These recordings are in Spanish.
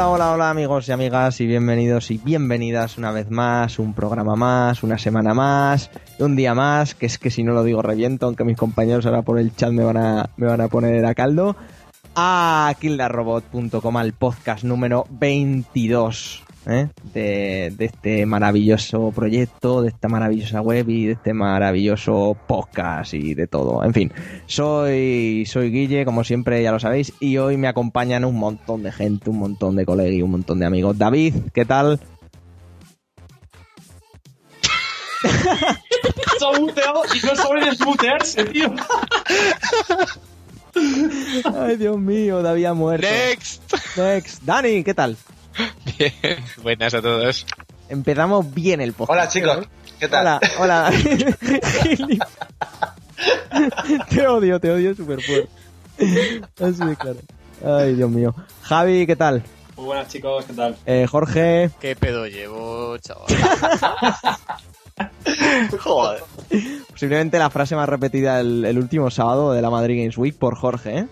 Hola, hola, hola amigos y amigas y bienvenidos y bienvenidas una vez más, un programa más, una semana más, un día más, que es que si no lo digo reviento, aunque mis compañeros ahora por el chat me van a, me van a poner a caldo, a kildarrobot.com al podcast número 22 ¿eh? de, de este maravilloso proyecto, de esta maravillosa web y de este maravilloso podcast y de todo. En fin, soy, soy Guille, como siempre ya lo sabéis, y hoy me acompañan un montón de gente, un montón de colegas y un montón de amigos. David, ¿qué tal? Se ha muteado y no sabe desmutearse, tío. Ay, Dios mío, David ha muerto. Next. Next. Dani, ¿qué tal? Bien, buenas a todos. Empezamos bien el podcast. Hola chicos, ¿qué tal? Hola, hola. te odio, te odio súper fuerte. Así de claro. Ay, Dios mío. Javi, ¿qué tal? Muy buenas chicos, ¿qué tal? Eh, Jorge. ¿Qué pedo llevo, chaval? Joder. Posiblemente la frase más repetida el, el último sábado de la Madrid Games Week por Jorge, ¿eh?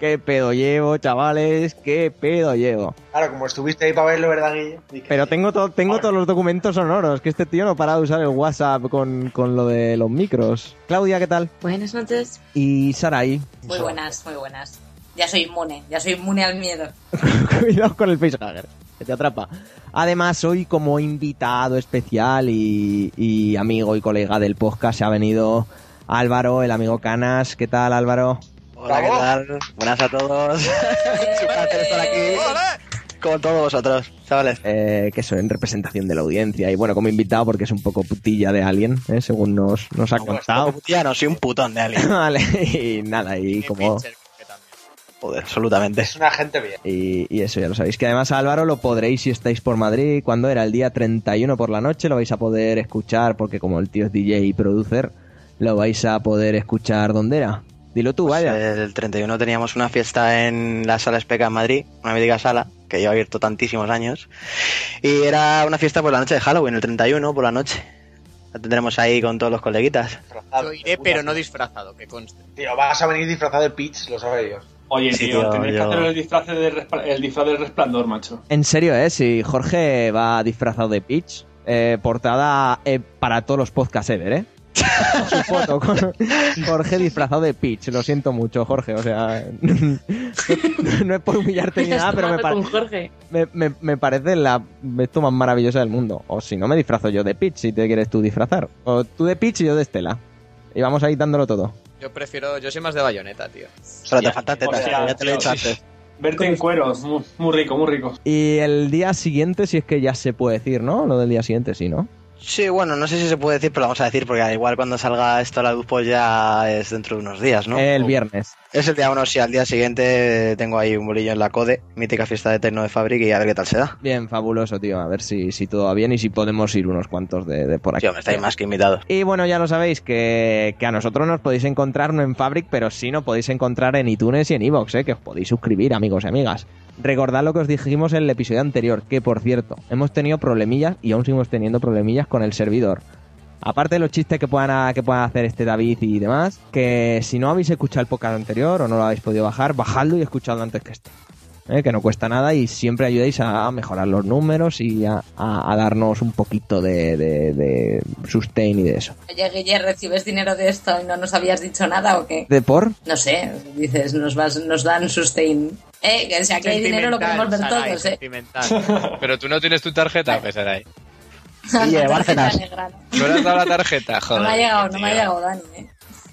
¿Qué pedo llevo, chavales? ¿Qué pedo llevo? Claro, como estuviste ahí para verlo, ¿verdad, Guille? Pero tengo, to- tengo Ahora. todos los documentos sonoros, que este tío no para de usar el WhatsApp con, con lo de los micros. Claudia, ¿qué tal? Buenas noches. Y Sarai. Muy buenas, muy buenas. Ya soy inmune, ya soy inmune al miedo. Cuidado con el facehugger, que te atrapa. Además, hoy como invitado especial y, y amigo y colega del podcast se ha venido Álvaro, el amigo Canas. ¿Qué tal, Álvaro? Hola, ¿qué tal? Buenas a todos. Es un placer estar aquí con todos vosotros, chavales. Eh, que eso, en representación de la audiencia. Y bueno, como invitado porque es un poco putilla de alguien, ¿eh? según nos, nos ha contado. Ya no soy un putón de alguien. vale, y nada, y como... Joder, absolutamente. Es una gente bien. Y, y eso ya lo sabéis. Que además Álvaro lo podréis si estáis por Madrid. Cuando era el día 31 por la noche lo vais a poder escuchar porque como el tío es DJ y producer, lo vais a poder escuchar donde era. Dilo tú, Pues, vaya. el 31 teníamos una fiesta en la sala Especa en Madrid, una mítica sala que lleva abierto tantísimos años. Y era una fiesta por la noche de Halloween, el 31 por la noche. La tendremos ahí con todos los coleguitas. Disfrazado, Yo iré, pero no disfrazado, que conste. Tío, vas a venir disfrazado de Peach, lo sabe Dios. Oye, Sí, tío, tío, tenéis yo- que hacer el disfraz, del el disfraz del resplandor, macho. En serio, ¿eh? Si Jorge va disfrazado de Peach, eh, portada eh, para todos los podcasts ever, ¿eh? Su foto con Jorge disfrazado de Peach. Lo siento mucho, Jorge. O sea, no, es por humillarte ni nada, pero me, Estás pa- con Jorge. me, me- me parece la esto más maravillosa del mundo. O si no, me disfrazo yo de Peach, si te quieres tú disfrazar. O tú de Peach y yo de Estela. Y vamos ahí dándolo todo. Yo prefiero, yo soy más de bayoneta, tío. Pero te o tetas, sea, ya te lo he dicho antes. Verte en cueros, muy, muy rico, muy rico. Y el día siguiente, si es que ya se puede decir, ¿no? Lo del día siguiente, sí, ¿no? Sí, bueno, no sé si se puede decir, pero lo vamos a decir porque al igual cuando salga esto a la luz pues ya es dentro de unos días, ¿no? El viernes. Es el día 1, sí, al día siguiente tengo ahí un bolillo en la CODE, mítica fiesta de Tecno de Fabric y a ver qué tal se da. Bien, fabuloso, tío. A ver si, si todo va bien y si podemos ir unos cuantos de, de por aquí. Sí, hombre, estáis más que invitados. Y bueno, ya lo sabéis que, que a nosotros nos podéis encontrar no en Fabric, pero sí nos podéis encontrar en iTunes y en iVoox, ¿eh? que os podéis suscribir, amigos y amigas. Recordad lo que os dijimos en el episodio anterior, que por cierto, hemos tenido problemillas y aún seguimos teniendo problemillas con el servidor. Aparte de los chistes que puedan, que puedan hacer este David y demás, que si no habéis escuchado el podcast anterior o no lo habéis podido bajar, bajadlo y escuchadlo antes que este. ¿eh? que no cuesta nada y siempre ayudéis a mejorar los números y a, a- a darnos un poquito de, de- de sustain y de eso. Oye, Guille, ¿recibes dinero de esto y no nos habías dicho nada o qué? ¿De por? No sé, dices, nos, vas, nos dan sustain. Eh, que si aquí hay dinero lo queremos ver Sarai, todos, eh. Pero tú no tienes tu tarjeta, pues Sarai. Negra, ¿no? ¿No le has dado la tarjeta? No me ha llegado, no me ha llegado Dani, eh.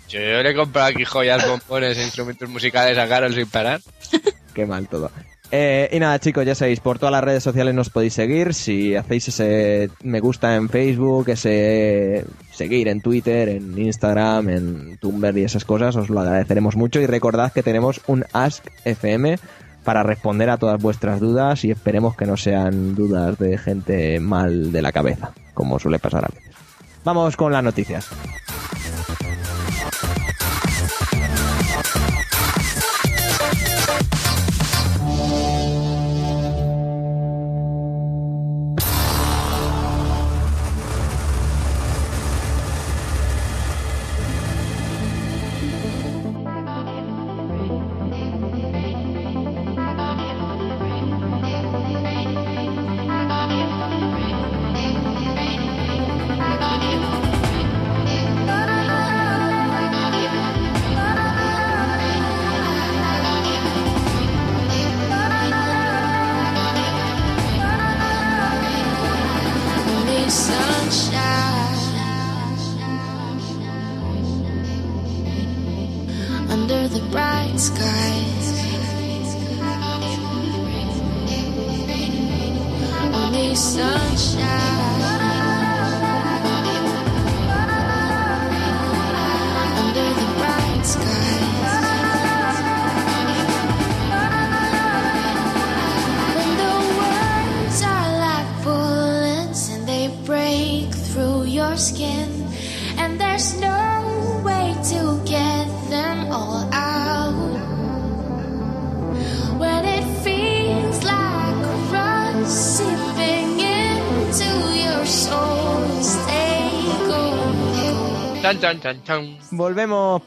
Yo, yo le he comprado aquí joyas, bombones e instrumentos musicales a Carol sin parar. Qué mal todo. Eh, y nada, chicos, ya sabéis, por todas las redes sociales nos podéis seguir. Si hacéis ese me gusta en Facebook, ese seguir en Twitter, en Instagram, en Tumblr y esas cosas, os lo agradeceremos mucho. Y recordad que tenemos un Ask FM para responder a todas vuestras dudas y esperemos que no sean dudas de gente mal de la cabeza, como suele pasar a veces. Vamos con las noticias.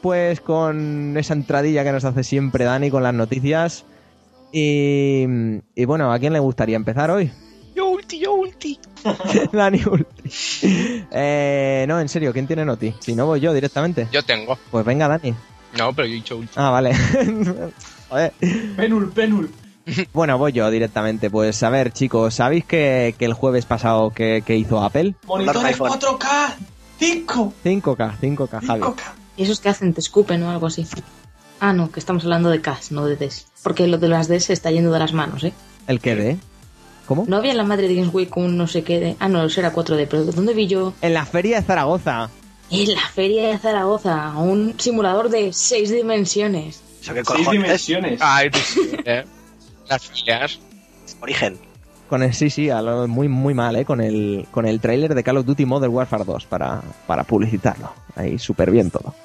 Pues con esa entradilla que nos hace siempre Dani con las noticias. Y, y bueno, ¿a quién le gustaría empezar hoy? Yo ulti, yo ulti. Dani Ulti. Eh, no, en serio, ¿quién tiene noti? Si no voy yo directamente. Yo tengo. Pues venga, Dani. No, pero yo he dicho ulti. Ah, vale. Joder. Penul, penul. Bueno, voy yo directamente. Pues a ver, chicos, ¿sabéis que, que el jueves pasado que, que hizo Apple? Monitores iPhone. 4K. 5. 5K, 5K, Javi. 5K. ¿Y esos que hacen? ¿Te escupen o algo así? Ah, no, que estamos hablando de CAS, no de DES. Porque lo de las DES se está yendo de las manos, ¿eh? ¿El qué de? ¿Cómo? No había en la Madrid Games Week un no sé qué de... Ah, no, eso era 4D, pero ¿dónde vi yo? En la feria de Zaragoza. En la feria de Zaragoza, un simulador de seis dimensiones. Eso que Seis cojones es dimensiones. Ay, sí, eh. Las filias. origen. Con el, sí, sí, muy, muy mal, ¿eh? Con el, con el tráiler de Call of Duty Modern Warfare 2 para, para publicitarlo. Ahí súper bien todo.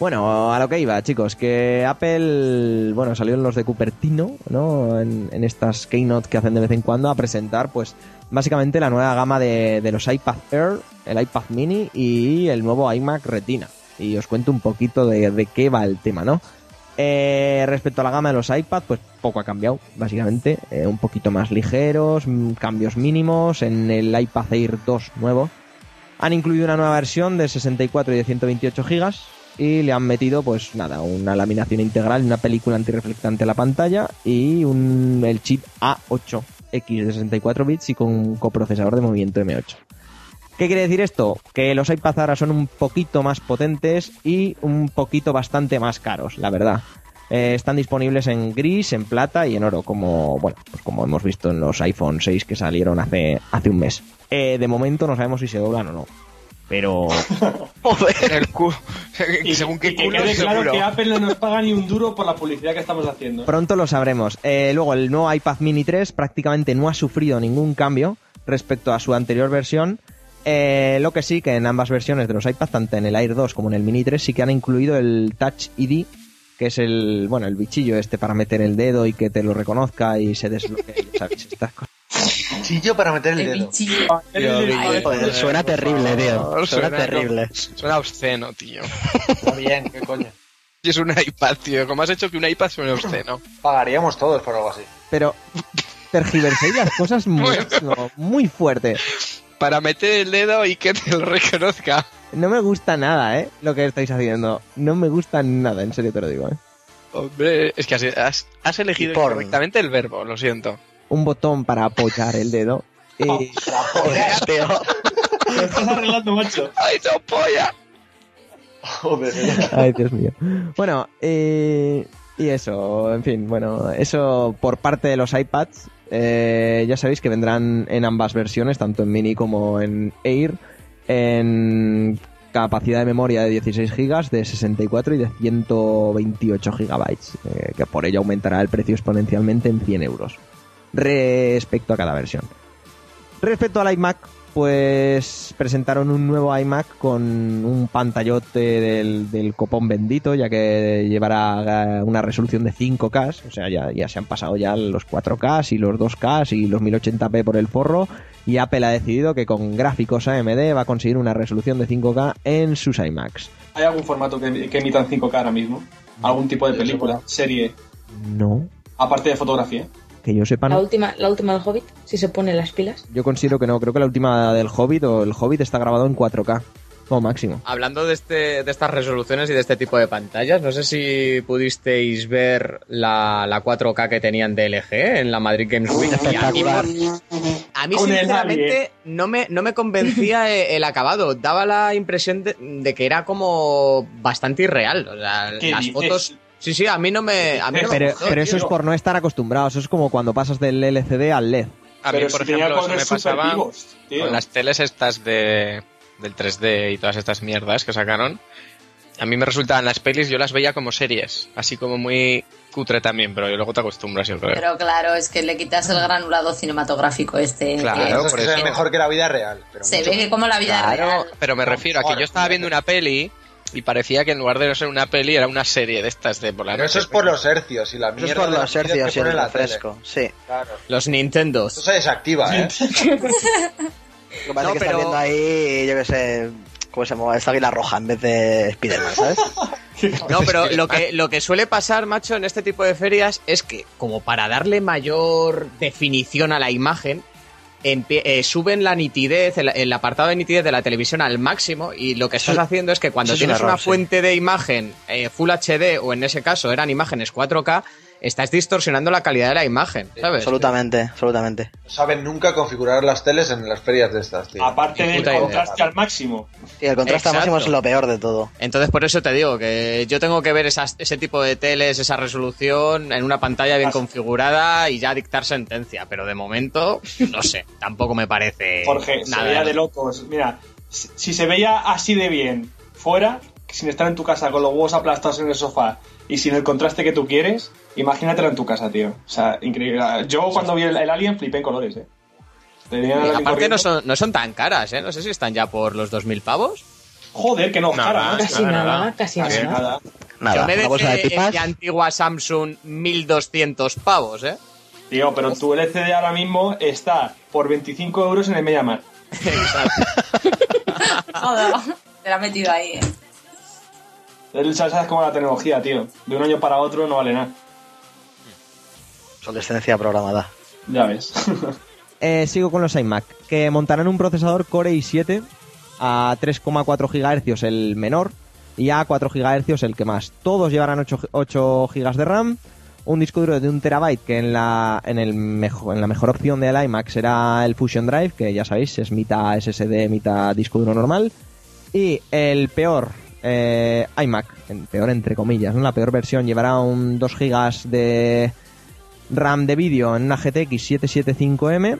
Bueno, a lo que iba, chicos, que Apple, bueno, salió en los de Cupertino, ¿no? En, en estas keynote que hacen de vez en cuando a presentar, pues, básicamente la nueva gama de, de los iPad Air, el iPad Mini y el nuevo iMac Retina. Y os cuento un poquito de, de qué va el tema, ¿no? Eh, respecto a la gama de los iPad, pues poco ha cambiado, básicamente. Eh, un poquito más ligeros, mm, cambios mínimos. En el iPad Air 2 nuevo han incluido una nueva versión de 64 y de 128 gigas y le han metido, pues nada, una laminación integral, una película antirreflectante a la pantalla y el chip A8X de 64 bits y con un coprocesador de movimiento M8. ¿Qué quiere decir esto? Que los iPads ahora son un poquito más potentes y un poquito bastante más caros, la verdad. Eh, están disponibles en gris, en plata y en oro, como bueno, pues como hemos visto en los iPhone 6 que salieron hace, hace un mes. Eh, de momento no sabemos si se doblan o no. Pero El cu... Y, según y qué que culo, quede claro seguro. que Apple no nos paga ni un duro por la publicidad que estamos haciendo. pronto lo sabremos. Eh, luego, el nuevo iPad Mini 3 prácticamente no ha sufrido ningún cambio respecto a su anterior versión. Eh, lo que sí, que en ambas versiones de los iPads, tanto en el Air 2 como en el Mini 3, sí que han incluido el Touch ID, que es el, bueno, el bichillo este para meter el dedo y que te lo reconozca y se desbloquee, ya ¿sabéis? Estas cosas. Chillo para meter el El dedo. bichillo. Joder, suena terrible, tío. Suena Suena- terrible. Suena obsceno, tío. Está bien, qué coño. Y es un iPad, tío. ¿Cómo has hecho que un iPad suene obsceno? Pagaríamos todos por algo así. Pero tergiverséis las cosas muy, no, muy fuerte. Para meter el dedo y que te lo reconozca. No me gusta nada, ¿eh? Lo que estáis haciendo. No me gusta nada, en serio te lo digo, ¿eh? Hombre, es que has, has, has elegido correctamente el verbo, lo siento. Un botón para apoyar el dedo. Y... Joder, tío. Lo estás arreglando, macho. ¡Ay, no polla! Joder. Ay, Dios mío. Bueno, eh, y eso, en fin, bueno, eso por parte de los iPads. Eh, ya sabéis que vendrán en ambas versiones, tanto en mini como en Air, en capacidad de memoria de 16 GB, de 64 y de 128 GB, eh, que por ello aumentará el precio exponencialmente en 100 euros respecto a cada versión. Respecto al iMac, pues presentaron un nuevo iMac con un pantallote del, del copón bendito, ya que llevará eh, una resolución de 5K, o sea, ya, ya se han pasado ya los 4K y los 2K y los 1080p por el forro, y Apple ha decidido que con gráficos AMD va a conseguir una resolución de 5K en sus iMacs. ¿Hay algún formato que, que emita en 5K ahora mismo? ¿Algún tipo de película, serie, No, aparte de fotografía? Que yo sepa La última, la última del Hobbit, si se pone las pilas. Yo considero que no, creo que la última del Hobbit o el Hobbit está grabado en 4K, como máximo. Hablando de, este, de estas resoluciones y de este tipo de pantallas, no sé si pudisteis ver la, la 4K que tenían de LG en la Madrid Games Week. Y a mí, Espectacular. a mí, Con el sinceramente, no me, no me convencía eh, el acabado. Daba la impresión de, de que era como bastante irreal. O sea, ¿Qué las dices? fotos Sí, sí, a mí no me. A mí no me Pero, gustó, pero eso es por no estar acostumbrados. Eso es como cuando pasas del LCD al LED. A mí, Pero por si ejemplo, eso me pasaba vivos, con las teles estas de, del 3D y todas estas mierdas que sacaron. A mí me resultaban las pelis, yo las veía como series, así como muy cutre también, pero luego te acostumbras, yo creo. Pero claro, es que le quitas el granulado cinematográfico este. Claro, que Eso es por eso. mejor que la vida real. Pero se mucho ve que como la vida Claro, real. pero me refiero a que yo estaba viendo una peli y parecía que en lugar de ser una peli era una serie de estas de por la Pero eso es por los hercios y la Eso es mierda por de los hercios y el refresco. Sí. Claro. Los Nintendos. Eso se desactiva, ¿eh? Lo que pasa No, es que pero- estás viendo ahí, yo qué sé, ¿cómo se llama? Esta águila roja en vez de Spiderman, ¿sabes? No, pero lo que, lo que suele pasar, macho, en este tipo de ferias es que, como para darle mayor definición a la imagen, eh, suben la nitidez, el, el apartado de nitidez de la televisión al máximo y lo que estás Eso- haciendo es que cuando tienes error, una sí. fuente de imagen eh, Full HD o en ese caso eran imágenes 4K, estás distorsionando la calidad de la imagen, ¿sabes? absolutamente, absolutamente. No saben nunca configurar las teles en las ferias de estas, tío. Aparte del idea. contraste al máximo. Y el contraste Exacto. máximo es lo peor de todo. Entonces por eso te digo que yo tengo que ver esas- ese tipo de teles, esa resolución en una pantalla bien configurada y ya dictar sentencia, pero de momento, no sé, tampoco me parece Jorge, nada. de locos. Mira, si si se veía así de bien fuera, sin estar en tu casa con los huevos aplastados en el sofá y sin el contraste que tú quieres, imagínatelo en tu casa, tío. O sea, increíble. Yo cuando vi el, el Alien flipé en colores, eh. Tenía el aparte corriendo. no son, no son tan caras, ¿eh? No sé si están ya por los 2.000 pavos. Joder, que no, Nada, cara. Casi nada, nada, nada. casi nada. nada. Nada, Yo me una bolsa de dejé en pipas. mi antigua Samsung 1.200 pavos, ¿eh? Tío, pero tu LCD ahora mismo está por 25 euros en el MediaMarkt. Joder, te la ha metido ahí, eh. Él sabe- Sabes cómo la tecnología, tío. De un año para otro no vale nada. Obsolescencia programada. Ya ves. Eh, sigo con los iMac, que montarán un procesador Core i7 a 3,4 GHz el menor y a 4 GHz el que más. Todos llevarán 8, 8 GB de RAM, un disco duro de un terabyte que en la, en, el mejor, en la mejor opción del iMac será el Fusion Drive, que ya sabéis es mitad SSD, mitad disco duro normal. Y el peor eh, iMac, el peor entre comillas, ¿no? la peor versión llevará un 2 GB de RAM de vídeo en una GTX 775M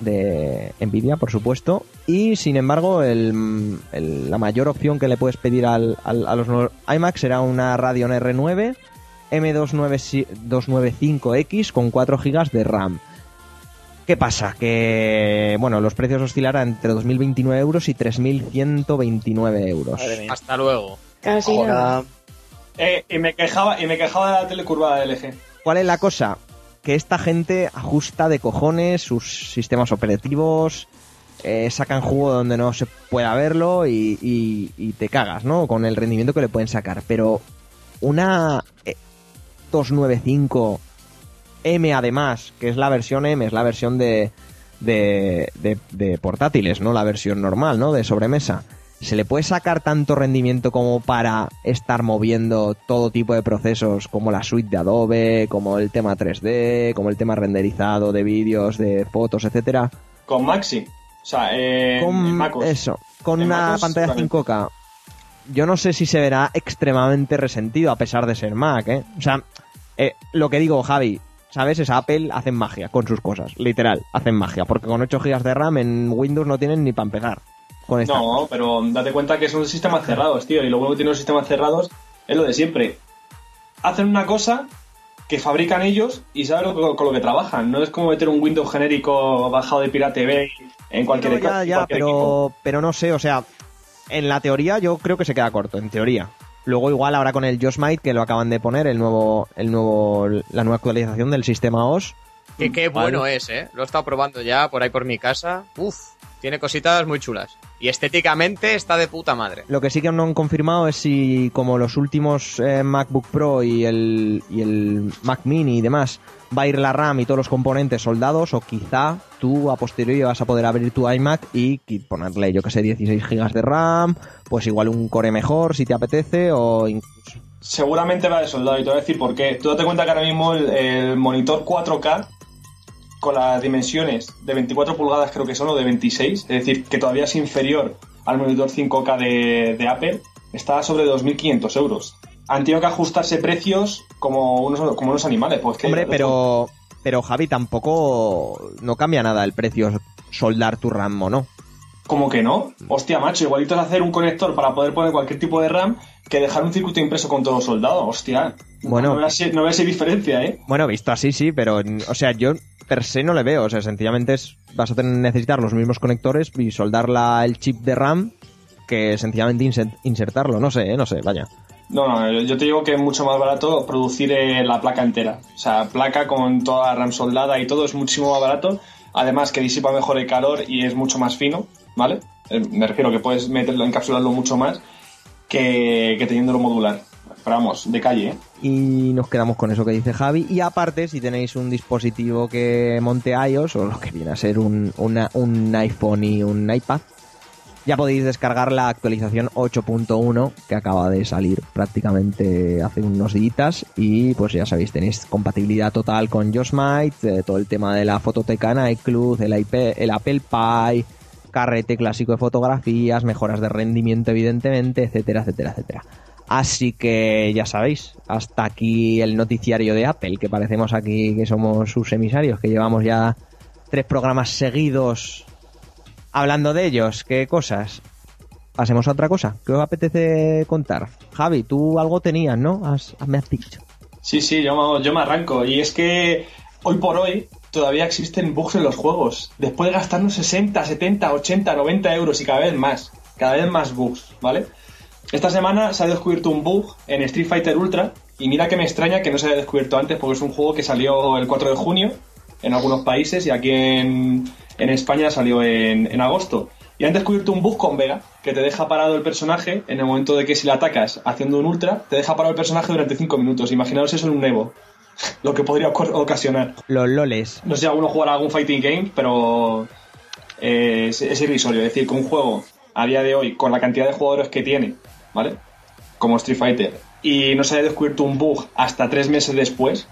de Nvidia, por supuesto. Y sin embargo, el- el- la mayor opción que le puedes pedir al, al- a los nuevos iMac será una Radeon R9 M295X con 4 GB de RAM. ¿Qué pasa? Que, bueno, los precios oscilarán entre 2.029 euros y 3.129 euros. Madre mía. Hasta luego. Casi. Ahora, Eh, y me quejaba, y me quejaba de la telecurvada de LG. ¿Cuál es la cosa? Que esta gente ajusta de cojones sus sistemas operativos, eh, sacan jugo donde no se pueda verlo y, y- te cagas, ¿no? Con el rendimiento que le pueden sacar. Pero una eh, 295 M además, que es la versión M, es la versión de, de, de- de portátiles, ¿no? La versión normal, ¿no? De sobremesa. ¿Se le puede sacar tanto rendimiento como para estar moviendo todo tipo de procesos como la suite de Adobe, como el tema 3D, como el tema renderizado de vídeos, de fotos, etcétera? Con Maxi. O sea, eh, en con MacOS. eso, con En una MacOS, pantalla seguramente. 5K. Yo no sé si se verá extremadamente resentido a pesar de ser Mac, ¿eh? O sea, eh, lo que digo, Javi, ¿sabes? Es Apple, hacen magia con sus cosas, literal, hacen magia, porque con 8 GB de RAM en Windows no tienen ni para pegar. Con esta. No, pero date cuenta que son sistemas cerrados, tío. Y lo bueno que tienen los sistemas cerrados es lo de siempre. Hacen una cosa que fabrican ellos y saben lo- con lo que trabajan. No es como meter un Windows genérico bajado de Pirate Bay en cualquier, No, ya, ya, cualquier equipo. pero, pero no sé, o sea, en la teoría yo creo que se queda corto, en teoría. Luego igual ahora con el Josmite que lo acaban de poner, el nuevo, el nuevo, la nueva actualización del sistema OS. Que qué Vale. bueno es, ¿eh? Lo he estado probando ya por ahí por mi casa. Uf, tiene cositas muy chulas. Y estéticamente está de puta madre. Lo que sí que no han confirmado es si, como los últimos eh, MacBook Pro y el, y el Mac Mini y demás, va a ir la RAM y todos los componentes soldados, o quizá tú a posteriori vas a poder abrir tu iMac y ponerle, yo que sé, 16 GB de RAM, pues igual un core mejor si te apetece, o incluso. Seguramente va de soldado y te voy a decir por qué. Tú date cuenta que ahora mismo el, el monitor 4K con las dimensiones de 24 pulgadas creo que son o de 26, es decir, que todavía es inferior al monitor 5K de, de Apple, está sobre 2.500 euros. han tenido que ajustarse precios como unos, como unos animales. Pues que Hombre, pero, pero Javi, tampoco no cambia nada el precio soldar tu RAM o no. ¿Cómo que no? Hostia, macho, igualito es hacer un conector para poder poner cualquier tipo de RAM que dejar un circuito impreso con todo soldado. Hostia. Bueno. No veas, no veas diferencia, ¿eh? Bueno, visto así, sí, pero, o sea, yo per se no le veo. O sea, sencillamente es, vas a tener, necesitar los mismos conectores y soldar la, el chip de RAM que sencillamente inser- insertarlo. No sé, ¿eh? no sé, vaya. No, no, yo te digo que es mucho más barato producir eh, la placa entera. O sea, placa con toda la RAM soldada y todo es muchísimo más barato. Además que disipa mejor el calor y es mucho más fino, ¿vale? Eh, Me refiero que puedes meterlo, encapsularlo mucho más que, que teniéndolo modular. Pero vamos, de calle, ¿eh? Y nos quedamos con eso que dice Javi. Y aparte, si tenéis un dispositivo que monte iOS o lo que viene a ser un, una- un iPhone y un iPad, ya podéis descargar la actualización 8.1 que acaba de salir prácticamente hace unos días. Y pues ya sabéis, tenéis compatibilidad total con Yosemite, eh, todo el tema de la fototeca en iCloud, el, IP el Apple Pie, carrete clásico de fotografías, mejoras de rendimiento evidentemente, etcétera, etcétera, etcétera. Así que ya sabéis, hasta aquí el noticiario de Apple, que parecemos aquí que somos sus emisarios, que llevamos ya tres programas seguidos hablando de ellos. ¿Qué cosas? Pasemos a otra cosa. ¿Qué os apetece contar? Javi, tú algo tenías, ¿no? Me has dicho. Sí, sí, yo, yo me arranco. Y es que hoy por hoy todavía existen bugs en los juegos. Después de gastarnos 60, 70, 80, 90 euros y cada vez más. Cada vez más bugs, ¿vale? Esta semana se ha descubierto un bug en Street Fighter Ultra. Y mira que me extraña que no se haya descubierto antes porque es un juego que salió el 4 de junio en algunos países y aquí en, en España salió en, en agosto. Y han descubierto un bug con Vega que te deja parado el personaje en el momento de que si le atacas haciendo un ultra, te deja parado el personaje durante 5 minutos. Imaginaos eso en un Evo. Lo que podría ocasionar. Los loles. No sé si alguno jugará algún fighting game, pero eh, es, es irrisorio. Es decir, que un juego a día de hoy, con la cantidad de jugadores que tiene, ¿vale? Como Street Fighter, y no se haya descubierto un bug hasta tres meses después,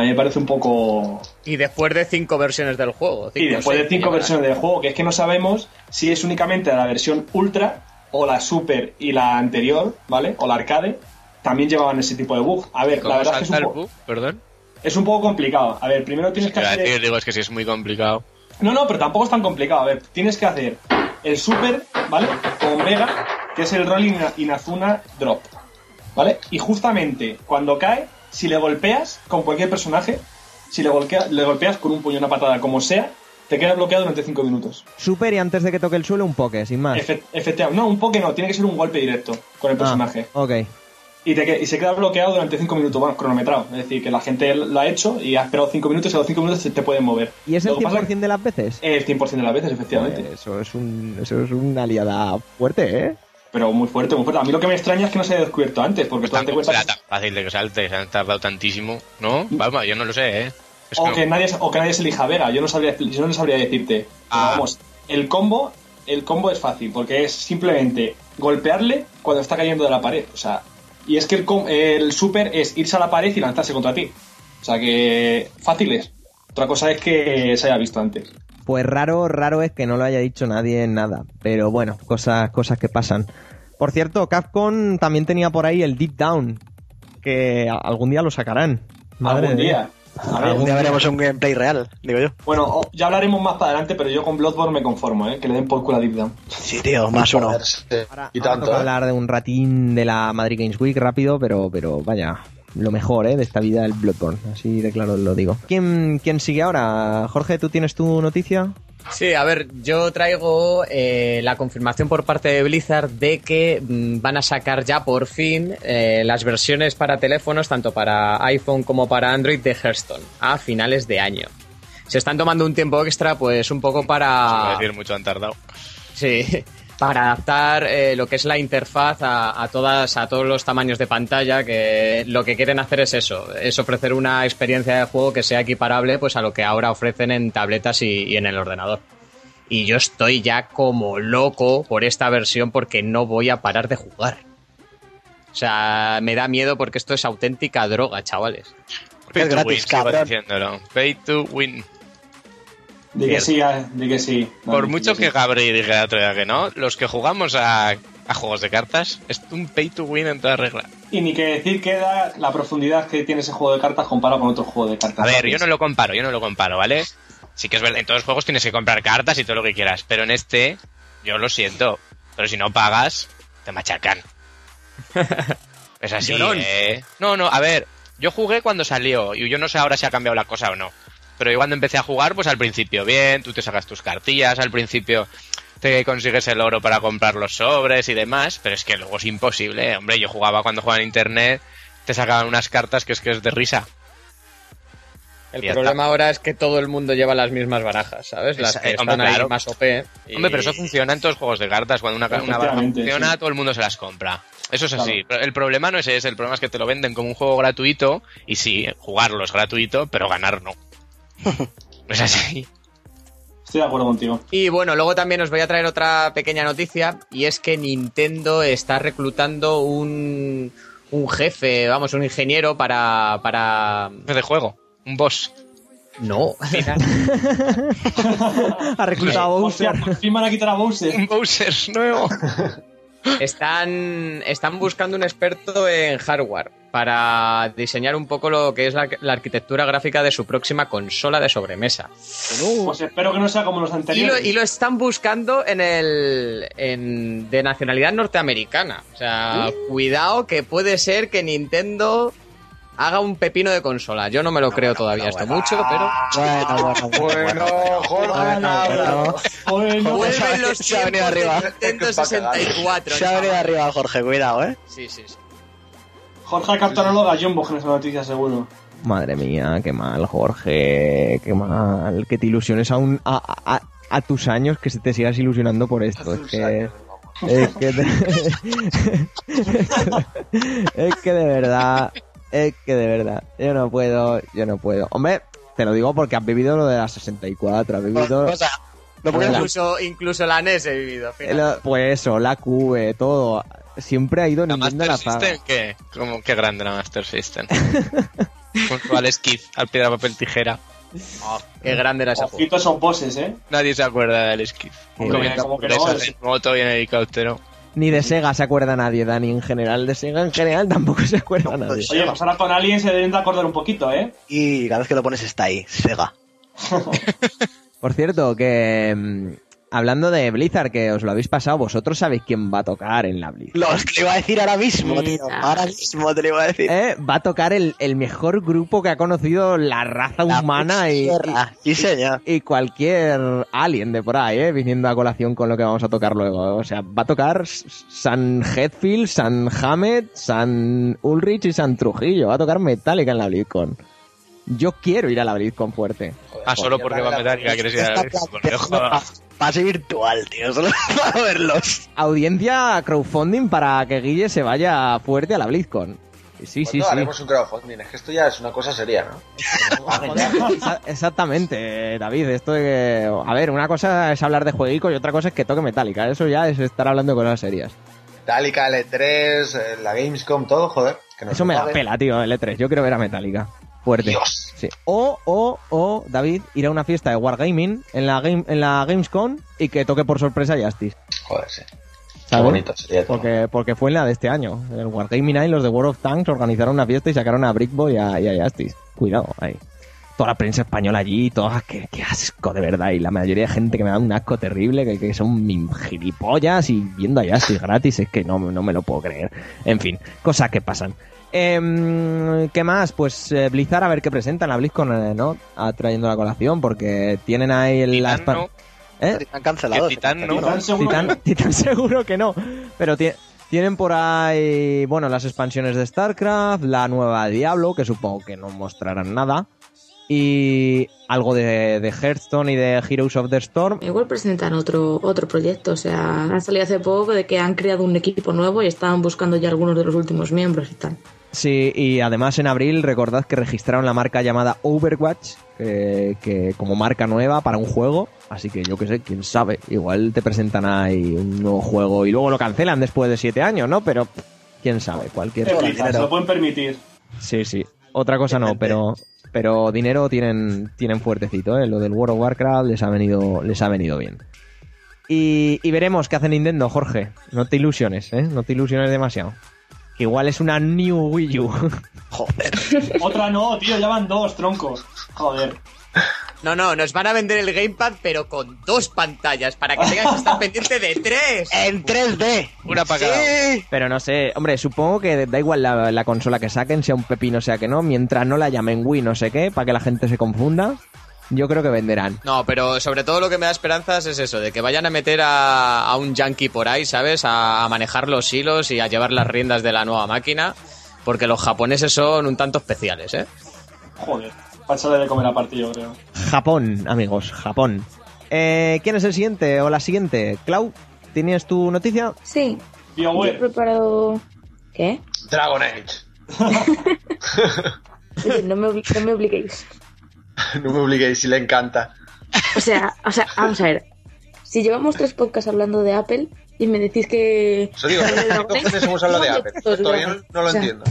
a mí me parece un poco... Y después de cinco versiones del juego. Y cinco, después de cinco versiones del juego, que es que no sabemos si es únicamente la versión Ultra o la Super y la anterior, ¿vale? O la Arcade, también llevaban ese tipo de bug. A ver, la ¿Cómo verdad es que es un, el po- bug? Perdón. es un poco complicado. A ver, primero tienes Es que hacer... decir, digo, es que sí es muy complicado. No, no, pero tampoco es tan complicado. A ver, tienes que hacer el super, ¿vale? Con Vega, que es el Rolling Inazuna Drop, ¿vale? Y justamente cuando cae, si le golpeas con cualquier personaje, si le, golpea- le golpeas con un puño, una patada, como sea, te queda bloqueado durante 5 minutos. Super y antes de que toque el suelo un poke, sin más. Efe- efectivamente, no, un poke no, tiene que ser un golpe directo con el personaje. Ah, ok. Y, te que- y se queda bloqueado durante 5 minutos, bueno, cronometrado. Es decir, que la gente lo ha hecho y ha esperado 5 minutos y a los 5 minutos se te pueden mover. ¿Y es el Lo que pasa 100% de las veces? El 100% de las veces, efectivamente. Eso es, un, eso es una aliada fuerte, ¿eh? Pero muy fuerte, muy fuerte. A mí lo que me extraña es que no se haya descubierto antes, porque tú date cuenta será tan fácil de que salte, se han tardado tantísimo. ¿No? Vamos, yo no lo sé, ¿eh? Es o, que nadie, o que nadie se elija Vega. Yo no sabría, yo no sabría decirte. Ah. vamos, el combo, el combo es fácil, porque es simplemente golpearle cuando está cayendo de la pared. O sea, y es que el, el super es irse a la pared y lanzarse contra ti. O sea que fácil es. Otra cosa es que se haya visto antes. Pues raro, raro es que no lo haya dicho nadie en nada. Pero bueno, cosas, cosas que pasan. Por cierto, Capcom también tenía por ahí el Deep Down. Que algún día lo sacarán. Madre Algún día. Ver, Algún día veremos un gameplay real, digo yo. Bueno, o- ya hablaremos más para adelante, pero yo con Bloodborne me conformo, ¿eh? Que le den por culo a Deep Down. Sí, tío, más uno. Ahora, y tanto, ¿eh? hablar de un ratín de la Madrid Games Week rápido, pero, pero vaya, lo mejor ¿eh? de esta vida el Bloodborne. Así de claro lo digo. ¿Quién, quién sigue ahora? Jorge, ¿tú tienes tu noticia? Sí, a ver, yo traigo eh, la confirmación por parte de Blizzard de que mm, van a sacar ya por fin eh, las versiones para teléfonos, tanto para iPhone como para Android, de Hearthstone a finales de año. Se están tomando un tiempo extra, pues un poco Se va a para. decir mucho han tardado. Sí, para adaptar eh, lo que es la interfaz a, a todas a todos los tamaños de pantalla que lo que quieren hacer es eso es ofrecer una experiencia de juego que sea equiparable pues a lo que ahora ofrecen en tabletas y, y en el ordenador y yo estoy ya como loco por esta versión porque no voy a parar de jugar o sea me da miedo porque esto es auténtica droga chavales Porque es Pay to gratis, win, cabrón. diciéndolo. Pay to win. Di que sí, ah, di que sí. Por mucho sí. que Gabri dijera otro día que no, los que jugamos a, a juegos de cartas. Es un pay to win en toda regla. Y ni que decir queda la profundidad que tiene ese juego de cartas comparado con otro juego de cartas. A ver, yo no lo comparo, yo no lo comparo, ¿vale? Sí que es verdad, en todos los juegos tienes que comprar cartas y todo lo que quieras, pero en este, yo lo siento, pero si no pagas, te machacan. es así. ¿eh? No, no, a ver, yo jugué cuando salió y yo no sé ahora si ha cambiado la cosa o no. Pero yo cuando empecé a jugar, pues al principio bien, tú te sacas tus cartillas, al principio te consigues el oro para comprar los sobres y demás, pero es que luego es imposible, hombre, yo jugaba cuando jugaba en internet, te sacaban unas cartas que es que es de risa. El problema ahora es que todo el mundo lleva las mismas barajas, ¿sabes? Las que eh, hombre, están ahí claro. más OP. y- Hombre, pero eso funciona en todos los juegos de cartas. Cuando una, una baraja funciona, sí. todo el mundo se las compra. Eso es Claro. así. Pero el problema no es ese, el problema es que te lo venden como un juego gratuito y sí, jugarlo es gratuito, pero ganar no. No es así. Estoy de acuerdo contigo. Y bueno, luego también os voy a traer otra pequeña noticia y es que Nintendo está reclutando un, un jefe, vamos, un ingeniero para... para... de juego, un boss. No, Ha reclutado a Bowser. van a quitar a Bowser. Un Bowser nuevo. están, están buscando un experto en hardware para diseñar un poco lo que es la, la arquitectura gráfica de su próxima consola de sobremesa. Pues espero que no sea como los Y lo, anteriores. y lo están buscando en el en, de nacionalidad norteamericana. O sea, cuidado que puede ser que Nintendo haga un pepino de consola. Yo no me lo creo todavía esto mucho, pero Bueno, bueno, Bueno, Jorge, bueno. Bueno, vuelven los Se ha venido tiempos de arriba. Nintendo Es que es pa' 64. Se ha venido arriba Jorge, cuidado, ¿eh? Sí, sí, sí. Jorge Cartoróloga Jumbo en esa noticia, seguro. Madre mía, qué mal, Jorge. Qué mal. Que te ilusiones aún a, a- a tus años, que se te sigas ilusionando por esto. Es que. Es que, te- es que de verdad, es que de verdad, yo no puedo, yo no puedo. Hombre, te lo digo porque has vivido lo de la 64, has vivido... O sea, no porque Incluso, incluso la NES he vivido. fíjate. lo- pues eso, la QV, todo. Siempre ha ido La Nintendo Master la. System, ¿qué? Como, qué grande la Master System. Con su Alex Kidd, al piedra, papel, tijera. Qué grande era ese juego. Esos bosses, ¿eh? Nadie se acuerda de Alex Kidd. Joder, Comiendo como que no, es- en moto y en helicóptero. Ni de Sega se acuerda nadie, Dani, en general. De Sega en general tampoco se acuerda nadie. Oye, pues ahora con Alien se deben de acordar un poquito, ¿eh? Y cada vez que lo pones está ahí, Sega. Por cierto, que mm, hablando de Blizzard, que os lo habéis pasado, vosotros sabéis quién va a tocar en la Blizzard. Los que le iba a decir ahora mismo, tío. Ahora mismo te lo iba a decir. Eh, va a tocar el, el mejor grupo que ha conocido la raza La humana y, tierra. Sí, señor. y, y cualquier alien de por ahí, eh, viniendo a colación con lo que vamos a tocar luego. O sea, va a tocar San Hetfield, San Hamed, San Ulrich y San Trujillo. Va a tocar Metallica en la BlizzCon. Yo quiero ir a la BlizzCon fuerte. Ah, solo porque va a Metallica, quieres ir a la. Pase virtual, tío. Solo para verlos. Audiencia crowdfunding para que Guille se vaya fuerte a la BlizzCon. Sí, sí, ¿Cuándo sí. haremos un crowdfunding? Es que esto ya es una cosa seria, ¿no? Exa- Exactamente, David. Esto de que. A ver, una cosa es hablar de jueguico y otra cosa es que toque Metallica. Eso ya es estar hablando de cosas serias. Metallica, L3, eh, la Gamescom, todo, joder. Que nos Eso me la pela, tío, el E3. Yo quiero ver a Metallica. Fuerte. Dios. Sí. O, o, o, David, ir a una fiesta de Wargaming en la, game, en la Gamescom y que toque por sorpresa Justice. Joder, sí. Qué bonito sería. Porque, porque fue en la de este año. En el Wargaming ahí los de World of Tanks organizaron una fiesta y sacaron a Brickboy y a, y a Justice. Cuidado, ahí. Toda la prensa española allí, toda, qué, qué asco de verdad. Y la mayoría de gente que me da un asco terrible, que, que son gilipollas y viendo a Justice gratis, es que no, no me lo puedo creer. En fin, cosas que pasan. Em, ¿Qué más? Pues eh, Blizzard a ver qué presentan la BlizzCon, eh, ¿no? Ah, trayendo la colación, porque tienen ahí el... Las no, ¿Eh? Han cancelado. Que Titán no. Titán seguro seguro que no. Pero ti- tienen por ahí, bueno, las expansiones de StarCraft, la nueva de Diablo, que supongo que no mostrarán nada. Y algo de, de Hearthstone y de Heroes of the Storm. Igual presentan otro, otro proyecto, o sea, han salido hace poco de que han creado un equipo nuevo y estaban buscando ya algunos de los últimos miembros y tal. Sí, y además en abril recordad que registraron la marca llamada Overwatch, que, que como marca nueva para un juego. Así que yo qué sé, quién sabe. Igual te presentan ahí un nuevo juego y luego lo cancelan después de siete años, ¿no? Pero quién sabe, cualquier Eh, Blizzard, se lo pueden permitir. Sí, sí. Otra cosa no, pero pero dinero tienen tienen fuertecito, ¿eh? Lo del World of Warcraft les ha venido les ha venido bien. Y, y veremos qué hace Nintendo, Jorge. No te ilusiones, ¿eh? No te ilusiones demasiado. Que igual es una New Wii U. Joder. Otra no, tío, ya van dos, troncos. Joder. No, no, nos van a vender el Gamepad, pero con dos pantallas, para que tengas que estar pendiente de tres. En 3D. Una para cada Sí. Pero no sé, hombre, supongo que da igual la, la consola que saquen, sea un pepino, sea que no, mientras no la llamen Wii no sé qué, para que la gente se confunda, yo creo que venderán. No, pero sobre todo lo que me da esperanzas es eso, de que vayan a meter a, a un yankee por ahí, ¿sabes? A, a manejar los hilos y a llevar las riendas de la nueva máquina, porque los japoneses son un tanto especiales, ¿eh? Joder. Pásale de comer aparte, yo creo. Japón, amigos, Japón. Eh, ¿Quién es el siguiente o la siguiente? Clau, ¿tienes tu noticia? Sí, yo he preparado... ¿Qué? Dragon Age. No me, no me obliguéis. No me obliguéis si le encanta. O sea, o sea, vamos a ver. Si llevamos tres podcasts hablando de Apple y me decís que... Eso digo, que ¿qué Dragon Age, cojones hemos hablado de ¿cómo Apple? Todavía no, lo O sea, entiendo.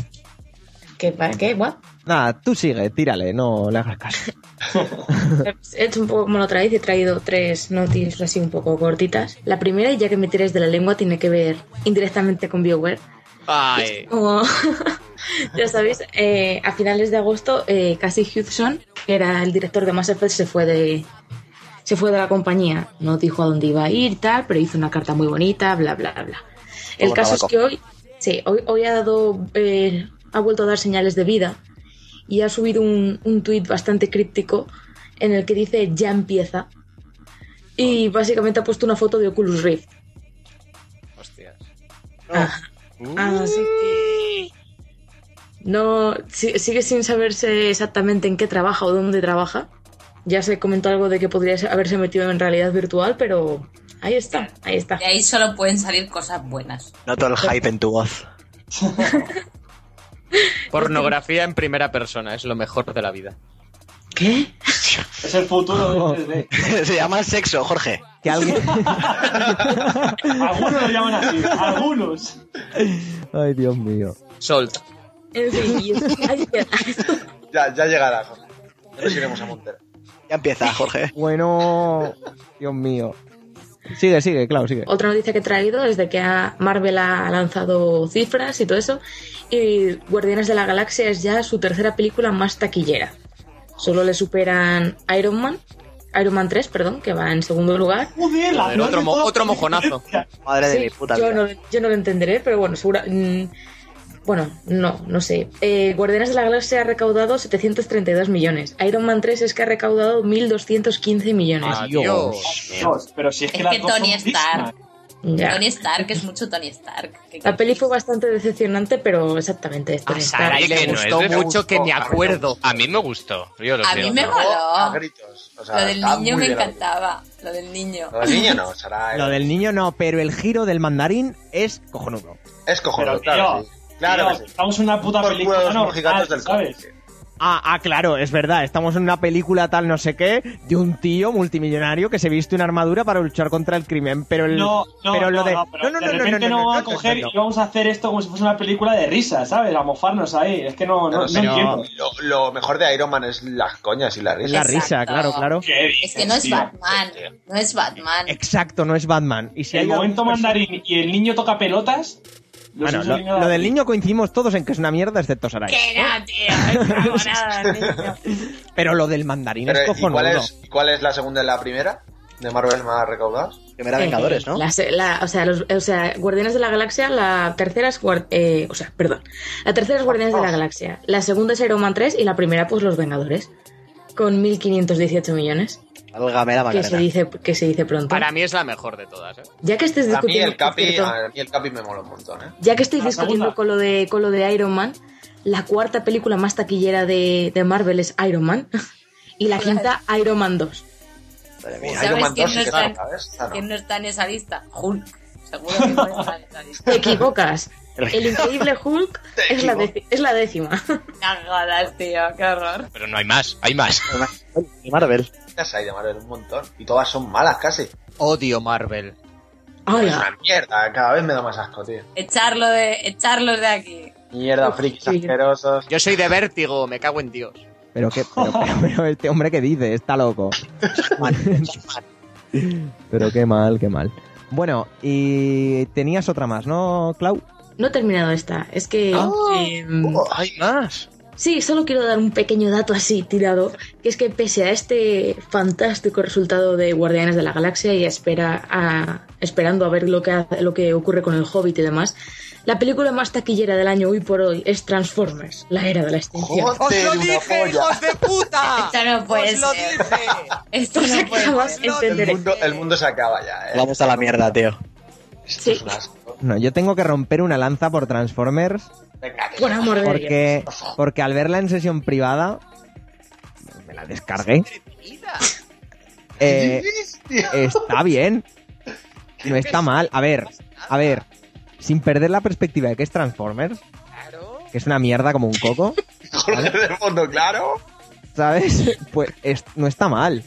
¿Qué? ¿Qué? ¿What? Nada, tú sigue, tírale, no le hagas caso. He hecho un poco como la otra vez y he traído tres noticias así un poco cortitas. La primera, y ya que me tiráis de la lengua, tiene que ver indirectamente con BioWare. Ay, Como ya sabéis, eh, a finales de agosto, eh, Casey Hudson, que era el director de Mass Effect, se fue de se fue de la compañía. No dijo a dónde iba a ir y tal, pero hizo una carta muy bonita, bla, bla, bla. El Como caso es que hoy, sí, hoy, hoy ha dado, eh, ha vuelto a dar señales de vida y ha subido un, un tuit bastante críptico en el que dice ya empieza y básicamente ha puesto una foto de Oculus Rift. hostias. Ajá. Así que no si- sigue sin saberse exactamente en qué trabaja o dónde trabaja. Ya se comentó algo de que podría haberse metido en realidad virtual, pero ahí está, ahí está. De ahí solo pueden salir cosas buenas. Noto el hype en tu voz. Pornografía en primera persona, es lo mejor de la vida. ¿Qué? Es el futuro del 3D. Se llama sexo, Jorge. Que alguien... Algunos lo llaman así, algunos. Ay, Dios mío. Solt. En fin. Ya, ya llegará, Jorge. Ya nos iremos a Montero. Ya empieza, Jorge. Bueno, Dios mío. Sigue, sigue, claro, sigue. Otra noticia que he traído es de que ha- Marvel ha lanzado cifras y todo eso. Y Guardianes de la Galaxia es ya su tercera película más taquillera. Solo le superan Iron Man, Iron Man 3, perdón, que va en segundo lugar. Joder, la Joder, otro mo- otro mojonazo. Madre de mi puta yo, vida. no, yo no lo entenderé, pero bueno, segura. mm, bueno, no, no sé. Eh, Guardianes de la Galaxia ha recaudado 732 millones. Iron Man 3 es que ha recaudado 1.215 millones. Adiós. Dios, pero si es que Es las que Tony Stark. Ya. Tony Stark es mucho Tony Stark. ¿Qué La peli fue bastante decepcionante, pero exactamente es Tony Stark. Le que no gustó mucho que me acuerdo. A mí me gustó. Yo lo A mí me A moló. gritos. O sea, Lo del niño me encantaba. Lo del niño. Lo del niño no. Lo del niño no, pero el giro del mandarín es cojonudo. Es cojonudo, Pero, claro. tío, sí. Claro Tío. Estamos en una puta Por película los normal, del ¿sabes? cómic. Ah, ah, claro, es verdad. Estamos en una película tal no sé qué de un tío multimillonario que se viste una armadura para luchar contra el crimen. Pero el, No, no, pero no, lo de no, pero no, no, de no, no, repente no, no, no, vamos a no, coger no, y vamos a hacer esto como si fuese una película de risa, ¿sabes? A mofarnos ahí. Es que no, no, no entiendo. Lo, lo mejor de Iron Man es las coñas y la risa. la Exacto. risa, claro, claro. ¿Qué Es que no es tío? Batman. No es Batman. Exacto, no es Batman. Y si El hay momento mandarín y el niño toca pelotas. Lo Bueno, lo, del niño coincidimos todos en que es una mierda, excepto Sarai. Que no, tío. Es. Pero lo del mandarín Pero, es ¿y cojonudo. cuál es, cuál es la segunda y la primera? De Marvel más recaudados. Primera Eh, Vengadores, ¿no? la se- la- o, sea, los, o sea, Guardianes de la Galaxia, la tercera es eh, o sea, perdón. La tercera es Guardianes de la Galaxia, la segunda es Iron Man 3 y la primera pues Los Vengadores con 1518 millones, Válgame la que se dice que se dice pronto. Para mí es la mejor de todas, ¿eh? Ya que estés A mí discutiendo el Capi, cierto, a mí el Capi me mola un montón, ¿eh? ya que estáis discutiendo con lo de con lo de Iron Man, la cuarta película más taquillera de, de Marvel es Iron Man y la quinta Iron Man 2. Madre mía. ¿Sabes Iron Man quién 2 no sí que está está, en- ¿sabes? Esta no. ¿Quién no está en esa lista? Hulk. Seguro que no está en esa lista. Te equivocas. El increíble Hulk es la, es la décima. Jodas, tío. Qué horror. Pero no hay más, hay más. Y Marvel. Las hay de Marvel un montón. Y todas son malas casi. Odio Marvel. Es una mierda. Cada vez me da más asco, tío. Echarlo de, echarlos de aquí. Mierda, frikis asquerosos. Yo soy de vértigo, me cago en Dios. Pero qué, pero, pero- pero este hombre que dice, está loco. Pero qué mal, qué mal. Bueno, y tenías otra más, ¿no, Clau? No he terminado esta. Es que. em, Hay más. Sí, solo quiero dar un pequeño dato así tirado, que es que pese a este fantástico resultado de Guardianes de la Galaxia y espera a- esperando a ver lo que, hace- lo que ocurre con el Hobbit y demás, la película más taquillera del año hoy por hoy es Transformers, la era de la extinción. ¡Os lo una dije, polla. hijos de puta! Esto no puede ¡Os lo ser. dije! Esto no puede acabas ser. El mundo, el mundo se acaba ya, ¿eh? Vamos a la mierda, tío. Esto Sí. es un asco. No, yo tengo que romper una lanza por Transformers Venga, que Por amor de Dios. porque, porque al verla en sesión privada me la descargué. Eh, está bien. No está mal. A ver, a ver. Sin perder la perspectiva de que es Transformers, que es una mierda como un coco, Jorge del fondo, claro. ¿sabes? Pues es- no está mal.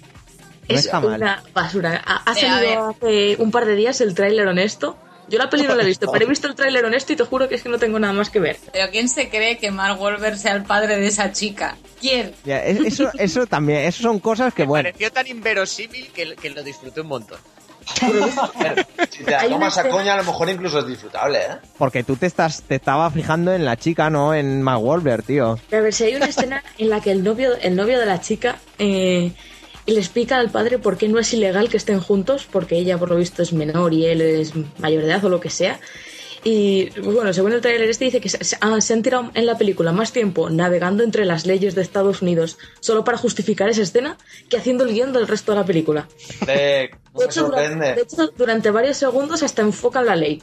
No es está mal. una basura. Ha, ha Eh, salido hace un par de días el tráiler honesto. Yo la peli no la he visto, pero he visto el tráiler honesto y te juro que es que no tengo nada más que ver. Pero ¿quién se cree que Mark Wahlberg sea el padre de esa chica? ¿Quién? Ya, es- eso, eso también, eso son cosas que, Me bueno, pareció tan inverosímil que, que lo disfruté un montón. Si te la tomas a coña, a lo mejor incluso es disfrutable, ¿eh? porque tú te estás, te estabas fijando en la chica, no en Mark Wahlberg, tío. Pero a ver, si hay una escena en la que el novio, el novio de la chica eh, le explica al padre por qué no es ilegal que estén juntos, porque ella por lo visto es menor y él es mayor de edad o lo que sea. Y pues bueno, según el trailer este dice que se, ah, se han tirado en la película más tiempo navegando entre las leyes de Estados Unidos solo para justificar esa escena que haciendo el guion del resto de la película. De, no De me hecho, durante, sorprende. de hecho, durante varios segundos hasta enfocan la ley.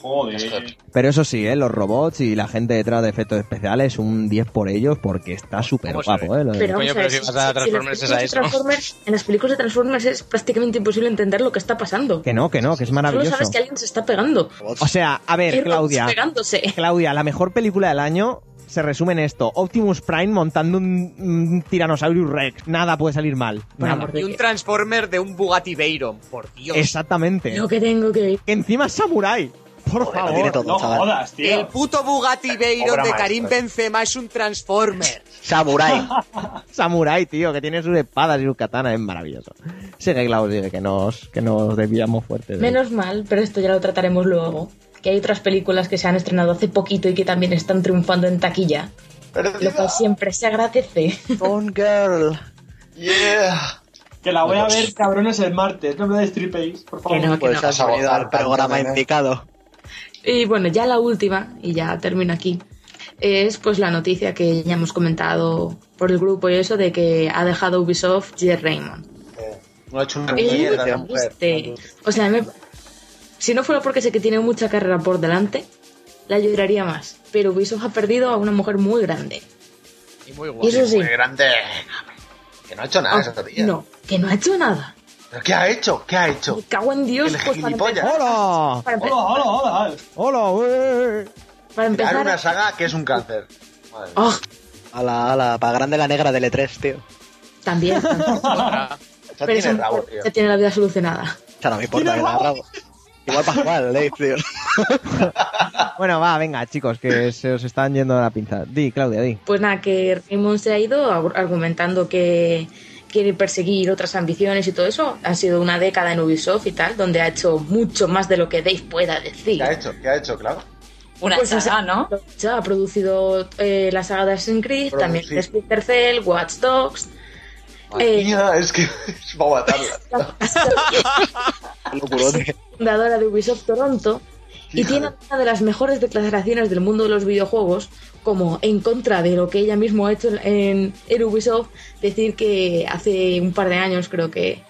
Joder. Pero eso sí, ¿eh? los robots y la gente detrás de efectos especiales, un 10 por ellos porque está súper ¿Cómo se guapo? ¿eh? Pero Coño, vamos a pero ver, si vas a las Transformers es a películas de eso. Transformers- en las películas de Transformers es prácticamente imposible entender lo que está pasando. Que no, que no, que es Solo maravilloso. sabes que alguien se está pegando. O sea, a ver, Claudia, pegándose. Claudia, la mejor película del año se resume en esto. Optimus Prime montando un, un Tyrannosaurus Rex. Nada puede salir mal. Nada. Y un. Transformer de un Bugatti Veyron, por Dios. Exactamente. Lo que tengo que ver. Encima es Samurai. Por Joder, lo tiene favor. todo, No chaval. jodas, El puto Bugatti Veyron de maestra. Karim Benzema es un Transformer. Samurai. Samurai, tío, que tiene sus espadas y sus katanas. Es maravilloso. Sigue, Claudia, sigue, que nos, que nos desviamos fuerte. de- Menos mal, pero esto ya lo trataremos luego. Que hay otras películas que se han estrenado hace poquito y que también están triunfando en taquilla. Pero, Lo cual siempre se agradece. Gone Girl. yeah. Que la voy a ver, cabrones, el martes. No me destripéis, por favor. Que no, que Pues no. has venido al programa ¿eh? indicado. Y bueno, ya la última, y ya termino aquí, es pues la noticia que ya hemos comentado por el grupo y eso de que ha dejado Ubisoft Jet Raymond. Eh, No ha hecho una mierda muy la mujer. triste. O sea, me- si no fuera porque sé que tiene mucha carrera por delante, la lloraría más. Pero Ubisoft ha perdido a una mujer muy grande. Y muy Y guapo. eso sí, Muy grande. Que no ha hecho nada ah, esa tía. no, que no ha hecho nada. ¿Pero qué ha hecho? ¿Qué ha hecho? Me cago en Dios, El pues para empezar, ¡Hola! para, Hola, hola, hola. ¡Hola, para Crear empezar, una saga que es un cáncer. Madre. ¡Oh! A la, a la, para grande la negra del E3, tío. también, también. Ya pero tiene rabo, tío. ya tiene la vida solucionada. Sea, no me importa que la rabo. Igual para jugar, Dave, tío. Bueno, va, venga, chicos, que se os están yendo de la pinza. Di, Claudia, di. Pues nada, que Raymond se ha ido ar- argumentando que quiere perseguir otras ambiciones y todo eso. Ha sido una década en Ubisoft y tal, donde ha hecho mucho más de lo que Dave pueda decir. ¿Qué ha hecho? ¿Qué ha hecho, claro? Una Pues saga, ¿no? Ha producido eh, la saga de Assassin's Creed, Producido. también Splinter Cell, Watch Dogs. Madre Eh. mía, es que es para matarla. Fundadora de Ubisoft Toronto y tiene una de las mejores declaraciones del mundo de los videojuegos como en contra de lo que ella misma ha hecho en, en Ubisoft decir que hace un par de años creo que,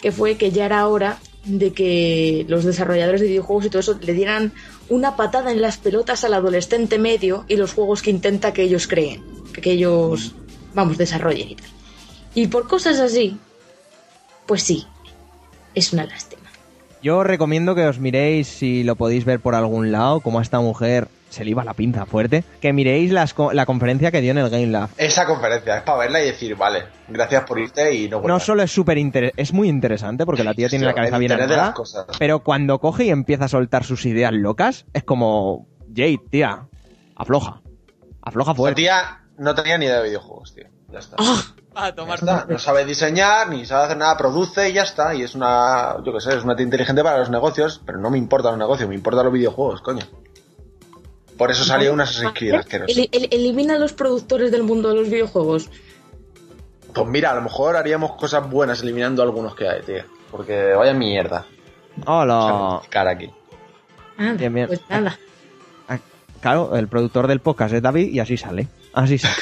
que fue que ya era hora de que los desarrolladores de videojuegos y todo eso le dieran una patada en las pelotas al adolescente medio y los juegos que intenta que ellos creen, que ellos, vamos, desarrollen y tal. Y por cosas así, pues sí, es una lástima. Yo os recomiendo que os miréis, si lo podéis ver por algún lado, como a esta mujer se le iba la pinza fuerte, que miréis las co- la conferencia que dio en el Game Lab. Esa conferencia es para verla y decir, vale, gracias por irte y no No solo es súper es muy interesante porque la tía tiene la cabeza bien armada, las cosas. pero cuando coge y empieza a soltar sus ideas locas, es como, Jade, tía, afloja, afloja La fuerte. tía no tenía ni idea de videojuegos, tío. Ya está. ¡Ah! A Ya tomar está. No sabe diseñar, ni sabe hacer nada, produce y ya está. Y es una, yo qué sé, es una tía inteligente para los negocios, pero no me importan los negocios, me importan los videojuegos, coño. Por eso salió una Assassin's Creed asquerosa. El- el- elimina a los productores del mundo de los videojuegos. Pues mira, a lo mejor haríamos cosas buenas eliminando algunos que hay, tío. Porque vaya mierda. Hola. Cara aquí. Ah, Bien, bien. Pues nada. Claro, el productor del podcast es David y así sale. Así sale.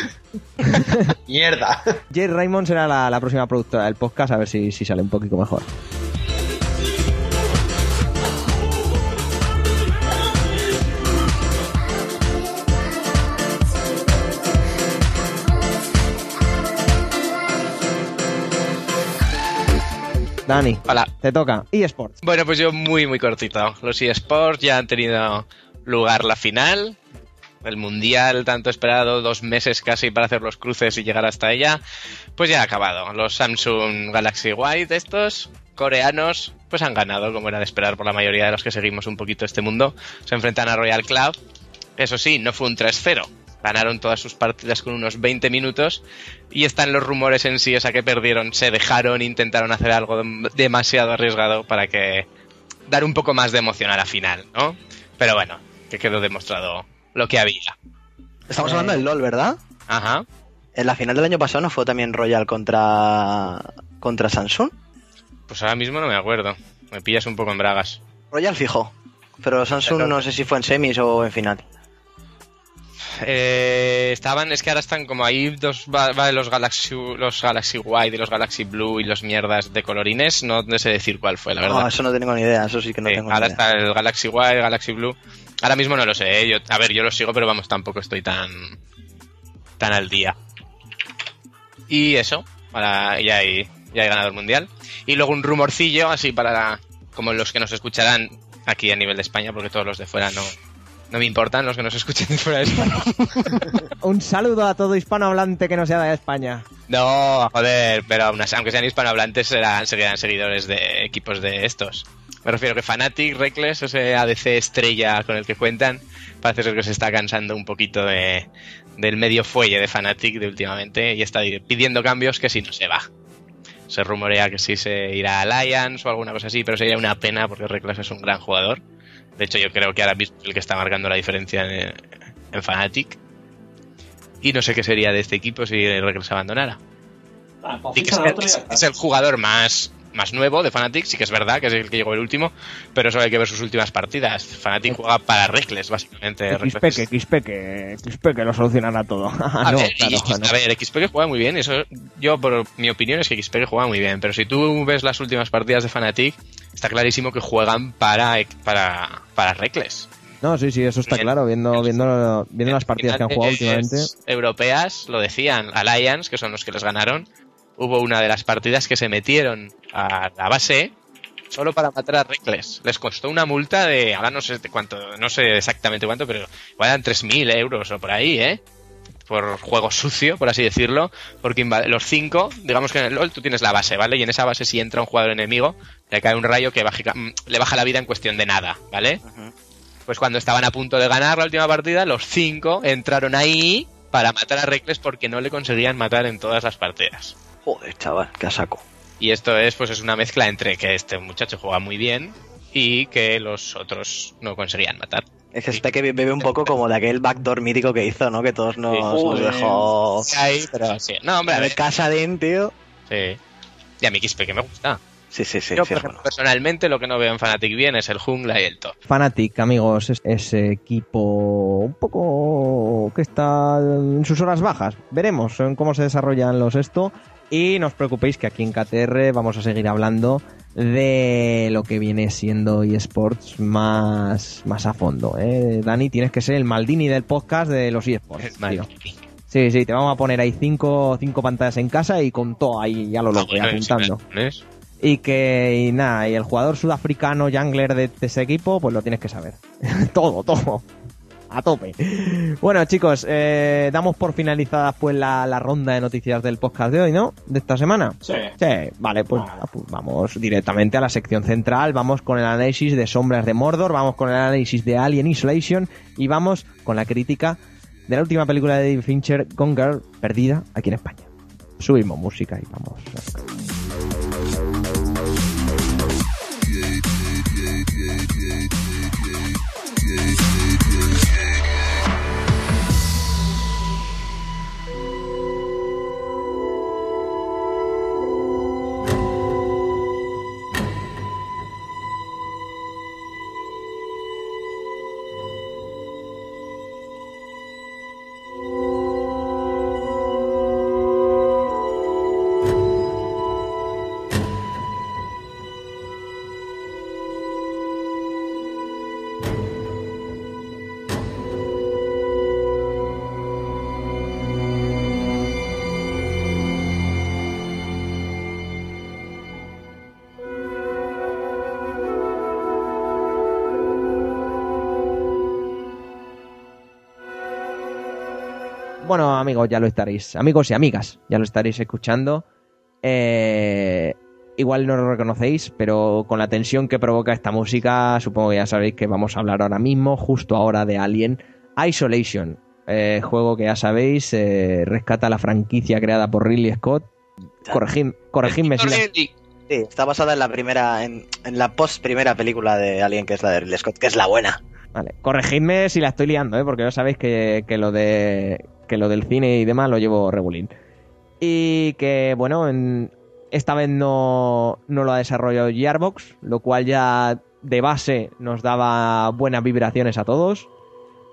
Mierda. Jay Raymond será la, la próxima productora del podcast, a ver si, si sale un poquito mejor. Dani, Hola. te toca. eSports. Bueno, pues yo muy, muy cortito. Los eSports ya han tenido lugar la final. El mundial, tanto esperado, dos meses casi para hacer los cruces y llegar hasta ella, pues ya ha acabado. Los Samsung Galaxy White, estos coreanos, pues han ganado, como era de esperar por la mayoría de los que seguimos un poquito este mundo. Se enfrentan a Royal Club. Eso sí, no fue un 3-0. Ganaron todas sus partidas con unos 20 minutos y están los rumores en sí, esa que perdieron, se dejaron, intentaron hacer algo dem- demasiado arriesgado para que dar un poco más de emoción a la final, ¿no? Pero bueno, que quedó demostrado lo que había. Estamos hablando del LOL, ¿verdad? Ajá. En la final del año pasado no fue también Royal contra contra Samsung. Pues ahora mismo no me acuerdo. Me pillas un poco en bragas. Royal fijo. Pero Samsung no sé si fue en semis o en final. Eh, estaban, es que ahora están como ahí dos va, va los Galaxy los Galaxy White y los Galaxy Blue y los mierdas de colorines. No, no sé decir cuál fue, la verdad. No, eso no tengo ni idea, eso sí que no tengo ni ahora idea. está el Galaxy White, Galaxy Blue. Ahora mismo no lo sé, ¿eh? Yo, a ver, yo lo sigo, pero vamos, tampoco estoy tan tan al día. Y eso, para, ya, hay, ya he ganado el mundial. Y luego un rumorcillo, así para como los que nos escucharán aquí a nivel de España, porque todos los de fuera no, no me importan, los que nos escuchen de fuera de España. Un saludo a todo hispanohablante que no sea de España. No, joder, pero aún así, aunque sean hispanohablantes, serán, serían seguidores de equipos de estos. Me refiero que Fnatic, Reckless, ese ADC estrella con el que cuentan, parece ser que se está cansando un poquito de, del medio fuelle de Fnatic de últimamente y está pidiendo cambios que si no se va. Se rumorea que si se irá a Alliance o alguna cosa así, pero sería una pena porque Reckless es un gran jugador. De hecho, yo creo que ahora mismo es el que está marcando la diferencia en, en Fnatic. Y no sé qué sería de este equipo si Reckless abandonara. Ah, pues que es el jugador más, más nuevo de Fnatic, sí que es verdad que es el que llegó el último, pero eso hay que ver sus últimas partidas. Fnatic juega para Reckless, básicamente. XP Reckless que, es- XP que, XP que lo solucionará todo. A, no, ver, claro, y- no. a ver, XP que juega muy bien, eso yo por mi opinión es que XP que juega muy bien, pero si tú ves las últimas partidas de Fnatic, está clarísimo que juegan para, para, para Reckless. No, sí, sí, eso está claro. Viendo, viendo, viendo las partidas que han jugado últimamente. Europeas lo decían, Alliance, que son los que les ganaron, hubo una de las partidas que se metieron a la base solo para matar a Reckless. Les costó una multa de, ahora no sé cuánto, no sé exactamente cuánto, pero igual eran 3.000 euros o por ahí, ¿eh? Por juego sucio, por así decirlo, porque los cinco, digamos que en el LoL tú tienes la base, ¿vale? Y en esa base si entra un jugador enemigo, le cae un rayo que mm, le baja la vida en cuestión de nada, ¿vale? Pues cuando estaban a punto de ganar la última partida, los cinco entraron ahí para matar a Reckless porque no le conseguían matar en todas las partidas. Joder, chaval, qué a saco. Y esto es, pues es una mezcla entre que este muchacho juega muy bien y que los otros no conseguían matar. Es que este que bebe un poco como de aquel backdoor mítico que hizo, ¿no? Que todos nos, dejó... Ahí, pero sí. No, hombre, a de ver, Casadín, tío. sí. Y a mi XP que me gusta. Sí, sí, sí, Yo, sí, bueno. personalmente, lo que no veo en Fnatic bien es el jungla y el top. Fnatic, amigos, es ese equipo un poco que está en sus horas bajas. Veremos en cómo se desarrollan los esto. Y no os preocupéis que aquí en KTR vamos a seguir hablando de lo que viene siendo eSports más, más a fondo. ¿eh? Dani, tienes que ser el Maldini del podcast de los eSports. tío. Sí, sí, te vamos a poner ahí cinco, cinco pantallas en casa y con todo ahí, ya lo loco, y apuntando. Y que, y nada, y el jugador sudafricano jungler de, de ese equipo, pues lo tienes que saber. todo, todo. A tope. Bueno, chicos, eh, damos por finalizada pues la, la ronda de noticias del podcast de hoy, ¿no? De esta semana. Sí. Sí, vale, pues, nada, pues vamos directamente a la sección central, vamos con el análisis de Sombras de Mordor, vamos con el análisis de Alien Isolation y vamos con la crítica de la última película de David Fincher, Gone Girl, perdida aquí en España. subimos música y vamos. Amigos, ya lo estaréis. Amigos y amigas, ya lo estaréis escuchando. Eh, igual no lo reconocéis, pero con la tensión que provoca esta música, supongo que ya sabéis que vamos a hablar ahora mismo, justo ahora, de Alien Isolation. eh, juego que ya sabéis, eh, rescata la franquicia creada por Ridley Scott. Corregid- corregidme si la- Sí, está basada en la primera, en, en la post primera película de Alien, que es la de Ridley Scott, que es la buena. Vale, corregidme si la estoy liando, ¿eh? porque ya sabéis que, que lo de que lo del cine y demás lo llevo regulín. Y que, bueno, en- esta vez no, no lo ha desarrollado Gearbox, lo cual ya de base nos daba buenas vibraciones a todos.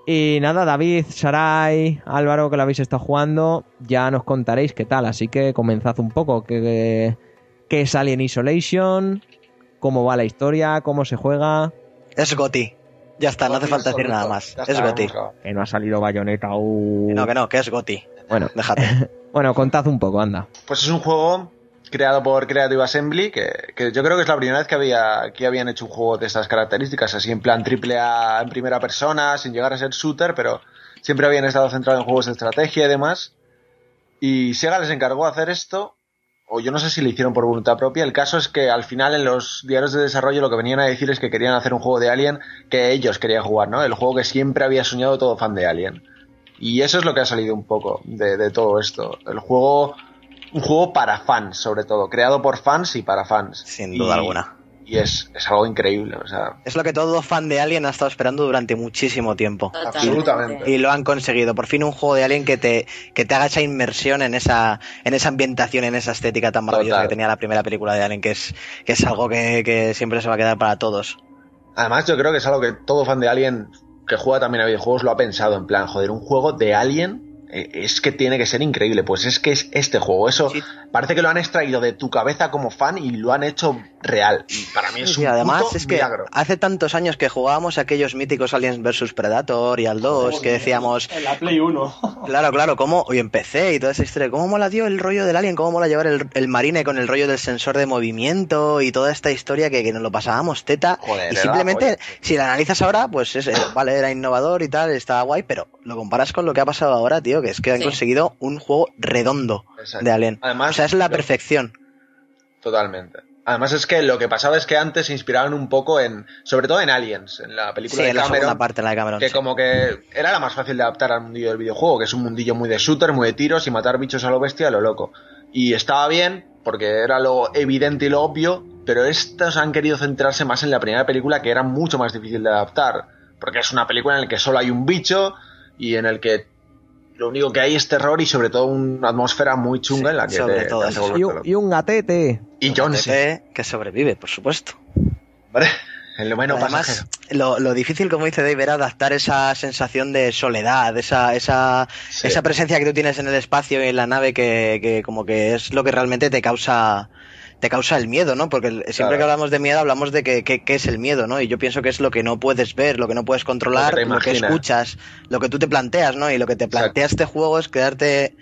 Y nada, David, Sarai, Álvaro, que lo habéis estado jugando, ya nos contaréis qué tal, así que comenzad un poco. ¿Qué, qué es Alien Isolation? ¿Cómo va la historia? ¿Cómo se juega? Es Goti. Ya está, no hace falta decir nada más. Es Goti. Que no ha salido bayoneta. uh. No, que no, que es Goti. Bueno, Déjate. bueno, contad un poco, anda. Pues es un juego creado por Creative Assembly, que, que yo creo que es la primera vez que, había, que habían hecho un juego de estas características, así en plan triple A en primera persona, sin llegar a ser shooter, pero siempre habían estado centrados en juegos de estrategia y demás. Y Sega les encargó hacer esto, o yo no sé si lo hicieron por voluntad propia. El caso es que al final en los diarios de desarrollo lo que venían a decir es que querían hacer un juego de Alien que ellos querían jugar, ¿no? El juego que siempre había soñado todo fan de Alien. Y eso es lo que ha salido un poco de, de todo esto. El juego, un juego para fans, sobre todo, creado por fans y para fans. Sin Y- duda alguna. Y es, es algo increíble, o sea, Es lo que todo fan de Alien ha estado esperando durante muchísimo tiempo. Absolutamente. Y lo han conseguido. Por fin un juego de Alien que te, que te haga esa inmersión en esa, en esa ambientación, en esa estética tan maravillosa Total. que tenía la primera película de Alien, que es, que es algo que, que siempre se va a quedar para todos. Además, yo creo que es algo que todo fan de Alien que juega también a videojuegos lo ha pensado. En plan, joder, un juego de Alien es que tiene que ser increíble. Pues es que es este juego. Eso Sí. parece que lo han extraído de tu cabeza como fan y lo han hecho real. Y para mí es Sí, un además puto es que milagro. hace tantos años que jugábamos aquellos míticos Aliens vs Predator y al 2 que decíamos, En la Play 1. claro, claro, cómo, y empecé y toda esa historia, cómo mola dio el rollo del Alien, cómo mola llevar el, el marine con el rollo del sensor de movimiento y toda esta historia que, que nos lo pasábamos teta. Joder, y simplemente, si la analizas ahora, pues es, eh, vale, era innovador y tal, estaba guay, pero lo comparas con lo que ha pasado ahora, tío, que es que han Sí. conseguido un juego redondo Exacto. de Alien. Además, o sea, es la perfección. Totalmente. Además es que lo que pasaba es que antes se inspiraban un poco en, sobre todo en Aliens, en la película Sí, de en la Cameron, segunda parte, la de Cameron. que sí. como que era la más fácil de adaptar al mundillo del videojuego, que es un mundillo muy de shooter, muy de tiros y matar bichos a lo bestia, a lo loco. Y estaba bien, porque era lo evidente y lo obvio, pero estos han querido centrarse más en la primera película, que era mucho más difícil de adaptar, porque es una película en la que solo hay un bicho y en el que lo único que hay es terror y sobre todo una atmósfera muy chunga Sí, en la que sobre te, todo te Y un, y un gatete. Y John que sobrevive, por supuesto. ¿vale? El menos Además, lo, lo difícil, como dice Dave, era adaptar esa sensación de soledad, esa, esa, Sí. esa presencia que tú tienes en el espacio y en la nave que, que como que es lo que realmente te causa te causa el miedo, ¿no? Porque siempre Claro. que hablamos de miedo hablamos de que, que- qué es el miedo, ¿no? Y yo pienso que es lo que no puedes ver, lo que no puedes controlar, Lo que lo escuchas, lo que tú te planteas, ¿no? Y lo que te Exacto. plantea este juego es quedarte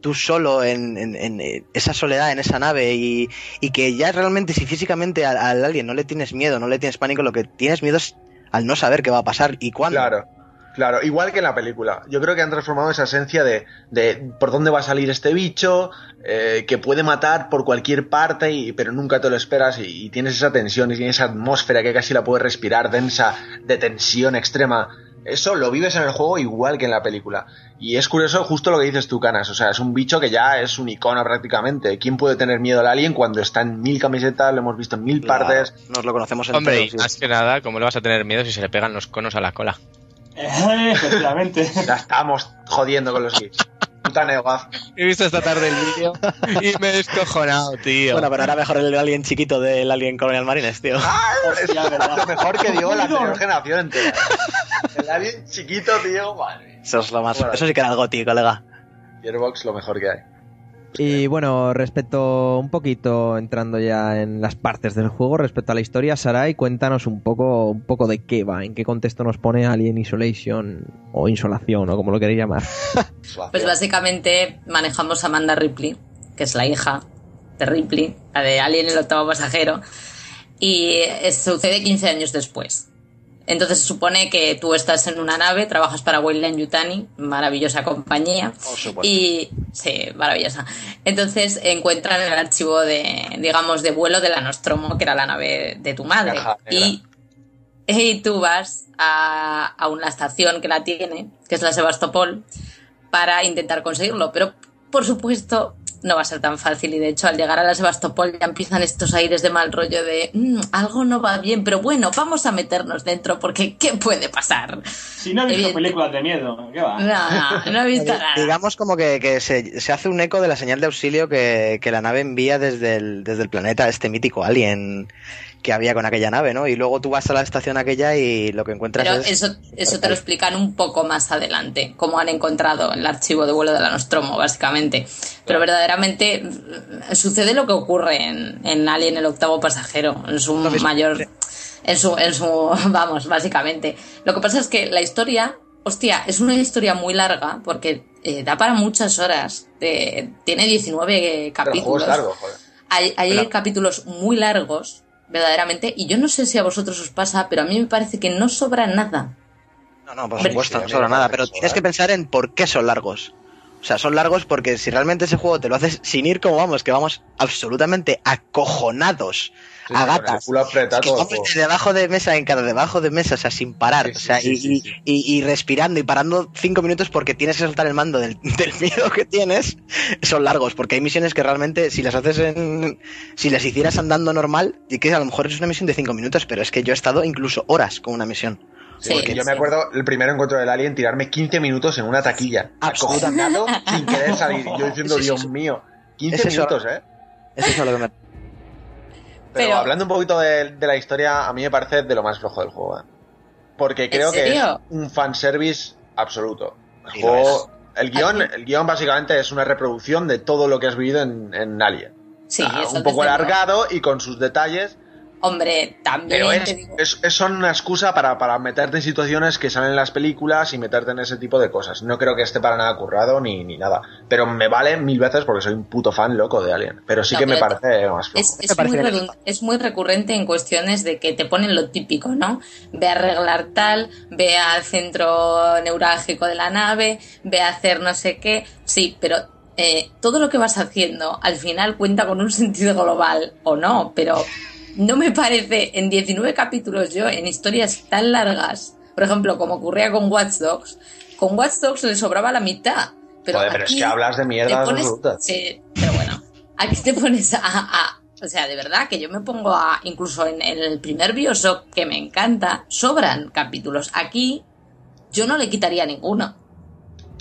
tú solo en, en- en, esa soledad, en esa nave y, y que ya realmente si físicamente al, al alien no le tienes miedo, no le tienes pánico, lo que tienes miedo es al no saber qué va a pasar y cuándo. Claro, claro, igual que en la película. Yo creo que han transformado esa esencia de, de por dónde va a salir este bicho, eh, que puede matar por cualquier parte, y, pero nunca te lo esperas y, y tienes esa tensión y tienes esa atmósfera que casi la puedes respirar, densa, de tensión extrema. eso lo vives en el juego igual que en la película. Y es curioso justo lo que dices tú, Canas. O sea, es un bicho que ya es un icono prácticamente. ¿Quién puede tener miedo al alien cuando está en mil camisetas, lo hemos visto en mil partes? Nos lo conocemos Hombre, y enteros, sí. más que nada, ¿cómo le vas a tener miedo si se le pegan los conos a la cola? Eh, efectivamente. Ya estamos jodiendo con los negaz. He visto esta tarde el vídeo y me he descojonado, tío. Bueno, pero era mejor el alien chiquito del alien Colonial Marines, tío. Es lo mejor que dio la anterior generación entera. El alien chiquito, tío, madre. Eso es lo más. Bueno. Eso sí que era el goti, colega. Gearbox, lo mejor que hay. Y bueno, respecto un poquito, entrando ya en las partes del juego, respecto a la historia, Sarai, cuéntanos un poco, un poco de qué va, en qué contexto nos pone Alien Isolation o Insolación o como lo queréis llamar. Pues básicamente manejamos a Amanda Ripley, que es la hija de Ripley, la de Alien el octavo pasajero, y sucede 15 años después. Entonces se supone que tú estás en una nave, trabajas para Weyland Yutani, maravillosa compañía, Por supuesto. y sí, maravillosa. Entonces encuentran el archivo de, digamos, de vuelo de la Nostromo, que era la nave de tu madre. Y tú vas a, a una estación que la tiene, que es la Sebastopol, para intentar conseguirlo. Pero, por supuesto, no va a ser tan fácil. Y de hecho, al llegar a la Sebastopol ya empiezan estos aires de mal rollo de "Mm, algo no va bien, pero bueno, vamos a meternos dentro porque ¿qué puede pasar? Si no he visto películas de miedo, ¿qué va? No, no, no he visto nada. Digamos como que, que se, se hace un eco de la señal de auxilio que, que la nave envía desde el, desde el planeta, este mítico alien que había con aquella nave, ¿no? Y luego tú vas a la estación aquella y lo que encuentras Pero es... eso, eso te lo explican un poco más adelante, cómo han encontrado el archivo de vuelo de la Nostromo, básicamente. Pero verdaderamente mm, sucede lo que ocurre en, en Alien el octavo pasajero, en su mayor... En su, en su... Vamos, básicamente. Lo que pasa es que la historia... Hostia, es una historia muy larga porque eh, da para muchas horas. Eh, tiene 19 Pero el juego capítulos. es largo, joder. Hay, hay Pero- capítulos muy largos, verdaderamente, y yo no sé si a vosotros os pasa, pero a mí me parece que no sobra nada. No, no, por Hombre, supuesto, no sobra nada, pero tienes que pensar en por qué son largos. O sea, son largos porque si realmente ese juego te lo haces sin ir como vamos, que vamos absolutamente acojonados Sí, a sí, con el gatas. culo apretado que de debajo de mesa en cada debajo de mesa, o sea, sin parar, Sí, o sea, y, y- y- respirando y parando cinco minutos porque tienes que soltar el mando del, del miedo que tienes, son largos, porque hay misiones que realmente, si las haces en, si las hicieras andando normal, y que a lo mejor es una misión de cinco minutos, pero es que yo he estado incluso horas con una misión. Sí, porque yo me acuerdo el primer encuentro del Alien tirarme 15 minutos en una taquilla. Acojonado sin querer salir. Yo diciendo. Dios mío, 15 Es eso. minutos, ¿eh? Eso es lo que me... Pero, Pero- hablando un poquito de, de la historia, a mí me parece de lo más flojo del juego. ¿eh? Porque creo que es un fanservice absoluto. El, juego- el, guion, el guion básicamente es una reproducción de todo lo que has vivido en, en Alien. Sí, Ah, eso un poco alargado y con sus detalles. Hombre, también Pero te es, digo- es, es- son una excusa para, para meterte en situaciones que salen en las películas y meterte en ese tipo de cosas. No creo que esté para nada currado ni, ni nada. Pero me vale mil veces porque soy un puto fan loco de Alien. Pero sí No, que me parece más flojo. Es, Me es parece muy bien. es muy recurrente en cuestiones de que te ponen lo típico, ¿no? Ve a arreglar tal, ve al centro neurálgico de la nave, ve a hacer no sé qué. Sí, pero eh, todo lo que vas haciendo al final cuenta con un sentido global o no, pero no me parece en 19 capítulos yo, en historias tan largas, por ejemplo, como ocurría con Watch Dogs, con Watch Dogs le sobraba la mitad. Pero Joder, pero es aquí que hablas de te mierda pones-. Sí, pero bueno, aquí te pones a, a- O sea, de verdad que yo me pongo a. Incluso en, en el primer Bioshock, que me encanta, sobran capítulos. Aquí yo no le quitaría ninguno.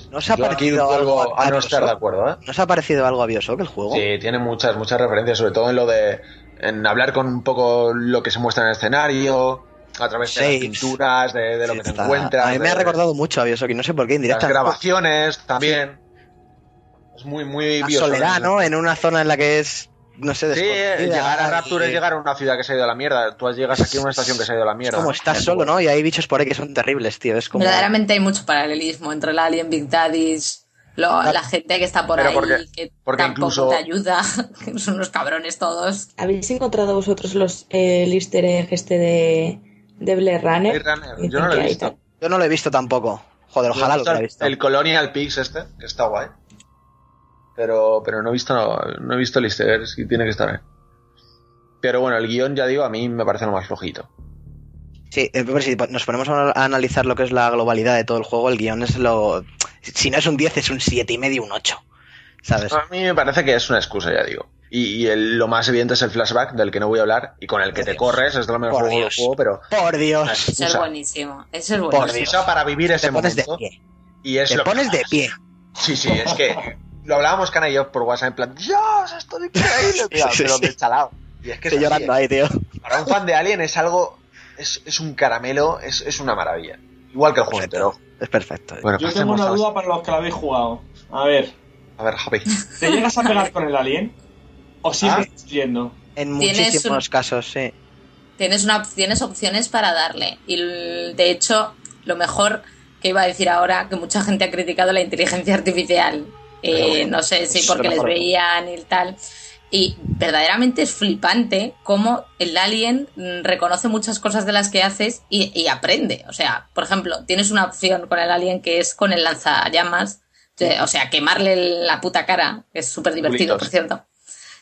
¿No os ha parecido algo a no estar de Bioshock? acuerdo, ¿eh? ¿No os ha parecido algo a Bioshock el juego? Sí, tiene muchas, muchas referencias, sobre todo en lo de. En hablar con un poco lo que se muestra en el escenario, a través de las pinturas, de, de lo Sí, que te está- encuentras. A mí me de- ha recordado mucho a Bioshock y no sé por qué, Las indirectamente. grabaciones también. Es muy, muy La Bioshock. soledad, ¿no? En una zona en la que es, no sé, Sí, llegar a y- Rapture es llegar a una ciudad que se ha ido a la mierda. Tú llegas aquí a una estación que se ha ido a la Es mierda. como estás solo, ¿no? Y hay bichos por ahí que son terribles, tío. Es como... Verdaderamente hay mucho paralelismo entre el Alien, Big Daddies, lo- la gente que está por Pero ahí, porque- que porque tampoco incluso- te ayuda, que son unos cabrones todos. ¿Habéis encontrado vosotros los, eh, el easter egg este de, de Blade Runner? Blade Runner, Dicen yo no lo he visto. tal. Yo no lo he visto tampoco. Joder, ojalá lo visto hubiera el- visto. El Colonial Pigs este, que está guay. Pero, pero no he visto, no, he visto el easter egg, y tiene que estar ahí. Pero bueno, el guion, ya digo, a mí me parece lo más flojito. Sí, eh, pero si nos ponemos a a analizar lo que es la globalidad de todo el juego, el guion es lo... Si no es un 10, es un 7 y medio, un 8. ¿Sabes? A mí me parece que es una excusa, ya digo. Y, y el- lo más evidente es el flashback, del que no voy a hablar, y con el que te corres, es de lo mejor Por juego del Dios. juego, pero Por Dios. Eso es buenísimo. Eso es Por buenísimo. excusa para vivir ese Te pones de momento. pie. Y es Te lo que pones de pie. Sí, sí, es que lo hablábamos Cana y yo por WhatsApp en plan, Dios, esto es increíble, tío, Sí, pero sí. deschalado. Y es que es Estoy así, llorando ¿eh? ahí, tío. Para un fan de Alien es algo, es, es un caramelo, es, es una maravilla. Igual que el juego entero. Es perfecto. Bueno, Yo tengo una a- duda para los que la habéis jugado. A ver, A ver, Javi. ¿te llegas a pegar con el alien? ¿O sigues Ah. yendo? En muchísimos un- casos, sí. Tienes, una, tienes opciones para darle. Y de hecho, lo mejor que iba a decir ahora, que mucha gente ha criticado la inteligencia artificial. Eh, no sé si porque les veían y tal. Y verdaderamente es flipante cómo el alien reconoce muchas cosas de las que haces y, y aprende. O sea, por ejemplo, tienes una opción con el alien que es con el lanzallamas. O sea, quemarle la puta cara, que es súper divertido, por cierto.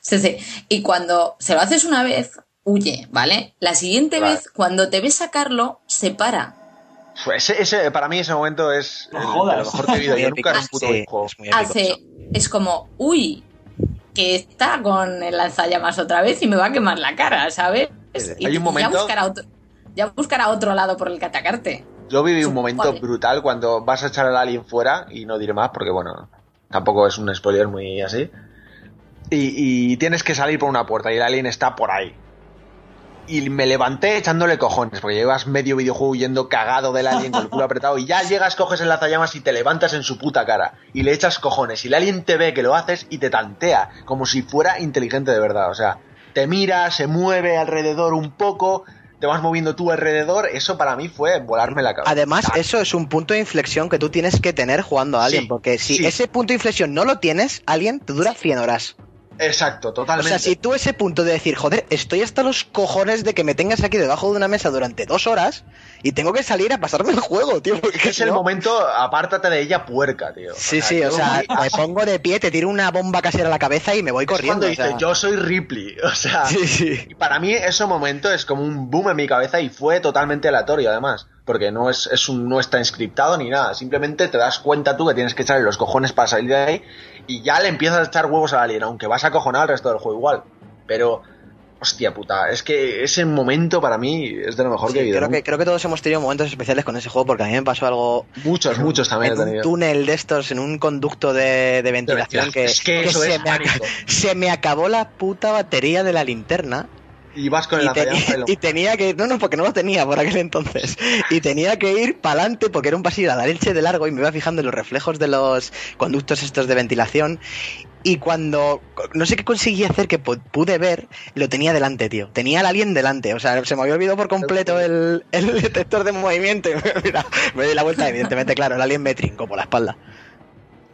Sí, sí. Y cuando se lo haces una vez, huye, ¿vale? La siguiente vez, cuando te ve sacarlo, se para. Pues ese, ese- para mí ese momento es No el- jodas. mejor que he vivido yo nunca en un puto sí, juego. es muy épico Hace, es como, uy, que está con el lanzallamas otra vez y me va a quemar la cara, ¿sabes? Y, Hay un y momento- ya buscará otro, ya buscará otro lado por el que atacarte. Yo viví un momento brutal cuando vas a echar al alien fuera, y no diré más porque, bueno, tampoco es un spoiler muy así. Y, y tienes que salir por una puerta y el alien está por ahí. Y me levanté echándole cojones, porque llevas medio videojuego yendo cagado del alien con el culo apretado y ya llegas, coges el lanzallamas y te levantas en su puta cara y le echas cojones. Y el alien te ve que lo haces y te tantea, como si fuera inteligente de verdad. O sea, te mira, se mueve alrededor un poco, te vas moviendo tú alrededor. Eso para mí fue volarme la cabeza. Además, Ah, eso es un punto de inflexión que tú tienes que tener jugando a Alien, Sí, porque si sí. ese punto de inflexión no lo tienes, Alien te dura 100 horas. Exacto, O totalmente. sea, si tú ese punto de decir, joder, estoy hasta los cojones de que me tengas aquí debajo de una mesa durante dos horas y tengo que salir a pasarme el juego, tío. Porque es el no- momento, apártate de ella, puerca, tío. Sí, sí, o sea, me pongo de pie, te tiro una bomba casera a la cabeza y me voy Es corriendo. cuando o sea. yo soy Ripley. O sea, Sí, sí. y para mí ese momento es como un boom en mi cabeza y fue totalmente aleatorio, además. Porque no es, es un, no está inscriptado ni nada. Simplemente te das cuenta tú que tienes que echarle los cojones para salir de ahí y ya le empiezas a echar huevos al alien, aunque vas a cojonar al resto del juego igual. Pero, hostia puta, es que ese momento para mí es de lo mejor Sí, que he vivido. creo, que, creo que todos hemos tenido momentos especiales con ese juego porque a mí me pasó algo Muchos, muchos también he en un túnel de estos, en un conducto de, de ventilación que, Es que eso se, es me se me acabó la puta batería de la linterna Y vas con el y, tenía, lanzallamas y tenía que no no porque no lo tenía por aquel entonces. Y tenía que ir para adelante porque era un pasillo a la leche de largo y me iba fijando en los reflejos de los conductos estos de ventilación. Y cuando no sé qué conseguí hacer que pu- pude ver lo tenía delante tío. Tenía al alien delante. O sea se me había olvidado por completo el, el detector de movimiento. Y mira, me di la vuelta evidentemente claro el alien me trincó por la espalda.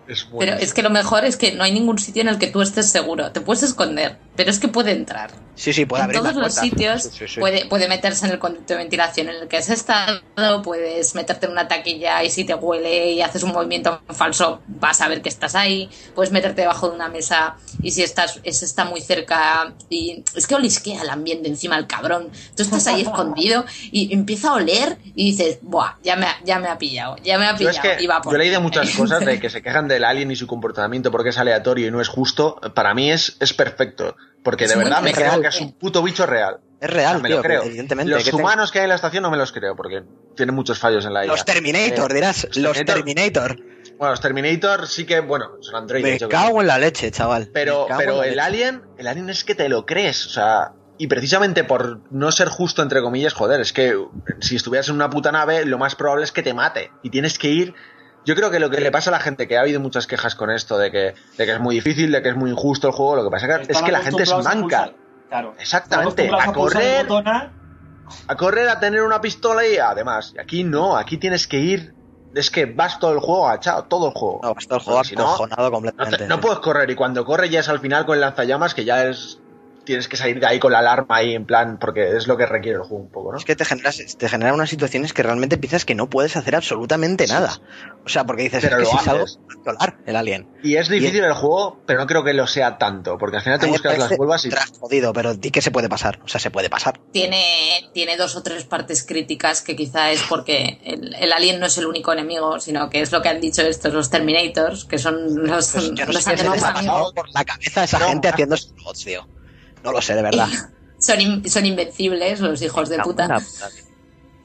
Es Pero es que lo mejor es que no hay ningún sitio en el que tú estés seguro. Te puedes esconder, pero es que puede entrar. sí sí puede en abrir todos las los sitios Sí, sí, sí. Puede, puede meterse en el conducto de ventilación en el que has estado, puedes meterte en una taquilla y si te huele y haces un movimiento falso vas a ver que estás ahí, puedes meterte debajo de una mesa y si estás ese está muy cerca y es que olisquea el ambiente encima el cabrón, tú estás ahí escondido y empieza a oler y dices, buah, ya me ha, ya me ha pillado, ya me ha Yo pillado es que y va por yo he leído ti". muchas cosas de que se quejan del alien y su comportamiento porque es aleatorio y no es justo. Para mí es, es perfecto. Porque Es de verdad me real, creo que es eh. un puto bicho real. es real me tío lo creo. evidentemente Los te- humanos que hay en la estación no me los creo porque tienen muchos fallos en la IA. los Terminator Eh, dirás los Terminator- Terminator Bueno, los Terminator sí que, bueno, son androides. me yo creo. cago en la leche chaval Pero, pero el leche. alien, el alien es que te lo crees, o sea, y precisamente por no ser justo entre comillas, joder, es que si estuvieras en una puta nave, lo más probable es que te mate y tienes que ir. Yo creo que lo que le pasa a la gente, que ha habido muchas quejas con esto, de que, de que es muy difícil, de que es muy injusto el juego, lo que pasa es que, es Están que la gente es manca. Claro. Exactamente, a correr. A, A correr a tener una pistola y además, y aquí no, aquí tienes que ir, es que vas todo el juego agachado, todo el juego. no, está el juego si no, No, completamente te- no puedes correr y cuando corre ya es al final con el lanzallamas que ya es tienes que salir de ahí con la alarma ahí en plan, porque es lo que requiere el juego un poco, ¿no? Es que te generas, te generan unas situaciones que realmente piensas que no puedes hacer absolutamente nada. O sea, porque dices, Pero es que lo si salgo, el alien. Y es difícil el juego, pero no creo que lo sea tanto, porque al final te A mí me buscas las vuelvas y... jodido, pero di que se puede pasar. O sea, se puede pasar. Tiene, tiene dos o tres partes críticas que quizá es porque el, el alien no es el único enemigo, sino que es lo que han dicho estos, los Terminators, que son los, Pues yo no los sé qué se les ha pasado por la cabeza a esa No, gente ah. haciendo robots, tío. No lo sé, de verdad. Son, in- son invencibles, los hijos de puta.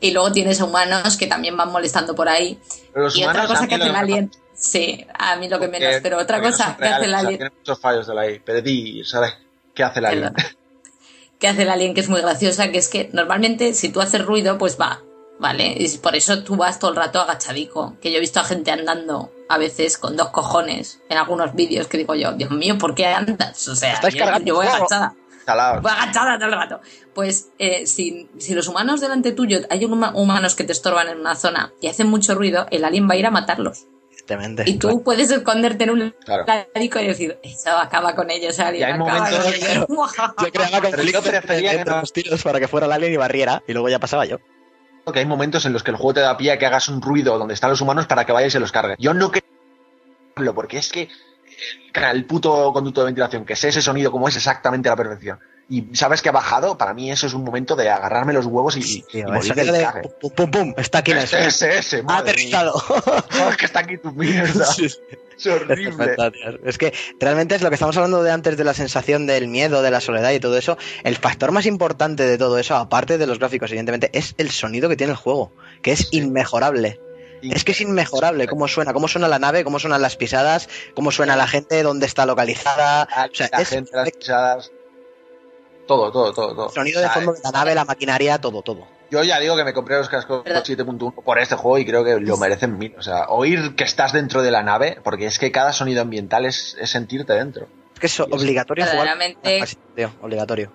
Y luego tienes a humanos que también van molestando por ahí. Pero los y otra humanos, cosa que hace el alien. Sí, a mí lo que Porque- menos, pero otra no cosa que hace el reales, o sea, alien. tiene muchos fallos de la di, ¿sabes? ¿Qué hace el alien? que hace el alien que es muy graciosa, que es que normalmente si tú haces ruido, pues va, ¿vale? Y por eso tú vas todo el rato agachadico. Que yo he visto a gente andando a veces con dos cojones en algunos vídeos que digo yo, Dios mío, ¿por qué andas? O sea, yo, yo voy agachada. Agachada todo el rato. Pues eh, si, si los humanos delante tuyo, hay huma- humanos que te estorban en una zona y hacen mucho ruido, el alien va a ir a matarlos. Evidentemente. Y tú claro. puedes esconderte en un Claro. ladico y decir, eso acaba con ellos, alien, Y hay acaba momentos- con ellos. Yo creaba prefería que no- los tiros para que fuera el alien y barriera, y luego ya pasaba yo. que hay momentos en los que el juego te da pie a que hagas un ruido donde están los humanos para que vayas y se los cargue. Yo no creo porque es que el, el puto conducto de ventilación, que sé ese sonido como es exactamente a la perfección. Y sabes que ha bajado, para mí eso es un momento de agarrarme los huevos y, Tío, morir del de pum, pum, pum, está aquí el Ese, ese, ese, Ha aterrizado. No, es que está aquí tu mierda. Sí. Es horrible. Es que realmente es lo que estamos hablando de antes de la sensación del miedo, de la soledad y todo eso. El factor más importante de todo eso, aparte de los gráficos, evidentemente, es el sonido que tiene el juego, que es inmejorable. Es que es inmejorable cómo suena, cómo suena la nave, cómo suenan las pisadas, cómo suena la gente, dónde está localizada. La, O sea, la es gente, las pisadas. Todo, todo, todo, todo. el sonido O de fondo de la nave, la maquinaria, todo, todo. Yo ya digo que me compré los cascos Perdón. 7.1 por este juego y creo que lo merecen mil. O sea, oír que estás dentro de la nave, porque es que cada sonido ambiental es, es sentirte dentro. Es que es obligatorio jugar. Obligatorio.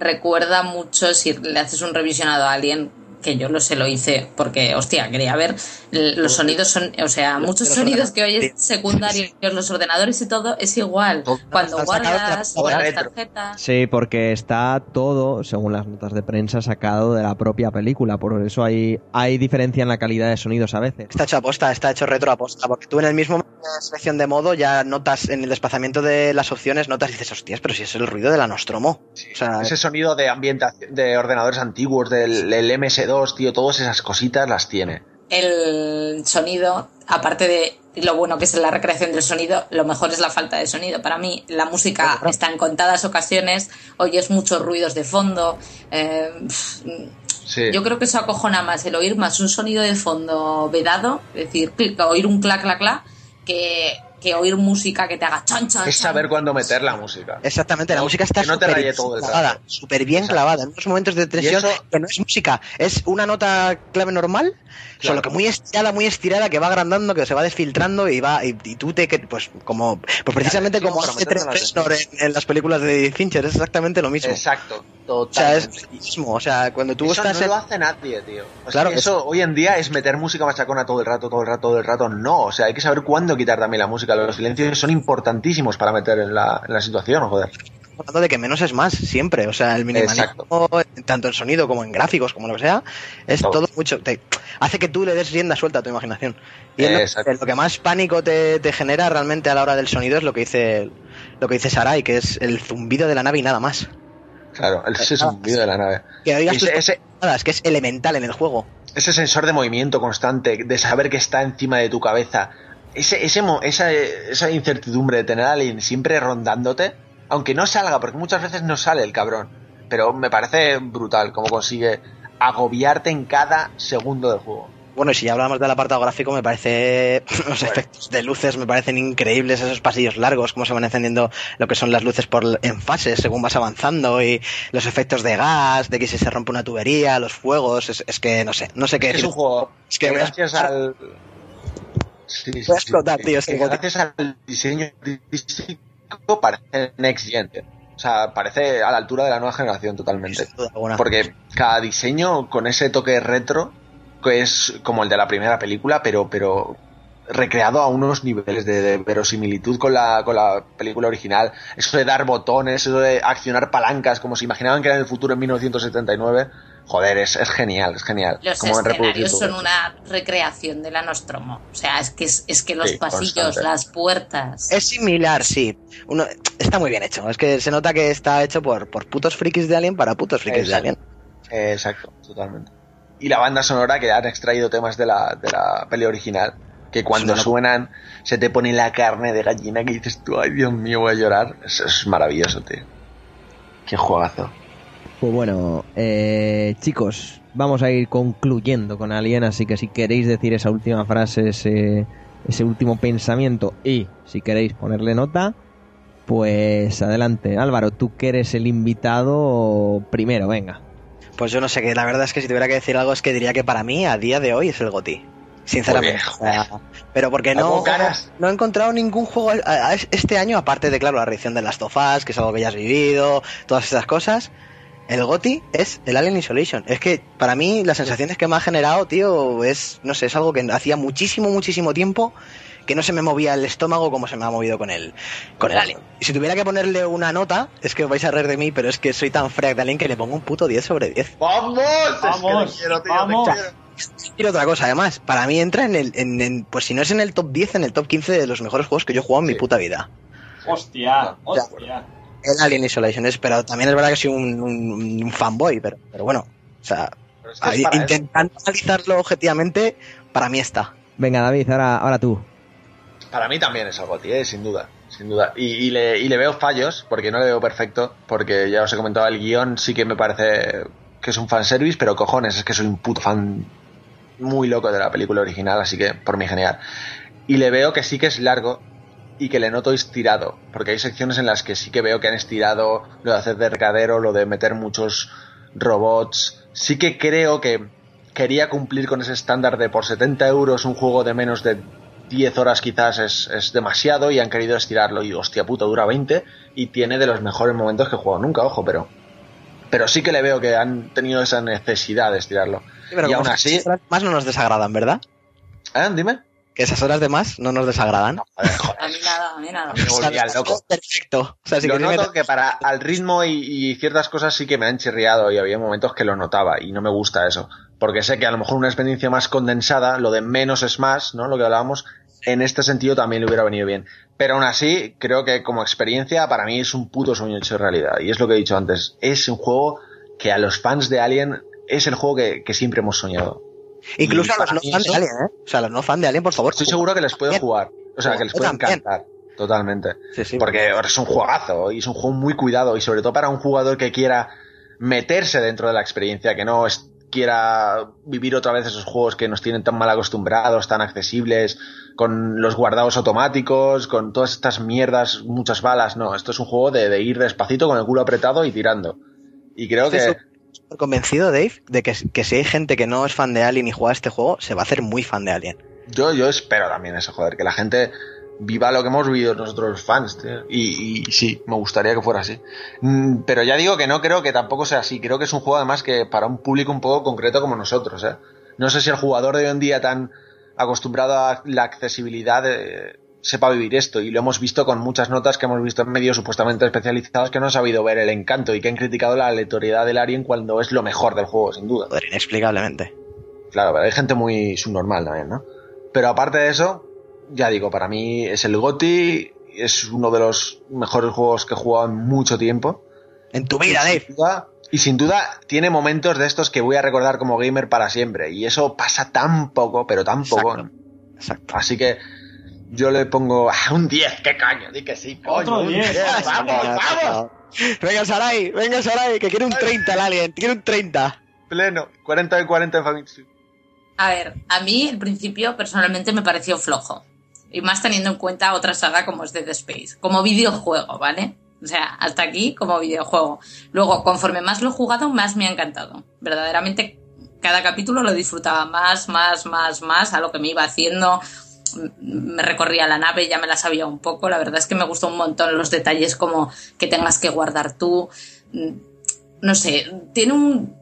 recuerda mucho si le haces un revisionado a alguien que yo lo sé lo hice porque hostia quería ver los sonidos son o sea Los- muchos los sonidos que oyes secundarios los ordenadores y todo es igual Todo cuando guardas las tarjetas Sí, porque está todo, según las notas de prensa, sacado de la propia película. Por eso hay, hay diferencia en la calidad de sonidos a veces. Está hecho aposta, está hecho retro aposta, porque tú en el mismo selección de modo ya notas en el desplazamiento de las opciones, notas y dices, hostias, pero si es el ruido de la Nostromo. O sea, Ese sonido de ambientación, de ordenadores antiguos, del, del MS2, tío, todas esas cositas las tiene. el sonido aparte de lo bueno que es la recreación del sonido lo mejor es la falta de sonido para mí la música Claro. está en contadas ocasiones oyes muchos ruidos de fondo eh, Sí. Yo creo que eso acojona más el oír más un sonido de fondo vedado, es decir, oír un clac, clac, clac, que, que oír música que te haga chan, chan, es chan. saber cuándo meter la música. Exactamente, la No, música está no súper clavada, súper bien Exacto. clavada. En unos momentos de tensión eso- que no es música, es una nota clave normal, solo que muy estirada, muy estirada, que va agrandando, que se va desfiltrando y va y, y tú te que- pues como pues precisamente como hace Reznor en, en las películas de Fincher, es exactamente lo mismo. Exacto, O sea, es totalmente. lo mismo, o sea, cuando tú eso estás no en- lo hace nadie, tío. O sea, Claro, que eso hoy en día es meter música machacona todo el rato, todo el rato, todo el rato. No, o sea, hay que saber cuándo quitar también la música. Los silencios son importantísimos para meter en la, en la situación, joder. hablando de que menos es más siempre, o sea, el minimalismo, tanto en sonido como en gráficos, como lo que sea, es Todo. todo, mucho, te, hace que tú le des rienda suelta a tu imaginación. Y es lo- que más pánico te, te genera realmente a la hora del sonido es lo que dice lo que dice Sarai, que es el zumbido de la nave y nada más. Claro, un vídeo de la nave. Que oigas Ese, tus ese, palabras, que es elemental en el juego. ese sensor de movimiento constante, de saber que está encima de tu cabeza, ese, ese, esa, esa incertidumbre de tener a alguien siempre rondándote, aunque no salga, porque muchas veces no sale el cabrón, pero me parece brutal cómo consigue agobiarte en cada segundo del juego. Bueno, y si ya hablamos del apartado gráfico, me parece los Bueno. efectos de luces me parecen increíbles, esos pasillos largos, cómo se van encendiendo lo que son las luces por en fases según vas avanzando y los efectos de gas, de que si se rompe una tubería, los fuegos, es, es que no sé, no sé qué Es decir. un juego Es que que gracias al... Sí, sí, Voy a explotar, sí, tío, es que que- gracias al diseño artístico parece Next Gen. O sea, parece a la altura de la nueva generación totalmente. Porque cada diseño con ese toque retro, que es como el de la primera película, pero, pero recreado a unos niveles de, de verosimilitud con la, con la película original. Eso de dar botones, eso de accionar palancas, como se imaginaban que era en el futuro en 1979. Joder, es, es genial, es genial. Los como escenarios son eso. una recreación de la Nostromo. O sea, es que, es, es que los Sí, pasillos, constante. las puertas. Es similar, sí. Uno, está muy bien hecho. Es que se nota que está hecho por, por putos frikis de Alien para putos frikis de. Alien. Exacto, totalmente. Y la banda sonora que han extraído temas de la, de la peli original, que cuando suenan se te pone la carne de gallina que dices tú, ay Dios mío, voy a llorar. Es, es maravilloso, tío. Qué juegazo. Pues bueno, eh, chicos, vamos a ir concluyendo con Alien, así que si queréis decir esa última frase, ese, ese último pensamiento y si queréis ponerle nota, pues adelante. Álvaro, tú que eres el invitado primero, venga. Pues yo no sé, que la verdad es que si tuviera que decir algo es que diría que para mí a día de hoy es el GOTI. Sinceramente. Joder, pero porque no, no he encontrado ningún juego a- a- este año, aparte de, claro, la reacción de Last of Us, que es algo que ya has vivido, todas estas cosas. El GOTI es el Alien Isolation. Es que para mí las sensaciones que me ha generado, tío, es, no sé, es algo que hacía muchísimo, muchísimo tiempo que no se me movía el estómago como se me ha movido con el, con el Alien. Y si tuviera que ponerle una nota, es que os vais a reír de mí, pero es que soy tan frac de Alien que le pongo un puto 10 sobre 10. ¡Vamos! Vamos, es que te quiero, tío, vamos. quiero. Y otra cosa, además, para mí entra en el, en, en- pues si no es en el top 10, en el top 15 de los mejores juegos que yo he jugado en mi Sí. puta vida. Hostia, hostia. El Alien Isolation es, pero también es verdad que soy un, un- un fanboy, pero, pero bueno, o sea, Pero es que es ahí, para eso. intentando analizarlo objetivamente, para mí está. Venga, David, ahora, ahora tú. Para mí también es algo, tío, sin duda, sin duda. Y, y le, y le veo fallos, porque no le veo perfecto, porque ya os he comentado, el guion sí que me parece que es un fanservice, pero cojones, es que soy un puto fan muy loco de la película original, así que por mí genial. Y le veo que sí que es largo y que le noto estirado, porque hay secciones en las que sí que veo que han estirado lo de hacer de recadero, lo de meter muchos robots. Sí que creo que quería cumplir con ese estándar de por 70 euros un juego de menos de 10 horas quizás es, es demasiado y han querido estirarlo y hostia puta dura 20 y tiene de los mejores momentos que he jugado nunca, ojo, pero pero sí que le veo que han tenido esa necesidad de estirarlo. Sí, pero y aún así, más no nos desagradan, ¿verdad? ¿eh? Dime. Que esas horas de más no nos desagradan. Joder, joder, A mí nada, a mí nada. me volvía loco. Perfecto. O sea, si lo noto que para al ritmo y, y ciertas cosas sí que me han chirriado y había momentos que lo notaba y no me gusta eso. Porque sé que a lo mejor una experiencia más condensada, lo de menos es más, ¿no? Lo que hablábamos, en este sentido también le hubiera venido bien. Pero aún así, creo que como experiencia para mí es un puto sueño hecho realidad. Y es lo que he dicho antes, es un juego que a los fans de Alien es el juego que, que siempre hemos soñado. Incluso a los no fans de Alien, ¿eh? O sea, a los no fans de Alien, por favor. Estoy seguro que les puede jugar. O sea, que les puede encantar. Totalmente. Sí, sí. Porque es un juegazo y es un juego muy cuidado y sobre todo para un jugador que quiera meterse dentro de la experiencia, que no es- quiera vivir otra vez esos juegos que nos tienen tan mal acostumbrados, tan accesibles, con los guardados automáticos, con todas estas mierdas, muchas balas. No, esto es un juego de, de ir despacito con el culo apretado y tirando. Y creo que... convencido, Dave, de que, que si hay gente que no es fan de Alien y juega este juego, se va a hacer muy fan de Alien. Yo, yo espero también eso, joder, que la gente viva lo que hemos vivido nosotros los fans, tío. Y, y sí, me gustaría que fuera así. Mm, Pero ya digo que no creo que tampoco sea así. Creo que es un juego además que para un público un poco concreto como nosotros, ¿eh? No sé si el jugador de hoy en día tan acostumbrado a la accesibilidad sepa vivir esto. Y lo hemos visto con muchas notas que hemos visto en medios supuestamente especializados que no han sabido ver el encanto y que han criticado la aleatoriedad del Alien cuando es lo mejor del juego, sin duda. Joder, inexplicablemente. Claro, pero hay gente muy subnormal también, ¿no? Pero aparte de eso, ya digo, para mí es el GOTI, es uno de los mejores juegos que he jugado en mucho tiempo. En tu vida, Dave. y sin duda tiene momentos de estos que voy a recordar como gamer para siempre. Y eso pasa tan poco, pero tan poco. Exacto. Exacto. Así que yo le pongo ah, un 10, ¿qué coño? Di que sí, coño. Otro un 10. Vamos, vamos. Venga, Sarai, venga, Sarai, que quiere un 30 el Alien, quiere un 30. Pleno, 40 de 40 en Famitsu. A ver, a mí el principio personalmente me pareció flojo. Y más teniendo en cuenta otra saga como es Dead Space. Como videojuego, ¿vale? O sea, hasta aquí como videojuego. Luego, conforme más lo he jugado, más me ha encantado. Verdaderamente, cada capítulo lo disfrutaba más, más, más, más a lo que me iba haciendo. Me recorría la nave, ya me la sabía un poco. La verdad es que me gustó un montón los detalles como que tengas que guardar tú. Mm, No sé, tiene un,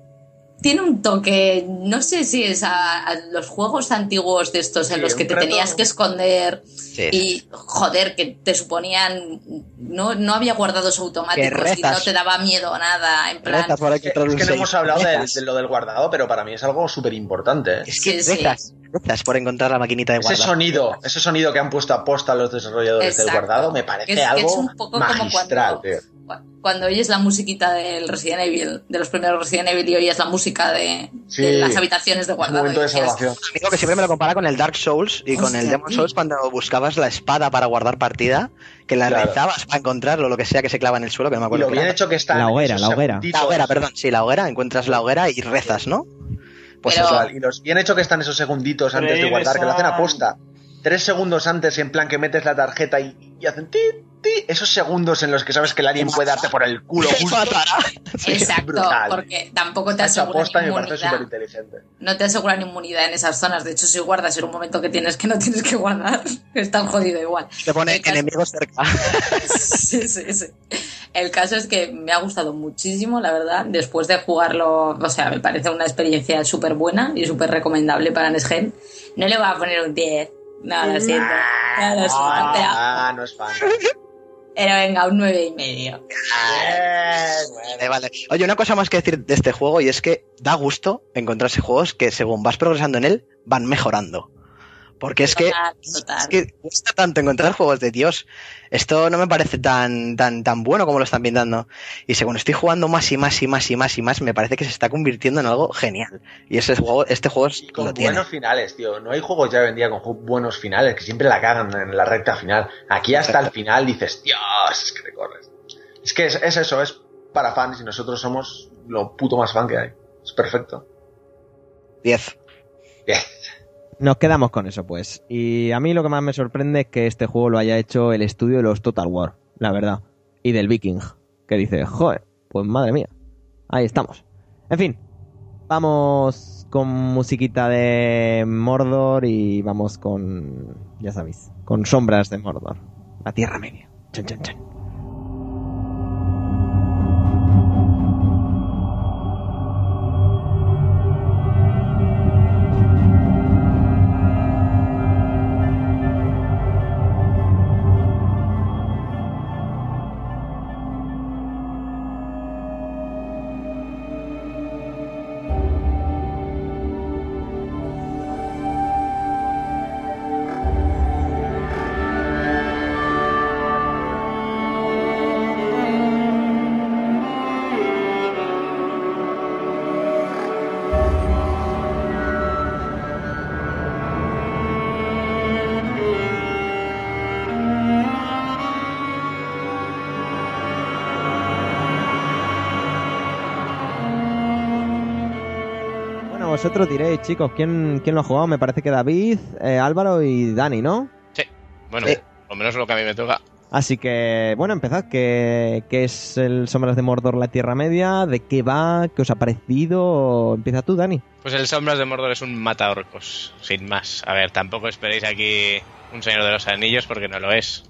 tiene un toque, no sé si es a, a los juegos antiguos de estos en Sí, los que te tenías que esconder Sí. y joder, que te suponían, no, no había guardados automáticos y no te daba miedo nada, en plan, Rezas para Es que, que no hemos hablado de, lo del guardado, pero para mí es algo súper importante. ¿eh? Es que Sí, sí. rezas, rezas por encontrar la maquinita de Ese guardar. sonido, ese sonido que han puesto a posta los desarrolladores del guardado me Que parece es- que algo es un poco como magistral, cuando- tío. Cu- cuando oyes la musiquita del Resident Evil, de los primeros Resident Evil y oyes la música de, Sí. de las habitaciones de Es un guardado. momento de salvación. Un amigo que siempre me lo compara con el Dark Souls y con el Demon. Souls cuando buscabas la espada para guardar partida, que la Claro. rezabas para encontrarlo, lo que sea que se clava en el suelo, que no me Y acuerdo. lo bien era. hecho que está. La hoguera, la hoguera. La hoguera, perdón, sí, la hoguera, encuentras la hoguera y rezas, ¿no? Pues Pero- eso, Y los bien hecho que están esos segunditos antes de guardar, que lo hacen esa- a posta. Tres segundos antes, en plan que metes la tarjeta y, y hacen ti, ti. Esos segundos en los que sabes que el alien puede darte por el culo justo. Exacto, brutal. porque tampoco te Está hecho a aseguran posta y me parece súper inmunidad. inteligente. No te aseguran inmunidad en esas zonas. De hecho, si guardas en un momento que tienes que no tienes que guardar, estás jodido igual. te pone El enemigos cerca. sí, sí, sí. El caso es que me ha gustado muchísimo, la verdad. Después de jugarlo, o sea, me parece una experiencia súper buena y súper recomendable para Nesgen. No le voy a poner un 10. No, lo siento. No, lo siento. Ah, no es fan. Pero venga, un 9 y medio. Vale, vale. Oye, una cosa más que decir de este juego y es que da gusto encontrarse juegos que según vas progresando en él, van mejorando. Porque es que, Total, total. es que cuesta tanto encontrar juegos de Dios. Esto no me parece tan, tan, tan bueno como lo están pintando. Y según estoy jugando más y más y más y más y más, me parece que se está convirtiendo en algo genial. Y ese juego, este juego es- con lo tiene. buenos finales, tío. No hay juegos ya hoy en día con buenos finales, que siempre la cagan en la recta final. Aquí hasta el final dices, Dios, es que te corres. Es que es, es eso, es para fans y nosotros somos lo puto más fan que hay. Es perfecto. 10. Bien. Nos quedamos con eso, pues. Y a mí lo que más me sorprende es que este juego lo haya hecho el estudio de los Total War, la verdad. Y del Viking, que dice, joder, pues madre mía. Ahí estamos. En fin, vamos con musiquita de Mordor y vamos con, ya sabéis, con sombras de Mordor. La Tierra Media. Chan, chan, chan. Vosotros diréis, chicos, ¿quién, quién lo ha jugado? Me parece que David, eh, Álvaro y Dani, ¿no? Sí. Bueno, Sí. o menos lo que a mí me toca. Así que, bueno, empezad. ¿Qué, qué es el Sombras de Mordor, la Tierra Media? ¿De qué va? ¿Qué os ha parecido? Empieza tú, Dani. Pues el Sombras de Mordor es un mataorcos, sin más. A ver, tampoco esperéis aquí un Señor de los Anillos porque no lo es.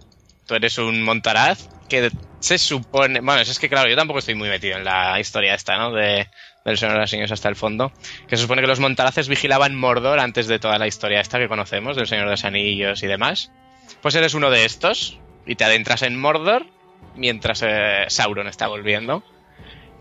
Tú eres un montaraz que se supone... Bueno, es que claro, yo tampoco estoy muy metido en la historia esta, ¿no? De, del Señor de los Anillos hasta el fondo. Que se supone que los montaraces vigilaban Mordor antes de toda la historia esta que conocemos, del Señor de los Anillos y demás. Pues eres uno de estos y te adentras en Mordor mientras eh, Sauron está volviendo.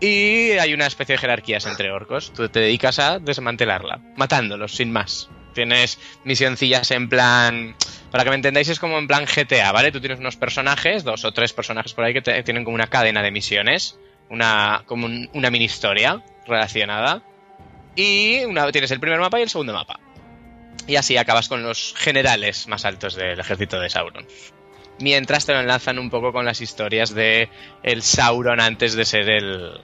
Y hay una especie de jerarquías entre orcos. Tú te dedicas a desmantelarla, matándolos, sin más. Tienes misioncillas en plan... Para que me entendáis, es como en plan GTA, ¿vale? Tú tienes unos personajes, dos o tres personajes por ahí que tienen como una cadena de misiones. Una, como un- una mini historia relacionada. Y tienes el primer mapa y el segundo mapa. Y así acabas con los generales más altos del ejército de Sauron. Mientras te lo enlazan un poco con las historias de el Sauron antes de ser el,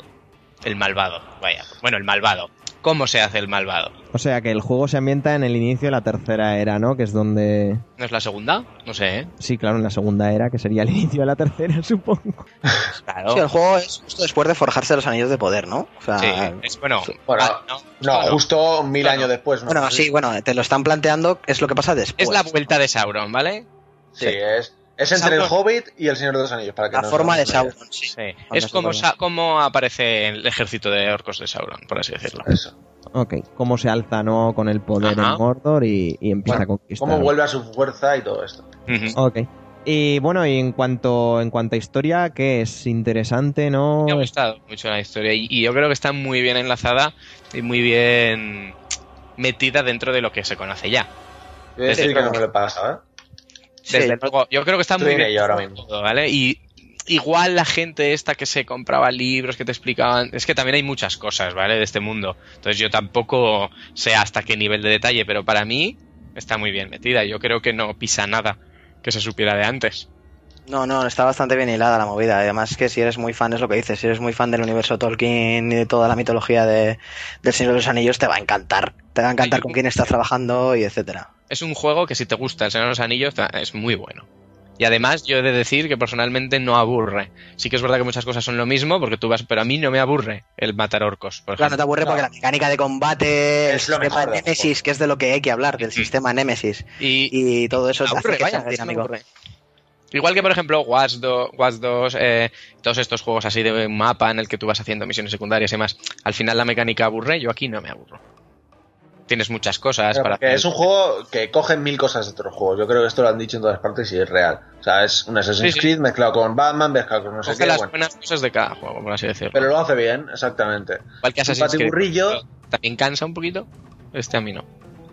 el malvado. Vaya, bueno, el malvado. ¿Cómo se hace el malvado? O sea, que el juego se ambienta en el inicio de la tercera era, ¿no? Que es donde... ¿No es la segunda? No sé, ¿eh? Sí, claro, en la segunda era, que sería el inicio de la tercera, supongo. Claro. Sí, el juego es justo después de forjarse los anillos de poder, ¿no? O sea, Sí, es bueno. Bueno, ah, no, justo mil Claro. años después. ¿no? Bueno, sí, bueno, te lo están planteando, es lo que pasa después. Es la vuelta de Sauron, ¿vale? Sí, es. Es entre el Hobbit y el Señor de los Anillos, para que La no forma de Sauron, sí. Es como, sa- como aparece el ejército de orcos de Sauron, por así decirlo. Eso. Ok, cómo se alza, ¿no? Con el poder Ajá. en Mordor y, y empieza Bueno, a conquistar. Cómo vuelve a su fuerza y todo esto. Ok. Y bueno, y en cuanto, en cuanto a historia, que es interesante, ¿no? Me ha gustado mucho la historia y, y yo creo que está muy bien enlazada y muy bien metida dentro de lo que se conoce ya. Yo decir que no me lo pasa, ¿eh? Desde luego, yo creo que está muy en bien ahora todo, mismo. ¿vale? Y igual la gente esta que se compraba libros que te explicaban, es que también hay muchas cosas, ¿vale? De este mundo. Entonces yo tampoco sé hasta qué nivel de detalle, pero para mí está muy bien metida. Yo creo que no pisa nada que se supiera de antes. No, no, está bastante bien hilada la movida. Además que si eres muy fan, es lo que dices, si eres muy fan del universo Tolkien y de toda la mitología de, del Señor de los Anillos, te va a encantar. Te va a encantar con quién estás trabajando y etcétera. Es un juego que si te gusta el Señor de los Anillos es muy bueno. Y además yo he de decir que personalmente no aburre. Sí que es verdad que muchas cosas son lo mismo porque tú vas, pero a mí no me aburre el matar orcos, por Claro, no te aburre porque la mecánica de combate, el Es lo sistema mejor del Nemesis, que es de lo que hay que hablar, del sistema Nemesis. Y, Y todo eso hace aburre, vaya, es dinámico. Igual que, por ejemplo, Watch, Do- Watch 2, eh, todos estos juegos así de un mapa en el que tú vas haciendo misiones secundarias y demás, al final la mecánica aburre, yo aquí no me aburro. Tienes muchas cosas Pero para hacer. es un juego que coge mil cosas de otros juegos. Yo creo que esto lo han dicho en todas partes y es real. O sea, es un Assassin's Sí, sí. Creed mezclado con Batman, mezclado con no sé Coge qué. las bueno. buenas cosas de cada juego, por así decirlo. Pero lo hace bien, exactamente. Igual que Assassin's Creed, también cansa un poquito. Este a mí no.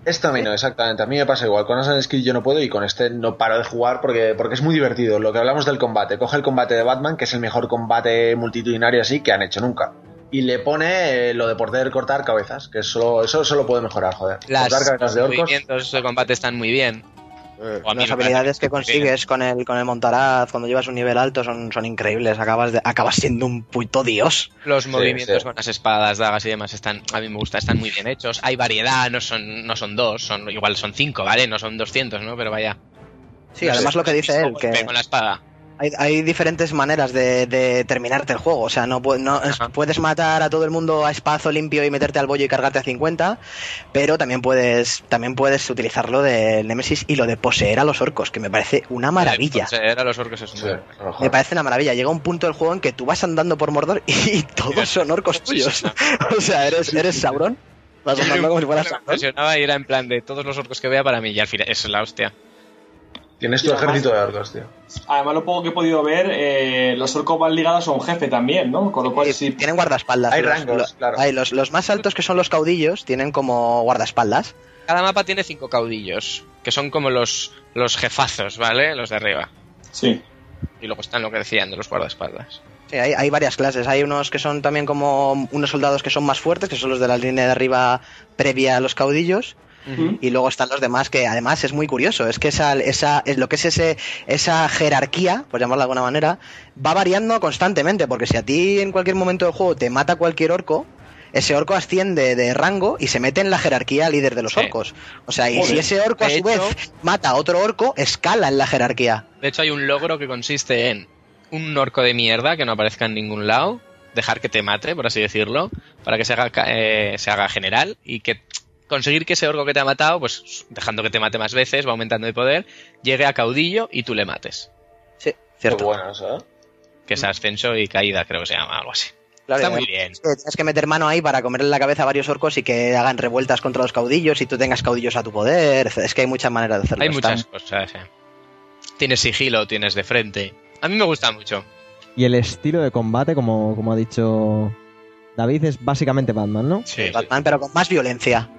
Esto a mí no, exactamente. A mí me pasa igual. Con Assassin's Creed yo no puedo y con este no paro de jugar porque, porque es muy divertido. Lo que hablamos del combate. Coge el combate de Batman, que es el mejor combate multitudinario así que han hecho nunca. Y le pone eh, lo de poder cortar cabezas, que solo, eso solo puede mejorar, joder. Las, cortar cabezas de los orcos. movimientos de combate están muy bien. Las me habilidades que consigues con el, con el Montaraz cuando llevas un nivel alto son, son increíbles. Acabas, de, acabas siendo un puto dios. Los movimientos sí. con las espadas, dagas y demás están, a mí me gusta, están muy bien hechos. Hay variedad, no son, no son dos, son igual son cinco, ¿vale? No son 200, ¿no? Pero vaya. Sí, además lo que dice él, que Con la espada. Hay, hay diferentes maneras de, de terminarte el juego. O sea, no, no puedes matar a todo el mundo a espazo limpio y meterte al bollo y cargarte a 50, pero también puedes, también puedes utilizar lo del Nemesis y lo de poseer a los orcos, que me parece una maravilla. Poseer a los orcos es un Sí. Me parece una maravilla. Llega un punto del juego en que tú vas andando por Mordor y todos son orcos tuyos. O sea, eres, eres Sauron. Vas andando como si fueras me Sauron. impresionaba y era en plan de todos los orcos que vea para mí y al final es la hostia. Tienes tu además- ejército de orcos, tío. Además, lo poco que he podido ver, eh, los orcos van ligados a un jefe también, ¿no? Con lo cual, Sí. Tienen guardaespaldas. Hay Los- rangos, los, claro. hay los, los más altos que son los caudillos tienen como guardaespaldas. Cada mapa tiene cinco caudillos, que son como los, los jefazos, ¿vale? Los de arriba. Sí. Y luego están lo que decían de los guardaespaldas. Sí, hay, hay varias clases. Hay unos que son también como unos soldados que son más fuertes, que son los de la línea de arriba previa a los caudillos. Y luego están los demás que además es muy curioso. Es que esa, esa, es lo que es ese, esa jerarquía, por llamarla de alguna manera, va variando constantemente. Porque si a ti en cualquier momento del juego te mata cualquier orco, ese orco asciende de rango y se mete en la jerarquía líder de los Sí. orcos. O sea, y Joder. si ese orco a su hecho- vez mata a otro orco, escala en la jerarquía. De hecho, hay un logro que consiste en un orco de mierda que no aparezca en ningún lado, dejar que te mate, por así decirlo, para que se haga, eh, se haga general y que conseguir que ese orco que te ha matado, pues dejando que te mate más veces, va aumentando de poder, llegue a caudillo y tú le mates. Sí, Qué cierto. bueno eso, ¿eh? Que es ascenso y caída, creo que se llama, algo así. Claro, Está muy bien. Es que Tienes que meter mano ahí para comerle la cabeza a varios orcos y que hagan revueltas contra los caudillos y tú tengas caudillos a tu poder. Es que hay muchas maneras de hacerlo. Hay Está- muchas cosas. eh. Tienes sigilo, tienes de frente. A mí me gusta mucho. Y el estilo de combate, como, como ha dicho David, es básicamente Batman, ¿no? Sí, Batman, pero con más violencia.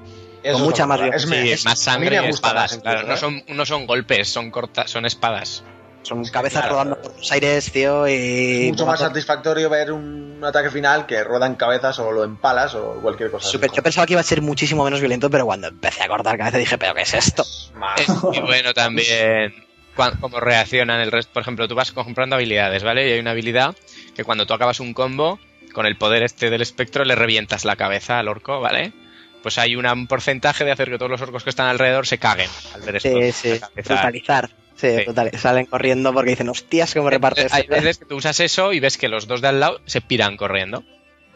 Eso Con es mucha más violencia. Es Sí, es- más sangre y espadas, claro. No son, no son golpes, son cortas, son espadas. Son cabezas claro. rodando por los aires, tío, y... Es mucho más satisfactorio ver un ataque final que ruedan cabezas o lo empalas o cualquier cosa. Yo pensaba que iba a ser muchísimo menos violento, pero cuando empecé a cortar cabeza dije, ¿pero qué es esto? Es muy bueno también cómo reaccionan el resto. Por ejemplo, tú vas comprando habilidades, ¿vale? Y hay una habilidad que cuando tú acabas un combo, con el poder este del espectro, le revientas la cabeza al orco, ¿vale? Pues hay una- un porcentaje de hacer que todos los orcos que están alrededor se caguen al ver esto. Sí, sí, brutalizar. Sí, Sí. brutal- Salen corriendo porque dicen, hostias, cómo reparte Entonces, esto. Hay veces que tú usas eso y ves que los dos de al lado se piran corriendo.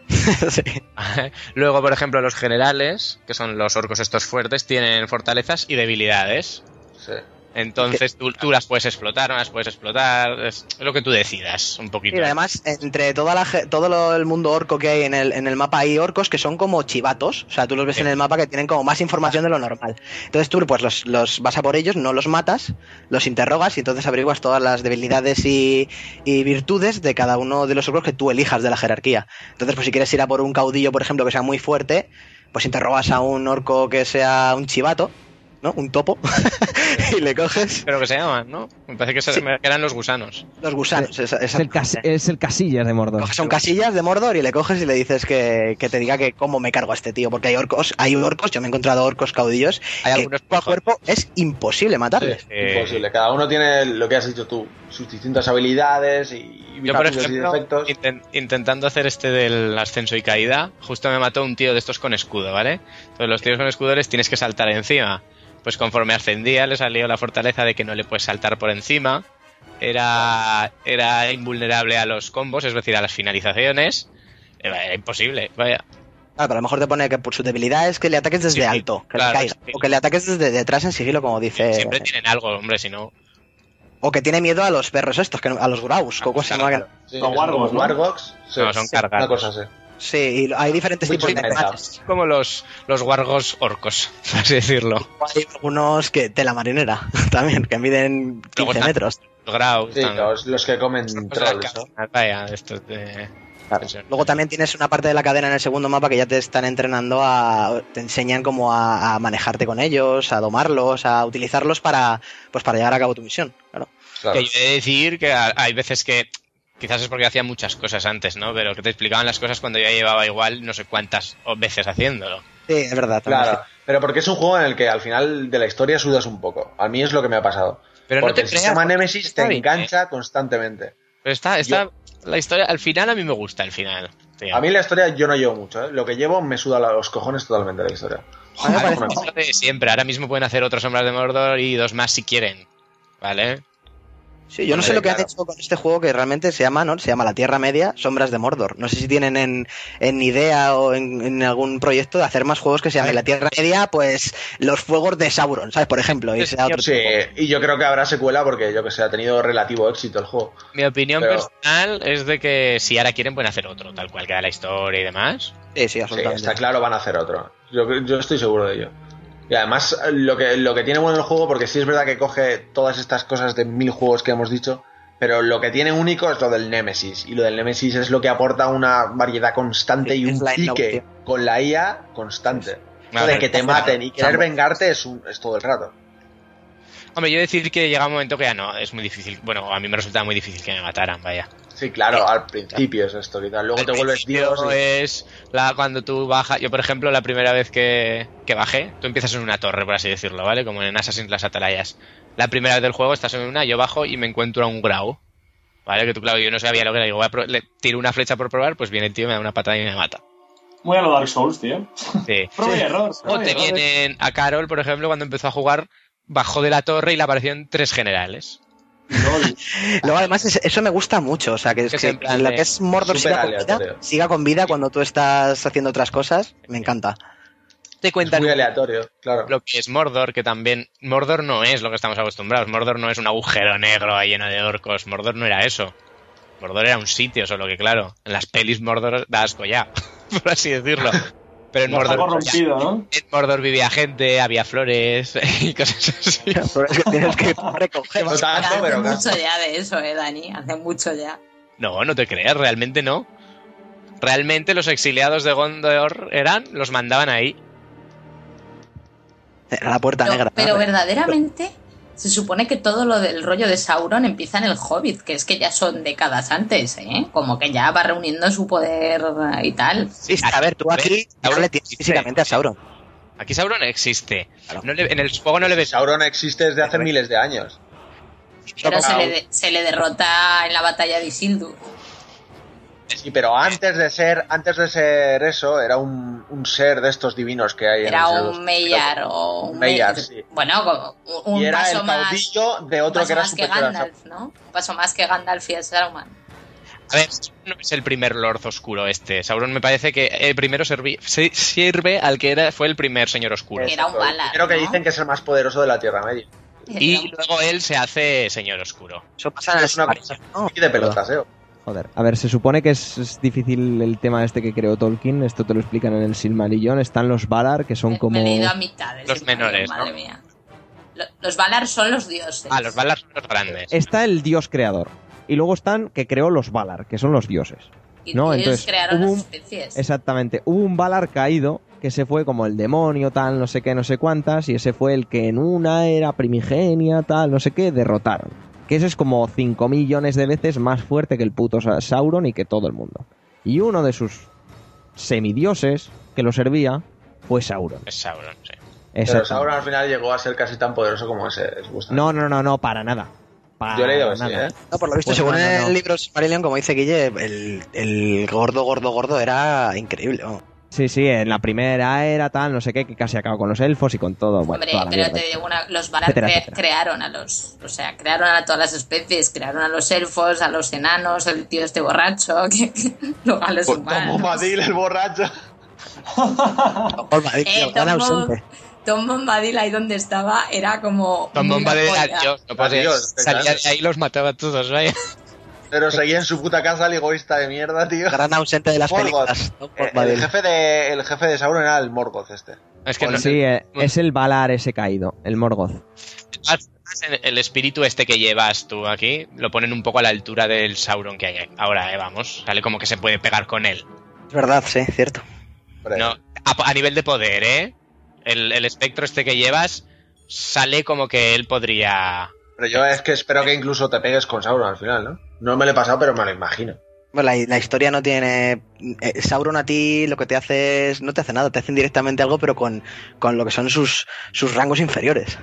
Sí. Luego, por ejemplo, los generales, que son los orcos estos fuertes, tienen fortalezas y debilidades. Sí. Entonces tú, tú las puedes explotar, no las puedes explotar, es lo que tú decidas, un poquito. Y además, entre toda la, todo lo- el mundo orco que hay en el, en el mapa hay orcos que son como chivatos. O sea, tú los ves en el mapa que tienen como más información de lo normal. Entonces tú pues los, los vas a por ellos, no los matas, los interrogas y entonces averiguas todas las debilidades y, y virtudes de cada uno de los orcos que tú elijas de la jerarquía. Entonces, pues si quieres ir a por un caudillo, por ejemplo, que sea muy fuerte, pues interrogas a un orco que sea un chivato, ¿no? Un topo, y le coges Creo que se llaman, ¿no? Me parece que, se- Sí. que eran los gusanos. los gusanos. esa- Es el, cas- es el casillas de Mordor. Un casillas de Mordor y le coges y le dices que, que te diga que cómo me cargo a este tío. Porque hay orcos, hay orcos, yo me he encontrado orcos caudillos, Hay que algunos cuerpo a cuerpo es imposible matarles. Eh, Imposible. Cada uno tiene lo que has dicho tú, sus distintas habilidades y Yo, por ejemplo, intentando hacer este del ascenso y caída, justo me mató un tío de estos con escudo, ¿vale? Entonces los tíos con escudo les tienes que saltar encima. Pues conforme ascendía le salió la fortaleza de que no le puedes saltar por encima. Era, era invulnerable a los combos, es decir, a las finalizaciones. Era imposible, vaya. Claro, pero a lo mejor te pone que por su debilidad es que le ataques desde Sí, sí, alto, que claro, le caiga. sí. O que le ataques desde detrás en sigilo, como dice. Siempre tienen algo, hombre, si no. O que tiene miedo a los perros estos, que no- a los graus. ¿Cómo se llama? claro. Sí, wargos, como ¿no? No, son sí, cargados. Una cosa así. Sí, y hay diferentes Muy tipos de. Como los, los wargos orcos, por así decirlo. Hay algunos que de la marinera también, que miden 15 Luego están- metros. Los graus. Sí, los, los que comen trolls, ¿no? Vaya, estos de... Luego también tienes una parte de la cadena en el segundo mapa que ya te están entrenando a. te enseñan como a, a manejarte con ellos, a domarlos, a utilizarlos para. pues para llevar a cabo tu misión. Claro. Claro. Que yo he de decir que hay veces que quizás es porque hacía muchas cosas antes, ¿no? Pero que te explicaban las cosas cuando ya llevaba igual no sé cuántas o- veces haciéndolo. Sí, es verdad. también. Claro, pero porque es un juego en el que al final de la historia sudas un poco. A mí es lo que me ha pasado. Pero no porque te el creas, sistema Nemesis te bien, engancha constantemente. Pero está, está la historia, al final a mí me gusta el final. tío. A mí la historia yo no llevo mucho, ¿eh? Lo que llevo me suda los cojones totalmente la historia. Parece- de siempre. Ahora mismo pueden hacer otras sombras de Mordor y dos más si quieren. ¿Vale? Sí, yo no sé lo que han claro. hecho con este juego que realmente se llama, ¿no? Se llama La Tierra Media, Sombras de Mordor. No sé si tienen en, en idea o en, en algún proyecto de hacer más juegos que se llamen La Tierra Media, pues los fuegos de Sauron, ¿sabes? Por ejemplo, y sea otro Sí, tipo. y yo creo que habrá secuela porque yo que sé, ha tenido relativo éxito el juego. Mi opinión Pero- personal es de que si ahora quieren pueden hacer otro, tal cual queda la historia y demás. Sí, sí, Sí, absolutamente. está claro, van a hacer otro. Yo, yo estoy seguro de ello. Y además, lo que, lo que tiene bueno el juego, porque sí es verdad que coge todas estas cosas de mil juegos que hemos dicho, pero lo que tiene único es lo del Nemesis. Y lo del Nemesis es lo que aporta una variedad constante y un pique con la IA constante. A de que te maten y querer vengarte es, un- es todo el rato. Hombre, yo decir que llega un momento que ya no, es muy difícil. Bueno, a mí me resultaba muy difícil que me mataran, vaya. Sí, claro, al principio es esto y tal. Luego Al te vuelves Dios. y- es la, cuando tú bajas. Yo, por ejemplo, la primera vez que, que bajé, tú empiezas en una torre, por así decirlo, ¿vale? Como en Assassin's las Atalayas. La primera vez del juego estás en una, yo bajo y me encuentro a un Grau. ¿Vale? Que tú, claro, yo no sabía lo que era. Digo, voy a pro- le tiro una flecha por probar, pues viene el tío, me da una patada y me mata. Muy a lo Dark Souls, tío. Sí. Y error. O te error. vienen a Carol, por ejemplo, cuando empezó a jugar, bajó de la torre y le aparecieron tres generales. Luego, además, es- eso me gusta mucho. O sea, que, es Que es que plan es Mordor siga con, vida, aleatorio. siga con vida cuando tú estás haciendo otras cosas. Me encanta. Te Es cuentan muy aleatorio, claro. lo que es Mordor, que también Mordor no es lo que estamos acostumbrados. Mordor no es un agujero negro ahí lleno de orcos. Mordor no era eso. Mordor era un sitio, solo que claro, en las pelis Mordor da asco ya, por así decirlo. Pero en Mordor, corrompido, ¿no? en Mordor vivía gente, había flores y cosas así. Pero es que tienes que recoger. No tanto, Hace pero mucho ya de eso, eh, Dani. Hace mucho ya. No, no te creas, realmente no. Realmente los exiliados de Gondor eran, los mandaban ahí. Era la puerta Pero, negra. pero verdaderamente se supone que todo lo del rollo de Sauron empieza en el Hobbit, que es que ya son décadas antes, ¿eh? Como que ya va reuniendo su poder y tal. Sí, a ver, tú aquí Sauron le tienes físicamente a Sauron. Aquí Sauron existe. Claro. No le- en el juego no le ves Sauron existe desde hace miles de años. Pero se le, de- se le derrota en la batalla de Isildur. Sí, pero antes de ser, antes de ser eso, era un, un ser de estos divinos que hay en Era de los un Meyar o un Meyar, Me- sí. Bueno, un, un Y era paso el más, caudillo de un otro paso que era más que Gandalf, ¿no? Un paso más que Gandalf y el Saruman. A ver, no es el primer Lord Oscuro este. Sauron me parece que el primero servi- se- sirve al que era, fue el primer Señor Oscuro. Era un. Valar, Creo que ¿no? dicen que es el más poderoso de la Tierra Media. Y luego él se hace señor oscuro. Eso pasa en Es una cosa ¿no? de pelotaseo. Joder, a ver, se supone que es, es difícil el tema este que creó Tolkien, esto te lo explican en el Silmarillion, están los Valar, que son Me- como... Me he leído a mitad. del Los menores, ¿no? Madre mía. Lo- Los Valar son los dioses. Ah, los Valar son los grandes. Está el dios creador, y luego están que creó los Valar, que son los dioses. Y no, ellos entonces, crearon hubo las un- especies. Exactamente, hubo un Valar caído que se fue como el demonio, tal, no sé qué, no sé cuántas, y ese fue el que en una era primigenia, tal, no sé qué, derrotaron. Que ese es como 5 millones de veces más fuerte que el puto Sa- Sauron y que todo el mundo. Y uno de sus semidioses que lo servía fue Sauron. Es Sauron, sí. Pero. Sauron al final llegó a ser casi tan poderoso como ese. No, no, no, no, para nada. Para Yo he leído que sí, nada. ¿eh? No, por lo visto, Pues según no, no, el libro Silmarillion, como dice Guille, el, el gordo, gordo, gordo era increíble. Sí, sí, en la primera era tal, no sé qué, que casi acabó con los elfos y con todo. Bueno, Hombre, toda la pero mierda. te digo una, los Valar Etcétera, cre- etcétera. crearon a los, o sea, crearon a todas las especies, crearon a los elfos, a los enanos, el tío este borracho, que, a los Pues Tom. Bombadil, el borracho. Paul Madrid, Eh, Tom, Bo- ausente. Tom Bombadil ahí donde estaba era como Tom Bombadil era. Dios, no Dios, Salía de ahí y los mataba a todos, vaya. Pero seguía en su puta casa el egoísta de mierda, tío. Gran ausente de las Morgoth. películas. ¿no? Paul Eh, el, jefe de, el jefe de Sauron era el Morgoth este. Es que Pues no sí, eh, es el Valar ese caído, el Morgoth. el espíritu este que llevas tú aquí lo ponen un poco a la altura del Sauron que hay ahora, eh, vamos. Sale como que se puede pegar con él. Es verdad, sí, cierto. No, a, a nivel de poder, ¿eh? El, el espectro este que llevas sale como que él podría... Pero yo es que espero que incluso te pegues con Sauron al final, ¿no? No me lo he pasado, pero me lo imagino. Bueno, la, la historia no tiene. eh, Sauron a ti lo que te hace es. No te hace nada, te hacen directamente algo, pero con, con lo que son sus, sus rangos inferiores.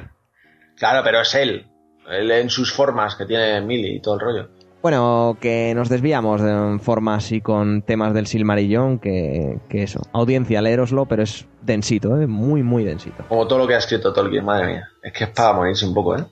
Claro, pero es él. Él en sus formas que tiene Mili y todo el rollo. Bueno, que nos desviamos de forma así con temas del Silmarillón, que, que eso. Audiencia, leeroslo, pero es densito, ¿eh? muy, muy densito. Como todo lo que ha escrito Tolkien, madre mía. Es que es para morirse un poco, ¿eh?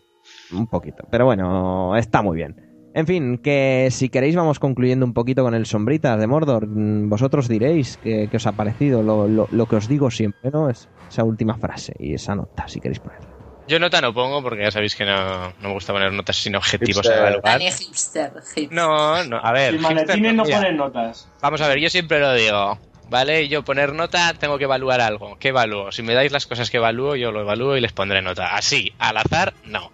Un poquito. Pero bueno, está muy bien. En fin, que si queréis vamos concluyendo un poquito con el Sombritas de Mordor. Mm, Vosotros diréis qué qué os ha parecido lo, lo- lo que os digo siempre, ¿no? Es esa última frase y esa nota, si queréis ponerla. Yo nota no pongo porque ya sabéis que no, no me gusta poner notas sin objetivos Hipster. a evaluar. Dani hipster, hipster. No, no, a ver. Sin maletines no mira, ponen notas. Vamos a ver, yo siempre lo digo, ¿vale? Yo poner nota tengo que evaluar algo. ¿Qué evalúo? Si me dais las cosas que evalúo, yo lo evalúo y les pondré nota. Así, al azar, no.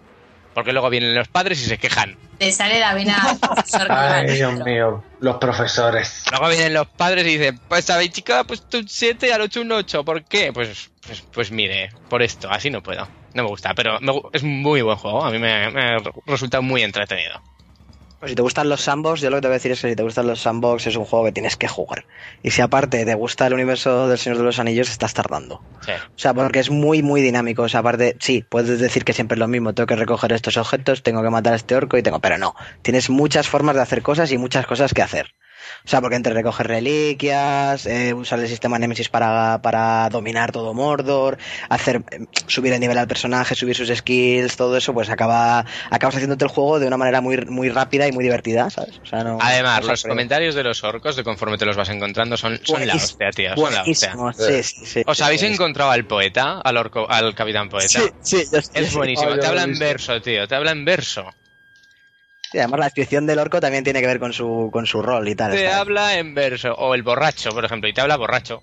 Porque luego vienen los padres y se quejan. Te sale la vena profesor que va Ay, Dios mío. Los profesores. Luego vienen los padres y dicen, pues sabéis chica, ha puesto un 7 y al 8 un 8. ¿Por qué? Pues, pues, pues mire, por esto, así no puedo. No me gusta, pero me es muy buen juego. A mí me, me resulta muy entretenido. Pues si te gustan los sandbox, yo lo que te voy a decir es que si te gustan los sandbox es un juego que tienes que jugar. Y si aparte te gusta el universo del Señor de los Anillos, estás tardando. Sí. O sea, porque es muy, muy dinámico. O sea, aparte, sí, puedes decir que siempre es lo mismo. Tengo que recoger estos objetos, tengo que matar a este orco y tengo. Pero no. Tienes muchas formas de hacer cosas y muchas cosas que hacer. O sea, porque entre recoger reliquias, eh, usar el sistema Nemesis para, para dominar todo Mordor, hacer eh, subir el nivel al personaje, subir sus skills, todo eso, pues acaba acabas haciéndote el juego de una manera muy, muy rápida y muy divertida, ¿sabes? O sea, no, Además, no los comentarios de los orcos, de conforme te los vas encontrando, son, son la hostia, tío. Son la hostia. buenísimo, sí, sí, sí. ¿Os habéis encontrado al poeta, al orco, al capitán poeta? Sí, sí, yo estoy- Es buenísimo, Oh, yo te habla en verso, tío, te habla en verso. Sí, además la descripción del orco también tiene que ver con su, con su rol y tal. Te habla en verso. O el borracho, por ejemplo, y te habla borracho.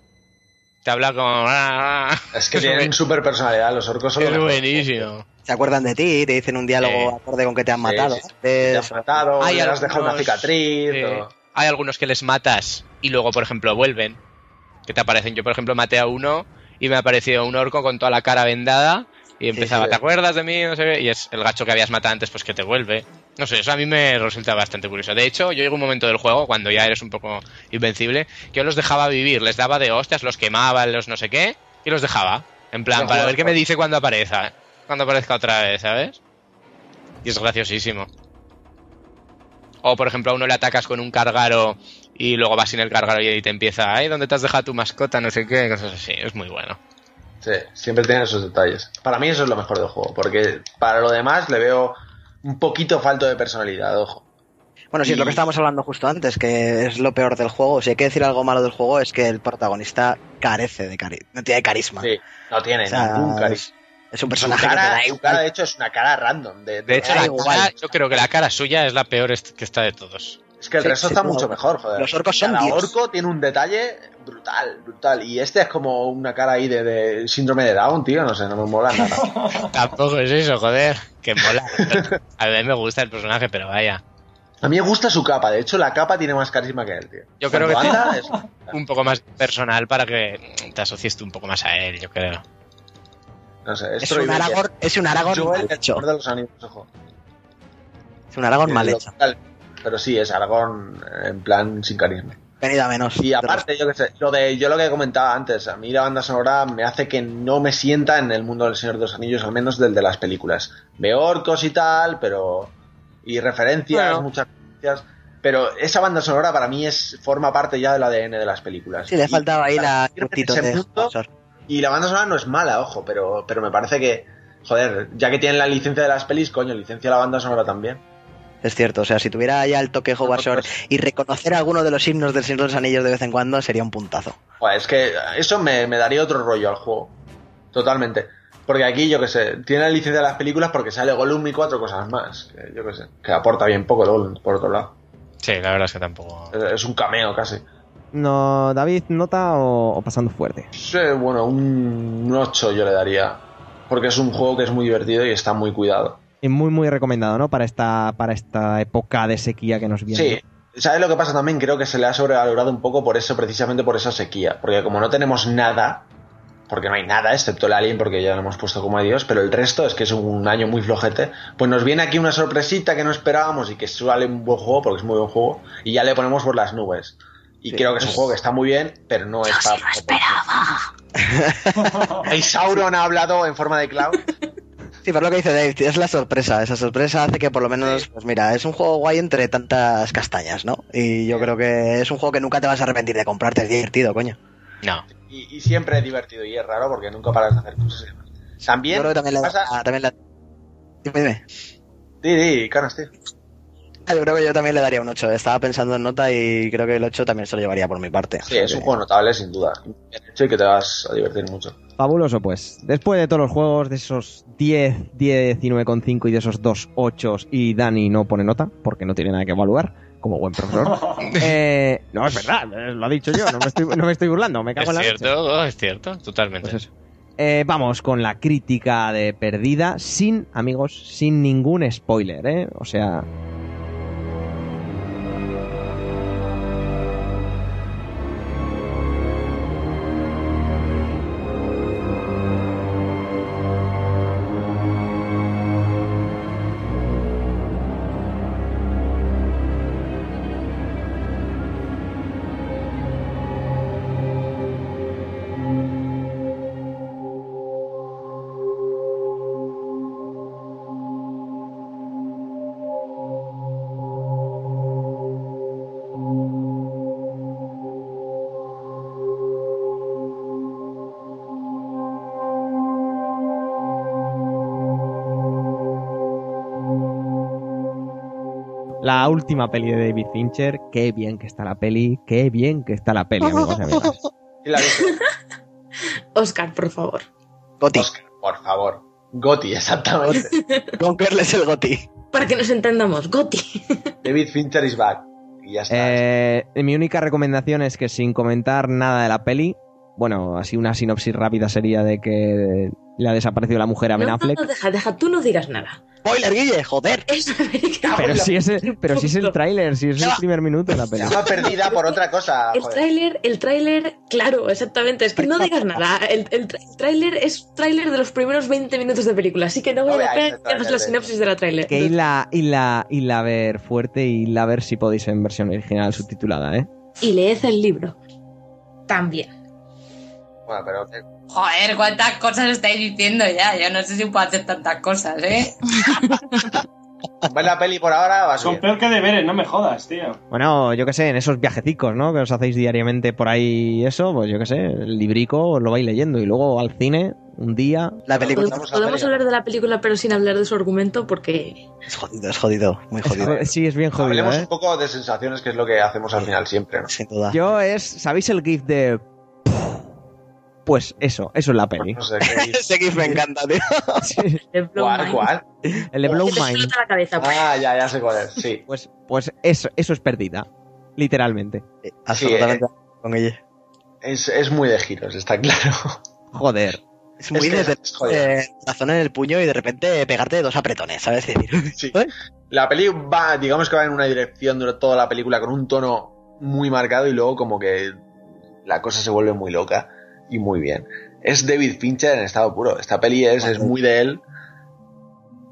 Te habla como... ah, ah. Es que tienen super personalidad. Los orcos son Es buenísimo. Se acuerdan de ti, te dicen un diálogo Sí. acorde con que te han Sí, matado. sí. Te has matado, Hay le has dejado una algunos- cicatriz. Sí. o- Hay algunos que les matas y luego, por ejemplo, vuelven. Que te aparecen. Yo, por ejemplo, maté a uno y me apareció un orco con toda la cara vendada y empezaba, sí. ¿te acuerdas de mí? No sé qué. Y es el gacho que habías matado antes, pues que te vuelve. No sé, eso a mí me resulta bastante curioso. De hecho, yo llego un momento del juego, cuando ya eres un poco invencible, que yo los dejaba vivir, les daba de hostias, los quemaba, los no sé qué, y los dejaba. En plan, No para ver qué me dice cuando aparezca. Cuando aparezca otra vez, ¿sabes? Y es graciosísimo. O, por ejemplo, a uno le atacas con un cargaro y luego vas sin el cargaro y te empieza, ay, ¿dónde te has dejado tu mascota? No sé qué, cosas así. Es muy bueno. Sí, siempre tienen esos detalles. Para mí eso es lo mejor del juego, porque para lo demás le veo un poquito falto de personalidad, ojo. Bueno, sí, es lo que estábamos hablando justo antes, que es lo peor del juego. Si hay que decir algo malo del juego es que el protagonista carece de carisma, no tiene carisma. Sí, no tiene O sea, ningún carisma. Es un personaje que te cara, da su igual. cara, de hecho, es una cara random. De, De hecho, da la igual. cara, yo creo que la cara suya es la peor que está de todos. Es que el Sí, resto sí, está mucho mejor, joder. Los orcos son Cada orco tiene un detalle brutal, brutal. Y este es como una cara ahí de, de síndrome de Down, tío. No sé, no me mola nada. Tampoco es eso, joder. Que mola. A mí me gusta el personaje, pero vaya. A mí me gusta su capa. De hecho, la capa tiene más carisma que él, tío. Yo creo que- anda, es- Un poco más personal para que te asocies tú un poco más a él, yo creo. No sé, es, Es un. Aragorn, es un Aragorn Joel, mal hecho. Señor de los Anillos, ojo. Es un Aragorn mal Eh, hecho. local. Pero sí, es Aragorn eh, en plan sin carisma. Venido a menos. Y aparte, yo que sé, lo de yo lo que comentaba antes, a mí la banda sonora me hace que no me sienta en el mundo del Señor de los Anillos, al menos del de las películas. Veo orcos y tal, pero. y referencias, Bueno. muchas referencias. Pero esa banda sonora para mí es forma parte ya del ADN de las películas. Sí, le Y faltaba ahí la de. Y la banda sonora no es mala, ojo, pero, pero me parece que, joder, ya que tienen la licencia de las pelis, coño, licencia la banda sonora también. Es cierto, o sea, si tuviera ya el toque Howard Shore y reconocer alguno de los himnos del Señor de los Anillos de vez en cuando sería un puntazo. Es que eso me, me daría otro rollo al juego. Totalmente. Porque aquí, yo que sé, tiene la licencia de las películas porque sale Gollum y cuatro cosas más. Que, yo que sé, que aporta bien poco el Gollum, por otro lado. Sí, la verdad es que tampoco. Es, es un cameo casi. No, David, ¿nota o, o pasando fuerte? Sí, bueno, un, un 8 yo le daría. Porque es un juego que es muy divertido y está muy cuidado. Muy, muy recomendado, ¿no? Para esta, para esta época de sequía que nos viene. Sí. ¿Sabes lo que pasa también? Creo que se le ha sobrevalorado un poco por eso, precisamente por esa sequía. Porque como no tenemos nada, porque no hay nada, excepto el Alien, porque ya lo hemos puesto como a Dios, pero el resto es que es un año muy flojete, pues nos viene aquí una sorpresita que no esperábamos y que sale un buen juego, porque es muy buen juego, y ya le ponemos por las nubes. Y Sí, creo que es un juego que está muy bien, pero no es para... El Sauron ha hablado en forma de cloud. Sí, pero lo que dice Dave, es la sorpresa. Esa sorpresa hace que por lo menos, pues mira, es un juego guay entre tantas castañas, ¿no? Y yo creo que es un juego que nunca te vas a arrepentir de comprarte, es divertido, coño. No. Y, y siempre es divertido y es raro porque nunca paras de hacer cosas. También, Yo creo que también le pasa... también le- Dime, dime. Di, di, caras, tío. Ah, Yo creo que yo también le daría un 8. Estaba pensando en nota y creo que el 8 también se lo llevaría por mi parte. Sí, es un juego notable, sin duda. Bien hecho y que te vas a divertir mucho. Fabuloso, pues. Después de todos los juegos, de esos 10, 10, 19,5 y de esos dos 8 y Dani no pone nota, porque no tiene nada que evaluar, como buen profesor. Eh, no, es verdad, eh, lo ha dicho yo, no me estoy, no me estoy burlando, me Es cago en la cierto, es cierto, totalmente. Pues eso. Eh, vamos con la crítica de perdida, sin, amigos, sin ningún spoiler, ¿eh? O sea... La última peli de David Fincher, qué bien que está la peli, qué bien que está la peli, amigos y amigas. Oscar, por favor. Goti. Oscar, por favor. Goti, exactamente. Conquerles el Goti. Para que nos entendamos, Goti. David Fincher is back. Y ya está. Eh, mi única recomendación es que sin comentar nada de la peli, bueno, así una sinopsis rápida sería de que le ha desaparecido la mujer a Ben No, no, Affleck. no, deja, deja, tú no digas nada. Spoiler, Guille, joder. Pero si es el, pero si es el tráiler, si es el primer minuto de la peli. Estaba perdida por otra cosa. El tráiler, el tráiler, claro, exactamente. Es que no digas nada. El, el tráiler es tráiler de los primeros 20 minutos de película, así que no veáis pena el que hagas la sinopsis de la tráiler. Que y la, y la, y la ver fuerte y la ver si podéis en versión original subtitulada, ¿eh? Y leed el libro. También. Bueno, pero eh, Joder, cuántas cosas estáis diciendo ya. Yo no sé si puedo hacer tantas cosas, ¿eh? ¿ves la peli por ahora? Va Son peor que deberes, no me jodas, tío. Bueno, yo qué sé, en esos viajecicos, ¿no? Que os hacéis diariamente por ahí eso, pues yo qué sé, el librico os lo vais leyendo y luego al cine, un día... La película Podemos, hablar de la película, pero sin hablar de su argumento, porque. es jodido, es jodido, muy jodido. Sí, es bien jodido, Hablemos ¿eh? un poco de sensaciones, que es lo que hacemos al final siempre, ¿no? Sin duda. Yo es, ¿sabéis el gif de... Pues eso, eso es la peli. No sé qué. Ese GIF me encanta, tío. Blow ¿Cuál, cuál? El de Blow Que te Mind. la cabeza. Ah, ya, ya sé cuál es. Sí. Pues, pues eso, eso es perdida. Literalmente. Absolutamente con ella. Es, es muy de giros, está claro. Joder. Es muy Es que de eh, corazón en el puño y de repente pegarte dos apretones, ¿sabes? Decir, Sí. ¿eh? La peli va, digamos que va en una dirección durante toda la película con un tono muy marcado y luego como que la cosa se vuelve muy loca y muy bien. Es David Fincher en estado puro. Esta peli es, es muy de él.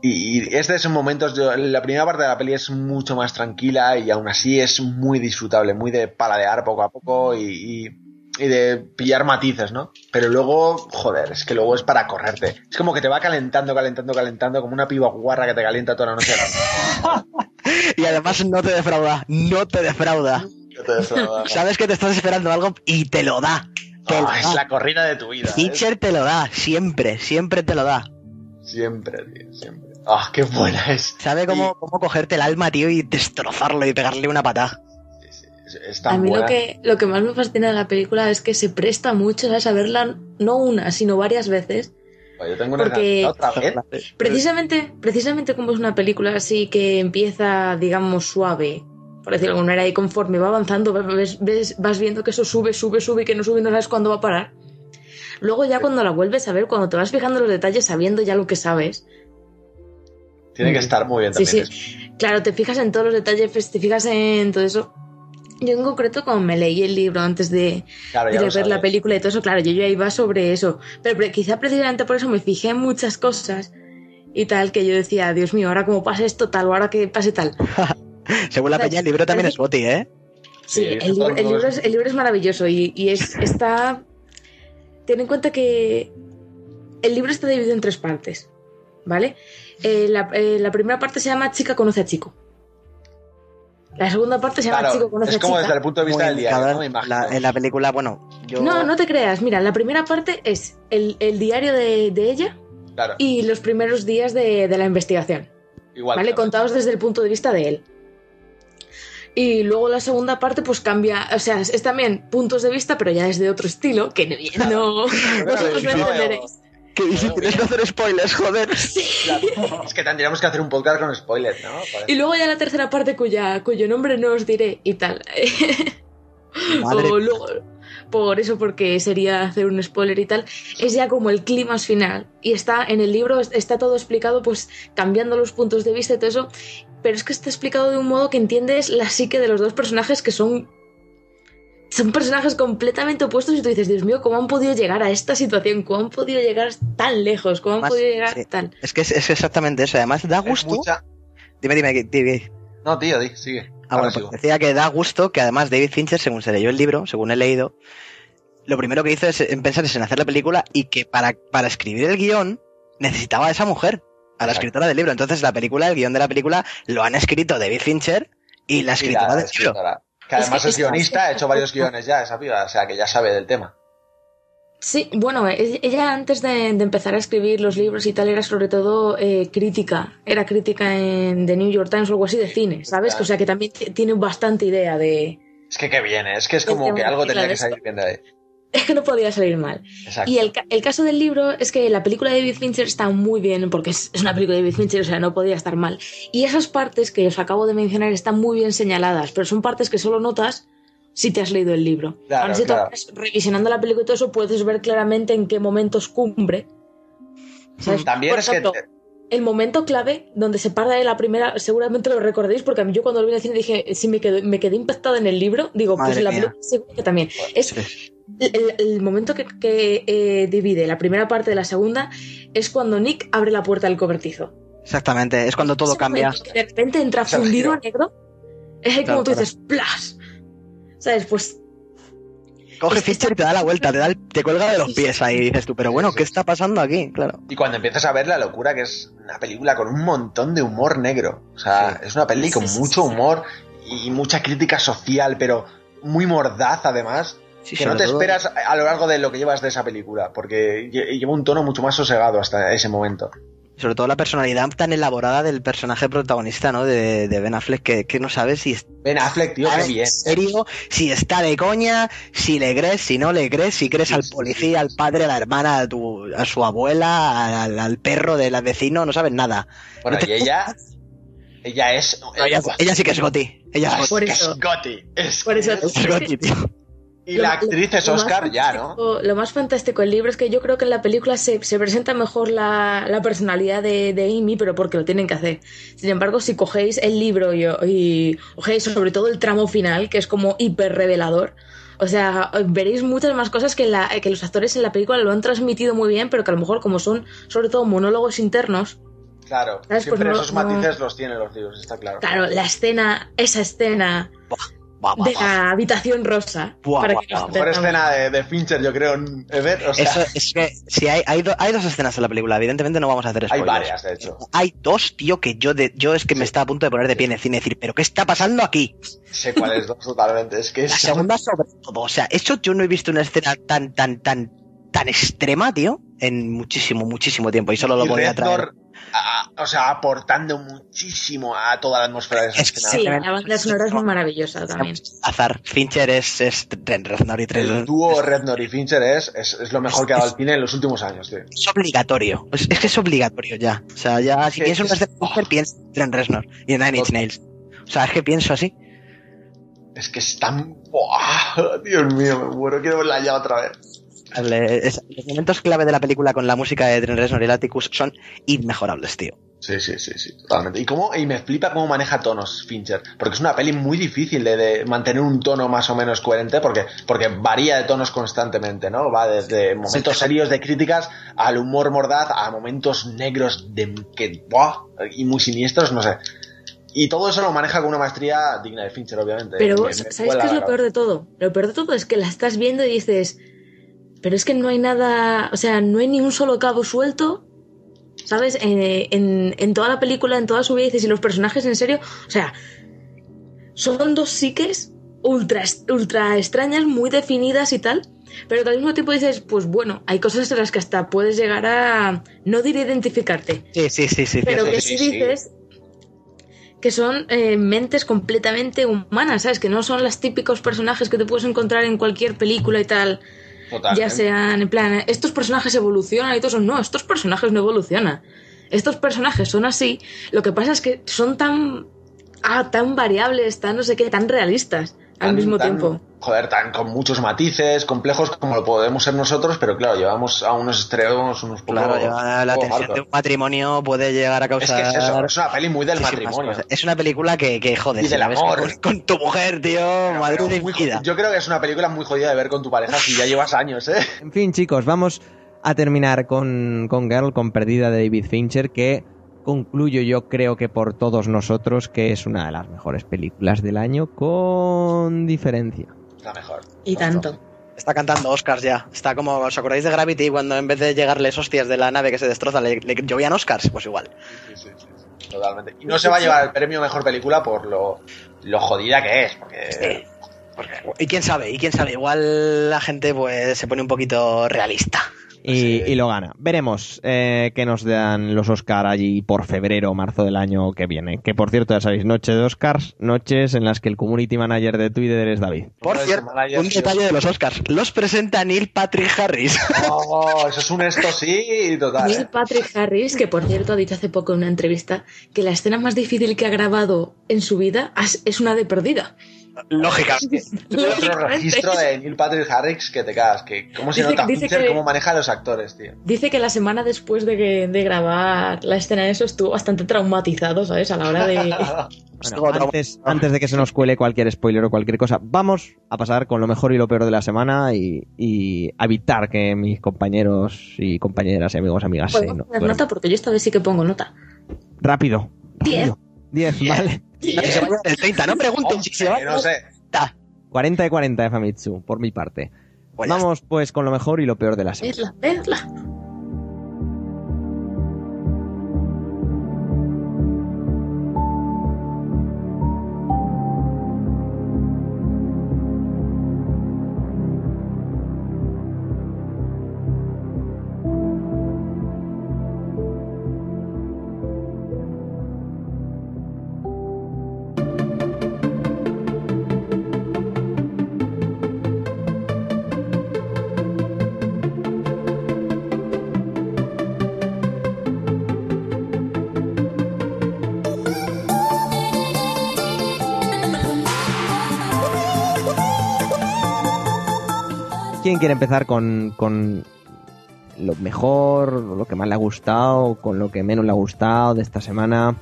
Y, y es de esos momentos, la primera parte de la peli es mucho más tranquila y aún así es muy disfrutable, muy de paladear poco a poco y, y- y de pillar matices, ¿no? Pero luego, joder, es que luego es para correrte. Es como que te va calentando, calentando, calentando, como una piba guarra que te calienta toda la noche. y además no te defrauda, no te defrauda. Yo te defraudo. Sabes que te estás esperando algo y te lo da. Te lo es la corrida de tu vida. ¿eh? Fincher te lo da, siempre, siempre te lo da. Siempre, tío, siempre. Ah, qué buena es. Sabe cómo, cómo cogerte el alma, tío, y destrozarlo y pegarle una patada. Es, es tan A mí buena. lo que, lo que más me fascina de la película es que se presta mucho ¿sabes? a verla no una, sino varias veces. Pues yo tengo una porque- otra vez. Precisamente, precisamente como es una película así que empieza, digamos, suave, por decirlo de alguna manera, y conforme va avanzando, ves- ves- vas viendo que eso sube, sube, sube y que no sube y no sabes cuándo va a parar. Luego ya cuando la vuelves a ver, cuando te vas fijando los detalles, sabiendo ya lo que sabes, Tiene que estar muy bien Sí, también. sí. Claro, te fijas en todos los detalles, pues, te fijas en todo eso. Yo en concreto, como me leí el libro antes de, Claro, de ver la película y todo eso, claro, yo ya iba sobre eso. Pero quizá precisamente por eso me fijé en muchas cosas y tal, que yo decía, Dios mío, ahora como pase esto tal, o ahora que pase tal. Según la peña, el libro también es boti, ¿eh? Sí, el, libro, el libro es, el libro es maravilloso y, y es, está... Ten en cuenta que el libro está dividido en tres partes, ¿vale? Eh, la, eh, la primera parte se llama Chica conoce a chico. La segunda parte se llama Claro, Chico conoce es a como chica. desde el punto de vista Muy del diario. ¿no? Me imagino. La- en la película, bueno, yo... No, no te creas. Mira, la primera parte es el, el diario de, de ella Claro, y los primeros días de, de la investigación, igual. ¿vale? claro. Contados desde el punto de vista de él. Y luego la segunda parte, pues cambia, o sea, es, también puntos de vista, pero ya es de otro estilo, que no, no vosotros no entenderéis. Qué difícil es no hacer spoilers, joder. Claro. Es que tendríamos que hacer un podcast con spoilers, ¿no? Y luego ya la tercera parte, cuya, cuyo nombre no os diré y tal. Madre. o luego, por eso, porque sería hacer un spoiler y tal, es ya como el clima final. Y está en el libro, está todo explicado, pues cambiando los puntos de vista y todo eso. Pero es que está explicado de un modo que entiendes la psique de los dos personajes que son. Son personajes completamente opuestos y tú dices, Dios mío, ¿cómo han podido llegar a esta situación? ¿Cómo han podido llegar tan lejos? ¿Cómo han Además, podido llegar sí. tan...? Es que es, es exactamente eso. Además, da gusto. mucha- Dime, dime, dime. No, tío, di, sigue. Ah, bueno, pues decía que da gusto que además David Fincher, según se leyó el libro, según he leído, lo primero que hizo es en pensar es en hacer la película y que para, para escribir el guion necesitaba a esa mujer, a la escritora del libro. Entonces la película, el guion de la película, lo han escrito David Fincher y la Y escritora la del libro. Que además que- es guionista, ha hecho varios guiones ya, esa piba, o sea que ya sabe del tema. Sí, bueno, e- ella antes de, de empezar a escribir los libros y tal era sobre todo eh, crítica, era crítica en The New York Times o algo así de cine, ¿sabes? Claro. O sea que también tiene bastante idea de... Es que qué viene, es que es como que algo tenía que salir bien de ahí. Es que no podía salir mal. Exacto. Y el, el caso del libro es que la película de David Fincher está muy bien, porque es, es una película de David Fincher, o sea, no podía estar mal. Y esas partes que os acabo de mencionar están muy bien señaladas, pero son partes que solo notas si te has leído el libro. Claro, Ahora, si claro. vas revisionando la película y todo eso, puedes ver claramente en qué momentos cumbre. ¿Sabes? También Por es que... el momento clave donde se para de la primera, seguramente lo recordéis, porque a mí yo cuando lo vi en el cine dije, si me quedé, me quedé impactada en el libro, digo, pues en la mía. película seguro que también. Es el, el momento que, que, eh, divide la primera parte de la segunda es cuando Nick abre la puerta del cobertizo. Exactamente, es cuando todo Ese cambia. que de repente entra fundido a negro. Es ahí Claro, como tú claro. dices, ¡plas! ¿Sabes? Pues Coge Fincher y te da la vuelta, te, da el- te cuelga de los pies ahí y dices tú, pero bueno, ¿qué está pasando aquí? Claro. Y cuando empiezas a ver la locura que es una película con un montón de humor negro. O sea, es una peli con sí, mucho humor y mucha crítica social, pero muy mordaz además. Sí, que no te todo- esperas a lo largo de lo que llevas de esa película, porque lle- lleva un tono mucho más sosegado hasta ese momento. Sobre todo la personalidad tan elaborada del personaje protagonista, ¿no? De, de Ben Affleck, que, que no sabes si está Ben Affleck, tío, qué bien. en serio, si está de coña, si le crees, si no le crees, si crees al policía, al padre, a la hermana, a, tu, a su abuela, al, al perro del vecino, no sabes nada. Bueno, No te- y ella. Ella es. No, ella, ella sí que es Goti. Ella es, Por es. Gotti. Es, Por eso- es Gotti, tío. Y la actriz es Oscar, ya, ¿no? Lo más fantástico del libro es que yo creo que en la película se, se presenta mejor la, la personalidad de, de Amy, pero porque lo tienen que hacer. Sin embargo, si cogéis el libro y, y cogéis sobre todo el tramo final, que es como hiper revelador, o sea, veréis muchas más cosas que, la, que los actores en la película lo han transmitido muy bien, pero que a lo mejor como son sobre todo monólogos internos, Claro, ¿Sabes? siempre Pues no- esos no- matices los tienen los libros, está claro. claro, la escena, esa escena Buah, de la habitación rosa, Buah, para buah, que nos Mejor escena de, de Fincher, yo creo, en Ever. O sea, Eso, es que si hay, hay, do- hay dos escenas en la película, evidentemente no vamos a hacer hay spoilers. varias, de hecho. Hay dos, tío, que yo de, yo es que me estaba a punto de poner de pie en el cine y decir, ¿pero qué está pasando aquí? Sé cuál es dos totalmente. Es que es. La segunda sobre todo. O sea, eso yo no he visto una escena tan, tan, tan, tan extrema, tío, en muchísimo, muchísimo tiempo. Y solo lo y podía traer. A- o sea, aportando muchísimo a toda la atmósfera de esa Es que escena. Sí, la banda sonora es muy maravillosa también. Azar. Fincher es, es Reznor y El dúo Rednor y Fincher es, es, es lo mejor que ha dado el cine en los últimos años, tío. Es obligatorio. Es, es que es obligatorio ya. O sea, ya, si que piensas en es- una escena de Fincher, piensa en Trent Reznor y en Nine Inch Nails. O sea, es que pienso así. Es que es tan. ¡Buah! Dios mío, me muero. Quiero verla ya otra vez. Es- los momentos clave de la película con la música de Trent Reznor y el Atticus son inmejorables, tío. Sí, sí, sí, sí, totalmente. Y, cómo, y me flipa cómo maneja tonos Fincher, porque es una peli muy difícil de, de mantener un tono más o menos coherente, porque, porque varía de tonos constantemente, ¿no? Va desde momentos serios de críticas al humor mordaz, a momentos negros de que, ¡buah! y muy siniestros, no sé. Y todo eso lo maneja con una maestría digna de Fincher, obviamente. Pero, Me- me ¿sabéis vuela qué es lo peor de todo? Lo peor de todo es que la estás viendo y dices, pero es que no hay nada, o sea, no hay ni un solo cabo suelto, ¿sabes? Eh, en, en toda la película, en toda su vida, dices, y los personajes, en serio, o sea, son dos psiques ultra, ultra extrañas, muy definidas y tal, pero al mismo tiempo dices, pues bueno, hay cosas en las que hasta puedes llegar a, no diré identificarte, Sí, sí, sí, sí. pero que sí. sí, dices que son eh, mentes completamente humanas, ¿sabes? Que no son los típicos personajes que te puedes encontrar en cualquier película y tal. Ya sean, en plan, estos personajes evolucionan y todos son, no, estos personajes no evolucionan. Estos personajes son así. Lo que pasa es que son tan, ah, tan variables, tan no sé qué, tan realistas al mismo tan- tiempo. Joder, tan con muchos matices, complejos como lo podemos ser nosotros, pero claro, llevamos a unos extremos, unos. Claro, la poco tensión de un matrimonio puede llegar a Es causar. que es eso, es una peli muy del matrimonio. Es una película que, que joder, Y del la ves. Con, con tu mujer, tío, Pero- madre pero de muy mi jo- vida. Yo creo que es una película muy jodida de ver con tu pareja si ya llevas años, ¿eh? En fin, chicos, vamos a terminar con, con Girl, con Perdida de David Fincher, que concluyo yo creo que por todos nosotros que es una de las mejores películas del año con diferencia. La mejor. Y tanto. Está cantando Oscars ya. Está como, ¿os acordáis de Gravity cuando en vez de llegarles hostias de la nave que se destroza le, le llovían Oscars? Pues igual. Sí, sí, sí, sí, Totalmente. Y no se va a llevar el premio mejor película por lo, lo jodida que es, porque. Sí. Porque- y quién sabe, y quién sabe, igual la gente pues se pone un poquito realista. Y, lo gana. Veremos eh, qué nos dan los Oscar allí por febrero o marzo del año que viene. Que por cierto, ya sabéis, noche de Oscars, noches en las que el community manager de Twitter es David. Por cierto, un detalle de los Oscars. Los presenta Neil Patrick Harris. Oh, eso es un esto sí, total. Neil ¿eh? Patrick Harris, que por cierto ha dicho hace poco en una entrevista que la escena más difícil que ha grabado en su vida es una de perdida. Lógicamente. Otro Lógicamente. registro de Neil Patrick Harris que te cagas. Que cómo se Dice- nota dice Fincher, que- cómo maneja a los actores, tío. Dice que la semana después de, que- de grabar la escena de eso estuvo bastante traumatizado, ¿sabes? A la hora de... Bueno, antes, antes de que se nos cuele cualquier spoiler o cualquier cosa, vamos a pasar con lo mejor y lo peor de la semana y, y evitar que mis compañeros y compañeras y amigos amigas se Podemos no- poner nota porque yo esta vez sí que pongo nota. Rápido. Diez. rápido. 10, vale. Si se va a llevar el 30, no pregunten si se va a Que no sé. 30. 40 de 40 de Famitsu, por mi parte. Pues ya Vamos pues con lo mejor y lo peor de la semana. Vedla, vedla. ¿Quién quiere empezar con, con lo mejor, lo que más le ha gustado, con lo que menos le ha gustado de esta semana?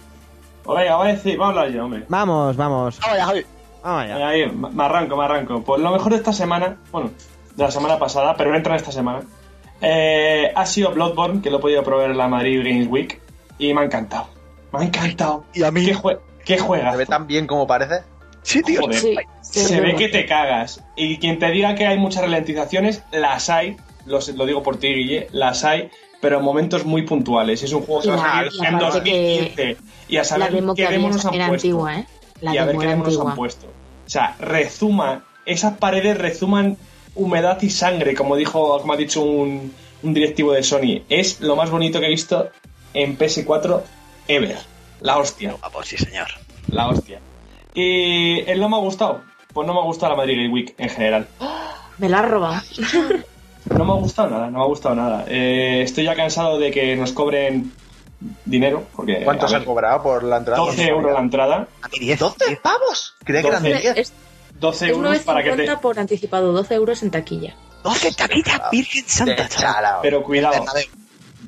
Pues venga, voy a decir, vamos a hablar yo, hombre. Vamos, vamos. Vamos ya, Javi. Vamos allá. Venga, ahí, me arranco, me arranco. Pues lo mejor de esta semana, bueno, de la semana pasada, pero no entra en esta semana, eh, ha sido Bloodborne, que lo he podido probar en la Madrid Games Week, y me ha encantado. Me ha encantado. Y a mí. ¿Qué, jue qué juegas? ¿Se ve tan bien como parece? Sí, tío. Joder. Sí, Se ve que te cagas. Y quien te diga que hay muchas ralentizaciones, las hay. Lo, digo por ti, Guille. Las hay, pero en momentos muy puntuales. Es un juego que Y va a en aparte que 2015. Y a La saber demo qué demo nos han era puesto. antigua, ¿eh? La y a ver qué demo nos han puesto. O sea, rezuma. Esas paredes rezuman humedad y sangre, como dijo, como ha dicho un, un directivo de Sony. Es lo más bonito que he visto en PS4 ever. La hostia. Guapo, sí, señor. La hostia. ¿Y él no me ha gustado? Pues no me ha gustado la Madrid Game Week en general. Me la ha robado. No me ha gustado nada, no me ha gustado nada. Eh, estoy ya cansado de que nos cobren dinero, porque... ¿Cuánto se han cobrado por la entrada? 12 euros la entrada, A mí 10. ¿12 pavos? Creía que eran 12. 10. Es, 12 es euros para que te... 9.50 por anticipado, 12 euros en taquilla. 12 taquillas, Virgen Santa, chalao. Pero cuidado,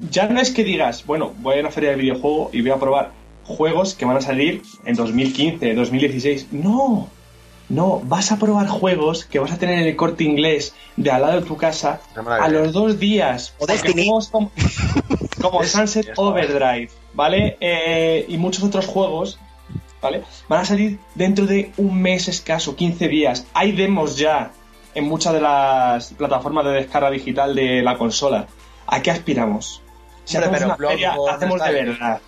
ya no es que digas, bueno, voy a una feria de videojuego y voy a probar juegos que van a salir en 2015, 2016. No, no, vas a probar juegos que vas a tener en el corte inglés de al lado de tu casa a los dos días. O como, como Sunset. Overdrive, ¿vale? Eh, y muchos otros juegos, ¿vale? Van a salir dentro de un mes escaso, 15 días. Hay demos ya en muchas de las plataformas de descarga digital de la consola. ¿A qué aspiramos? Si Hombre, hacemos pero una feria, hacemos de verdad.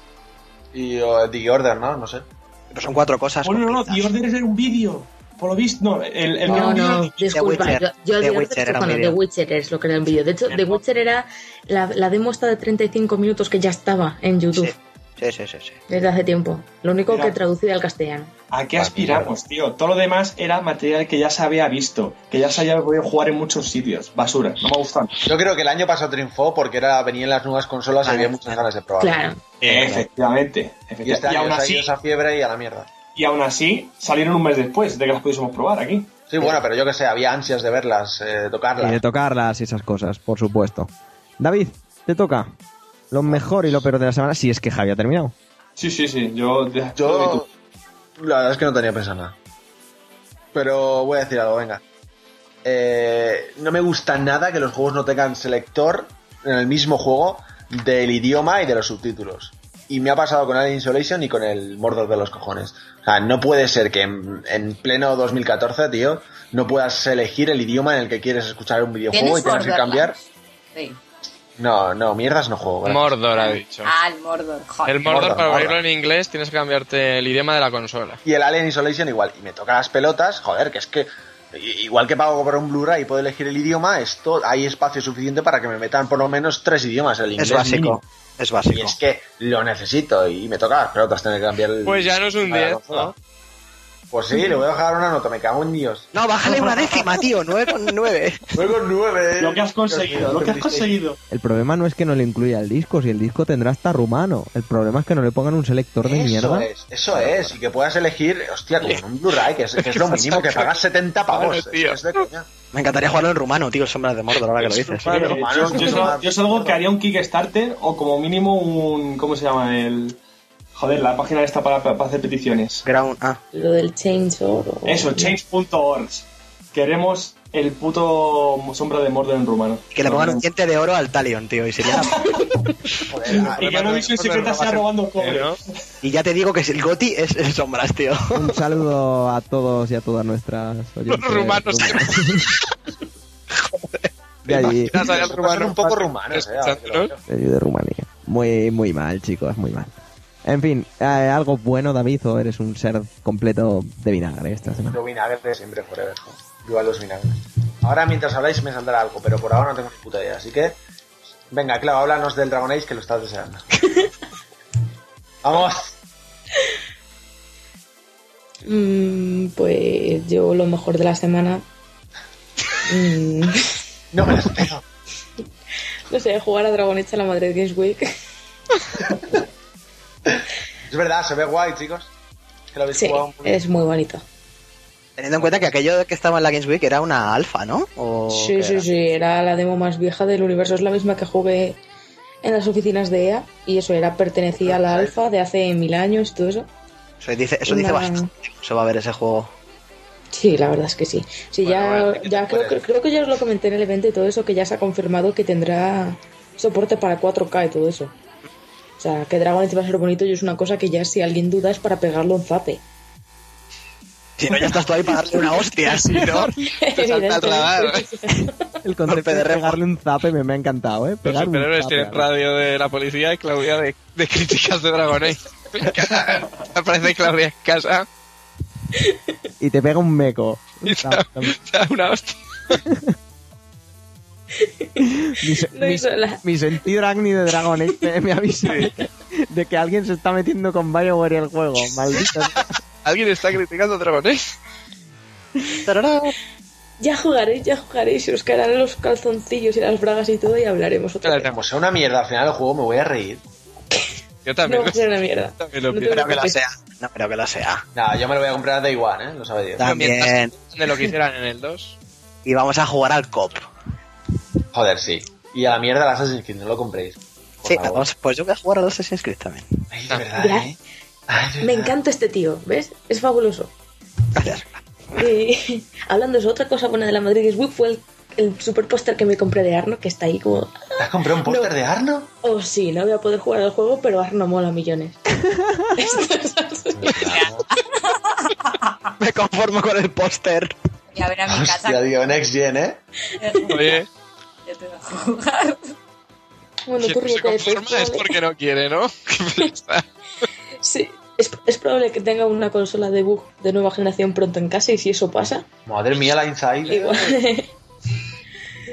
Y uh, The Order, ¿no? No sé. Pero son cuatro cosas. Bueno, no, no. The Order es un vídeo. Por lo visto, no, el, el No, no, disculpa. Witcher. Yo, yo The Witcher era un bueno, The. Witcher es lo que era el vídeo. De hecho, The Witcher era la, la demo esta de 35 minutos que ya estaba en YouTube Sí. Sí, sí, sí, sí. desde hace tiempo. Lo único Mira. que traducida al castellano. ¿A qué aspiramos, tío? Todo lo demás era material que ya se había visto, que ya se había podido jugar en muchos sitios. Basura, no me gustan. Yo creo que el año pasado triunfó porque era venían las nuevas consolas y había muchas ganas de probar. Claro. Efectivamente. Y este efectivamente. Y, año aún así, esa fiebre y a la mierda. Y aún así salieron un mes después de que las pudiésemos probar aquí. Sí, bueno, pero yo que sé, había ansias de verlas, eh, Y tocarlas. de tocarlas y esas cosas, por supuesto. David, te toca. Lo mejor y lo peor de la semana, si es que Javi ha terminado. Sí, sí, sí. Yo. Yo, la verdad es que no tenía pensado nada. Pero voy a decir algo, venga. Eh, no me gusta nada que los juegos no tengan selector en el mismo juego del idioma y de los subtítulos. Y me ha pasado con Alien Isolation y con el Mordor de los cojones. O sea, no puede ser que en, en pleno 2014, tío, no puedas elegir el idioma en el que quieres escuchar un videojuego y tengas que cambiar. Sí. No, no, mierdas no juego. gracias. Mordor ha dicho. Ah, el Mordor. Joder. El Mordor, Mordor, para abrirlo en inglés, tienes que cambiarte el idioma de la consola. Y el Alien Isolation igual. Y me toca las pelotas, joder, que es que igual que pago por un Blu-ray y puedo elegir el idioma, esto hay espacio suficiente para que me metan por lo menos tres idiomas, el inglés Es básico. mínimo. Es Y básico. es que lo necesito y me toca las pelotas tener que cambiar el... Pues ya no es un a la 10, consola. ¿no? Pues sí, le voy a dejar una nota, me cago en Dios. No, bájale una décima, tío. 9 con 9. Voy con nueve. Lo que has conseguido, lo que has conseguido. El problema no es que no le incluya el disco, si el disco tendrá hasta rumano. El problema es que no le pongan un selector de Eso mierda. es, eso es, y que puedas elegir, hostia, como en un Blu-ray, que es, que es lo mínimo, que pagas 70 pavos. Claro, tío. es de coña. Me encantaría jugarlo en rumano, tío. Sombras de Mordor, ahora que lo dices. Yo, yo- yo es algo que haría un Kickstarter o como mínimo un. ¿Cómo se llama? El. Joder, la página esta para, para hacer peticiones. Ground. Ah, Lo del change o... Eso, change.org. Queremos el puto sombra de Mordor en rumano. que le pongan un diente de oro al Talion, tío. Y sería. Joder, ah, Y que no Misión Secreta sea robando cobre. ¿no? y ya te digo que el Goti es el Sombras, tío. Un saludo a todos y a todas nuestras oyentes. Los rumanos. De allí, rumano un poco rumanos, eh, de Rumanía. Muy, muy mal, chicos, muy mal. En fin, eh, ¿algo bueno, David, o eres un ser completo de vinagre esta semana? Yo vinagre siempre, forever. Igual los vinagres. Ahora mientras habláis me saldrá algo, pero por ahora no tengo ni puta idea. Así que, venga, claro, háblanos del Dragon Age que lo estás deseando. Vamos. Mm, pues yo lo mejor de la semana... mm, No me lo espero. no sé, jugar a Dragon Age a la Madrid Games Week. Es verdad, se ve guay, chicos. Que lo habéis Sí, jugado muy bien. es muy bonito. Teniendo en cuenta que aquello que estaba en la Games Week era una alfa, ¿no? O Sí, sí, era- sí, era la demo más vieja del universo, es la misma que jugué en las oficinas de EA y eso era pertenecía a la alfa de hace mil años y todo eso. Eso dice, eso dice Una- bastante. Se va a ver ese juego. Sí, la verdad es que sí. Sí, Bueno, ya, bueno, ¿qué ya creo, creo que ya os lo comenté en el evento y todo eso, que ya se ha confirmado que tendrá soporte para 4K y todo eso. O sea, que Dragon Age va a ser bonito y es una cosa que ya si alguien duda es para pegarlo un zape. Si no, ya estás tú ahí para darle una hostia, si no. Te salta el radar. El concepto de pegarle un zape me, me ha encantado, ¿eh? Los Pegar un superhéroes tienen radio de la policía y Claudia de, de críticas de Dragon Age. Aparece Claudia en casa Y te pega un meco. y te da, te da una hostia. Mi, se- No mi- hizo la- mi sentido Agni de Dragon Age me, me avisa de, que, de que alguien se está metiendo con Bioware y el juego. Maldito. ¿Alguien está criticando Dragon Age? Tarará. Ya jugaréis, ya jugaréis, y os caerán los calzoncillos y las bragas y todo y hablaremos otra vez. Como sea una mierda al final del juego, me voy a reír. Yo No también. va a ser una mierda. también lo No. Creo que preocupes. sea. No creo que lo sea. Yo me lo voy a comprar de igual, ¿eh? Lo sabe Dios. También. de lo que hicieran en el 2. Y vamos a jugar al COP. Joder, sí. Y a la mierda las Assassin's Creed, no lo compréis. Sí, favor. vamos, pues yo voy a jugar al Assassin's Creed también. Ay, de verdad, Ya. ¿eh? Ay, de Me encanta este tío, ¿ves? Es fabuloso. Gracias. Y hablando de eso, otra cosa buena de la Madrid Week fue el, el super póster que me compré de Arno, que está ahí como... ¿Te has comprado un póster No. de Arno? Oh, sí, no voy a poder jugar al juego, pero Arno mola millones. Me conformo con el póster. Y a ver a mi casa. Hostia, Next Gen, ¿eh? Oye, Yo te voy a jugar. bueno, si tú no se conforma es porque no quiere, ¿no? Sí, es, es probable que tenga una consola de bug de nueva generación pronto en casa y si eso pasa, Madre mía, la Inside. igual...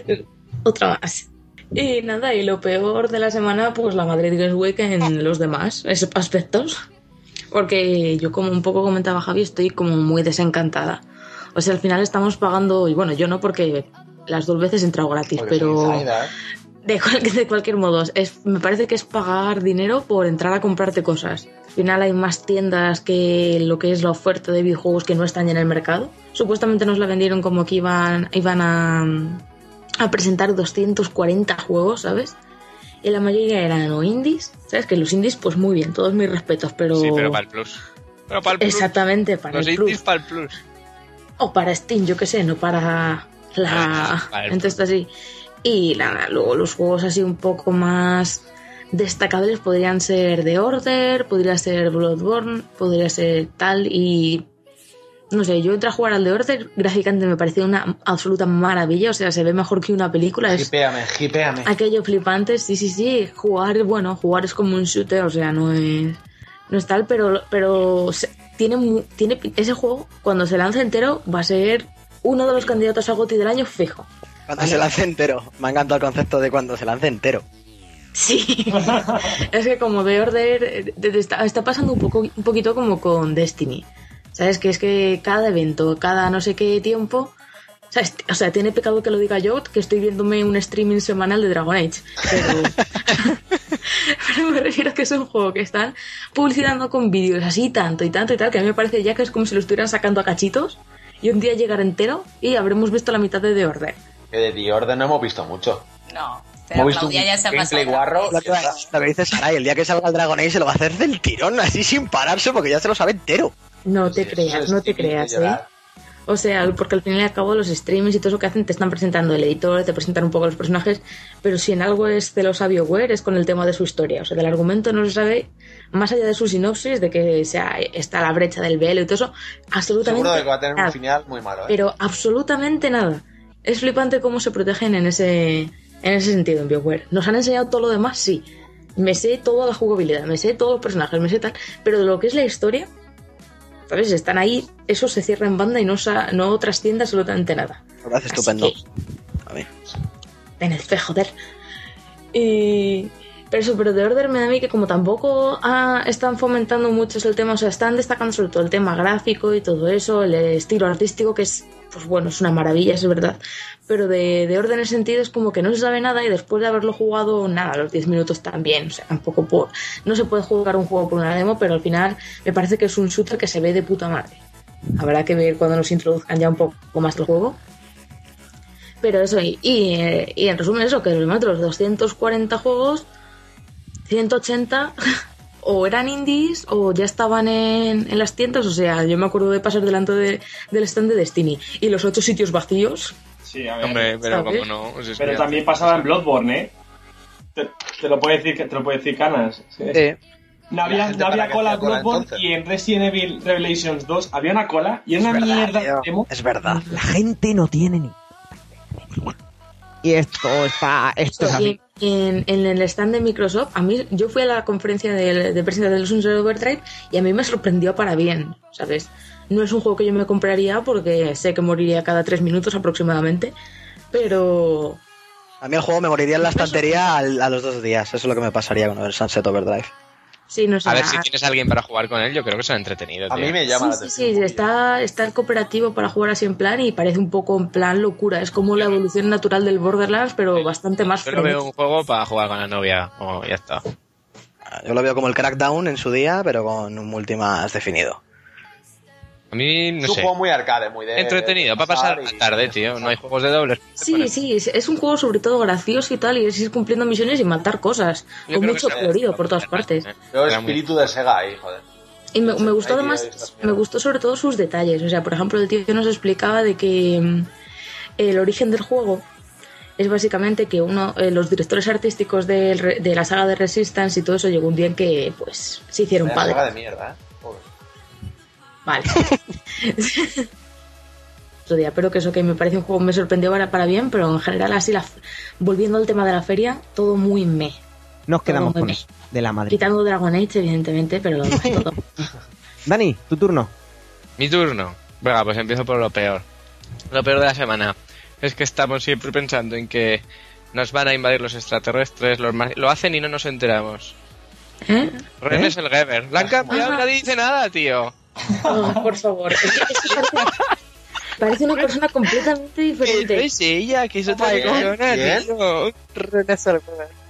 Otra más. Y nada, y lo peor de la semana, pues la Madrid Games Week en los demás aspectos. Porque yo, como un poco comentaba Javi, estoy como muy desencantada. O sea, al final estamos pagando, y bueno, yo no porque las dos veces he entrado gratis, Porque pero insider. de, cual- de cualquier modo, es, me parece que es pagar dinero por entrar a comprarte cosas. Al final hay más tiendas que lo que es la oferta de videojuegos que no están ya en el mercado. Supuestamente nos la vendieron como que iban, iban a, a presentar 240 juegos, ¿sabes? Y la mayoría eran o indies, ¿sabes? Que los indies, pues muy bien, todos mis respetos, pero... Sí, pero para el Plus. Pero para el Plus. Exactamente, para Los el indies Plus. para el Plus. O para Steam, yo qué sé, no para la... Para el Entonces así. Y nada, luego los juegos así un poco más destacables podrían ser The Order, podría ser Bloodborne, podría ser tal y... No sé, yo entré a jugar al The Order, gráficamente me pareció una absoluta maravilla, o sea, se ve mejor que una película, es Hipéame, hipéame. aquello flipante, sí, sí, sí, jugar, bueno, jugar es como un shooter, o sea, no es, no es tal, pero, pero tiene, tiene, ese juego, cuando se lance entero, va a ser uno de los candidatos a GOTY del año fijo. Cuando se lance entero. Me ha encantado el concepto de cuando se lance entero. Sí, es que como The Order de- está, está pasando un, poco, un poquito como con Destiny. ¿Sabes? Que es que cada evento, cada no sé qué tiempo... ¿sabes? O sea, tiene pecado que lo diga yo, que estoy viéndome un streaming semanal de Dragon Age. Pero, pero me refiero a que es un juego que están publicitando con vídeos así tanto y tanto y tal, que a mí me parece ya que es como si lo estuvieran sacando a cachitos y un día llegar entero y habremos visto la mitad de The Order. Que de The Order no hemos visto mucho. No, pero Hemos visto un ya se ha gameplay guarro. Lo que, lo que dice Sarai, el día que salga el Dragon Age se lo va a hacer del tirón, así sin pararse, porque ya se lo sabe entero. No te Sí, creas, no te creas, ¿eh? llorar. O sea, porque al final y al cabo los streams y todo eso que hacen te están presentando el editor, te presentan un poco los personajes, pero si en algo es celosa BioWare es con el tema de su historia. O sea, del argumento no se sabe, más allá de su sinopsis, de que sea, está la brecha del velo y todo eso, absolutamente Seguro de que va a tener nada. un final muy malo, ¿eh? Pero absolutamente nada. Es flipante cómo se protegen en ese, en ese sentido en BioWare. Nos han enseñado todo lo demás, sí. Me sé toda la jugabilidad, me sé todos los personajes, me sé tal. Pero de lo que es la historia, ¿sabes? Están ahí, eso se cierra en banda y no, sa- no trasciende absolutamente nada. Así estupendo. que- A ver. en el fe, joder. Y... Pero pero de Order me da a mí que como tampoco ah, están fomentando mucho el tema, o sea, están destacando sobre todo el tema gráfico y todo eso, el estilo artístico, que es, pues bueno, es una maravilla, es verdad. Pero de, de Order en sentido es como que no se sabe nada y después de haberlo jugado, nada, los 10 minutos también, o sea, tampoco por... No se puede jugar un juego por una demo, pero al final me parece que es un shooter que se ve de puta madre. Habrá que ver cuando nos introduzcan ya un poco más el juego. Pero eso, y, y, eh, y en resumen eso, que los 240 juegos, 180 o eran indies o ya estaban en, en las tiendas. O sea, yo me acuerdo de pasar delante de- del stand de Destiny y los ocho sitios vacíos. Sí, a ver. Hombre, pero ¿sabes? como no. pues es Pero que- también pasaba en Bloodborne, ¿eh? Te, te lo puede decir, te lo puede decir Canas. Sí. No había, gente no había que cola en Bloodborne y en Resident Evil Revelations 2 había una cola y era Es una verdad, mierda tío. de demo. Es verdad. La gente no tiene ni. Y esto está. Esto es así. En, en el stand de Microsoft, a mí, yo fui a la conferencia de, de prensa de los Sunset Overdrive y a mí me sorprendió para bien, ¿sabes? No es un juego que yo me compraría porque sé que moriría cada tres minutos aproximadamente, pero A mí el juego me moriría en la estantería al- a los dos días. Eso es lo que me pasaría con el Sunset Overdrive. Sí, no sé. A ver, si tienes a alguien para jugar con él, yo creo que será entretenido. A tío. mí me llama la Sí, sí, atención. sí, está, está el cooperativo para jugar así en plan y parece un poco en plan locura. Es como la evolución natural del Borderlands, pero bastante más Yo lo veo un juego para jugar con la novia. O ya está. Yo lo veo como el Crackdown en su día, pero con un multi más definido. A mí, Es no un sé. juego muy arcade, muy de. Entretenido, para pasar la y- tarde, tío. No hay juegos de dobles. Sí, sí, es, es un juego sobre todo gracioso y tal, y es ir cumpliendo misiones y matar cosas, Yo con mucho que colorido por todas partes. Muy- espíritu de Sega ahí, joder. Y me, me gustó además, me gustó sobre todo sus detalles. O sea, por ejemplo, el tío nos explicaba de que mm, el origen del juego es básicamente que uno, eh, los directores artísticos re- de la saga de Resistance y todo eso llegó un día en que pues se hicieron padres. de mierda, ¿eh? Vale. Otro día, pero que eso que me parece un juego me sorprendió para, para bien, pero en general así la, volviendo al tema de la feria, todo muy me. Nos quedamos con eso. De la Madrid. Quitando Dragon Age, evidentemente, pero lo demás todo. Dani, tu turno. Mi turno. Venga, pues empiezo por lo peor. Lo peor de la semana es que estamos siempre pensando en que nos van a invadir los extraterrestres, los mar- lo hacen y no nos enteramos. ¿Eh? Ren ¿Eh? es el Geber. La han cambiado, nadie dice nada, tío. Oh, por favor. Es que- parece, parece una persona completamente diferente. es ella, que es otra Geber.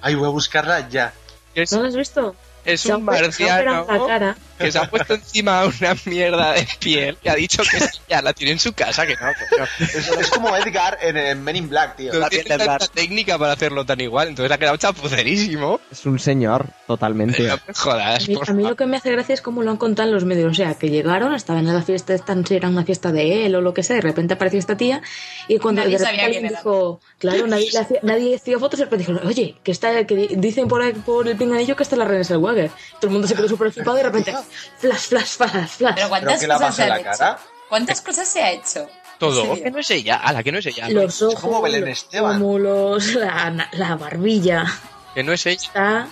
Ay, voy a buscarla ya. ¿No lo has visto? es un marciano la cara. Que se ha puesto encima una mierda de piel y ha dicho que ya la tiene en su casa, que no, que no. Es, es como Edgar en, en Men in Black, tío. No La tiene tanta técnica para hacerlo tan igual, entonces ha quedado chapucerísimo. Es un señor, totalmente. No me jodas, A mí, por a mí lo que me hace gracia es cómo lo han contado en los medios. O sea, que llegaron, estaban en la fiesta, si era una fiesta de él o lo que sea, de repente apareció esta tía y cuando Nadie de repente sabía alguien quién era. dijo, claro, nadie, le hacía, nadie hacía fotos y de repente dijeron, oye, que está, que di- dicen por, ahí- por el pinganillo que está la René Selweger. Todo el mundo se quedó súper flipado y de repente, flash, flash, flash, flash. Pero ¿Pero ¿cuántas cosas se han la hecho? cara? ¿Cuántas cosas se ha hecho? Todo. ¿En serio? Que no es ella, ala, que no es ella. Los ojos, como Belén los Esteban. pómulos, la, la barbilla. Que no es ella. Está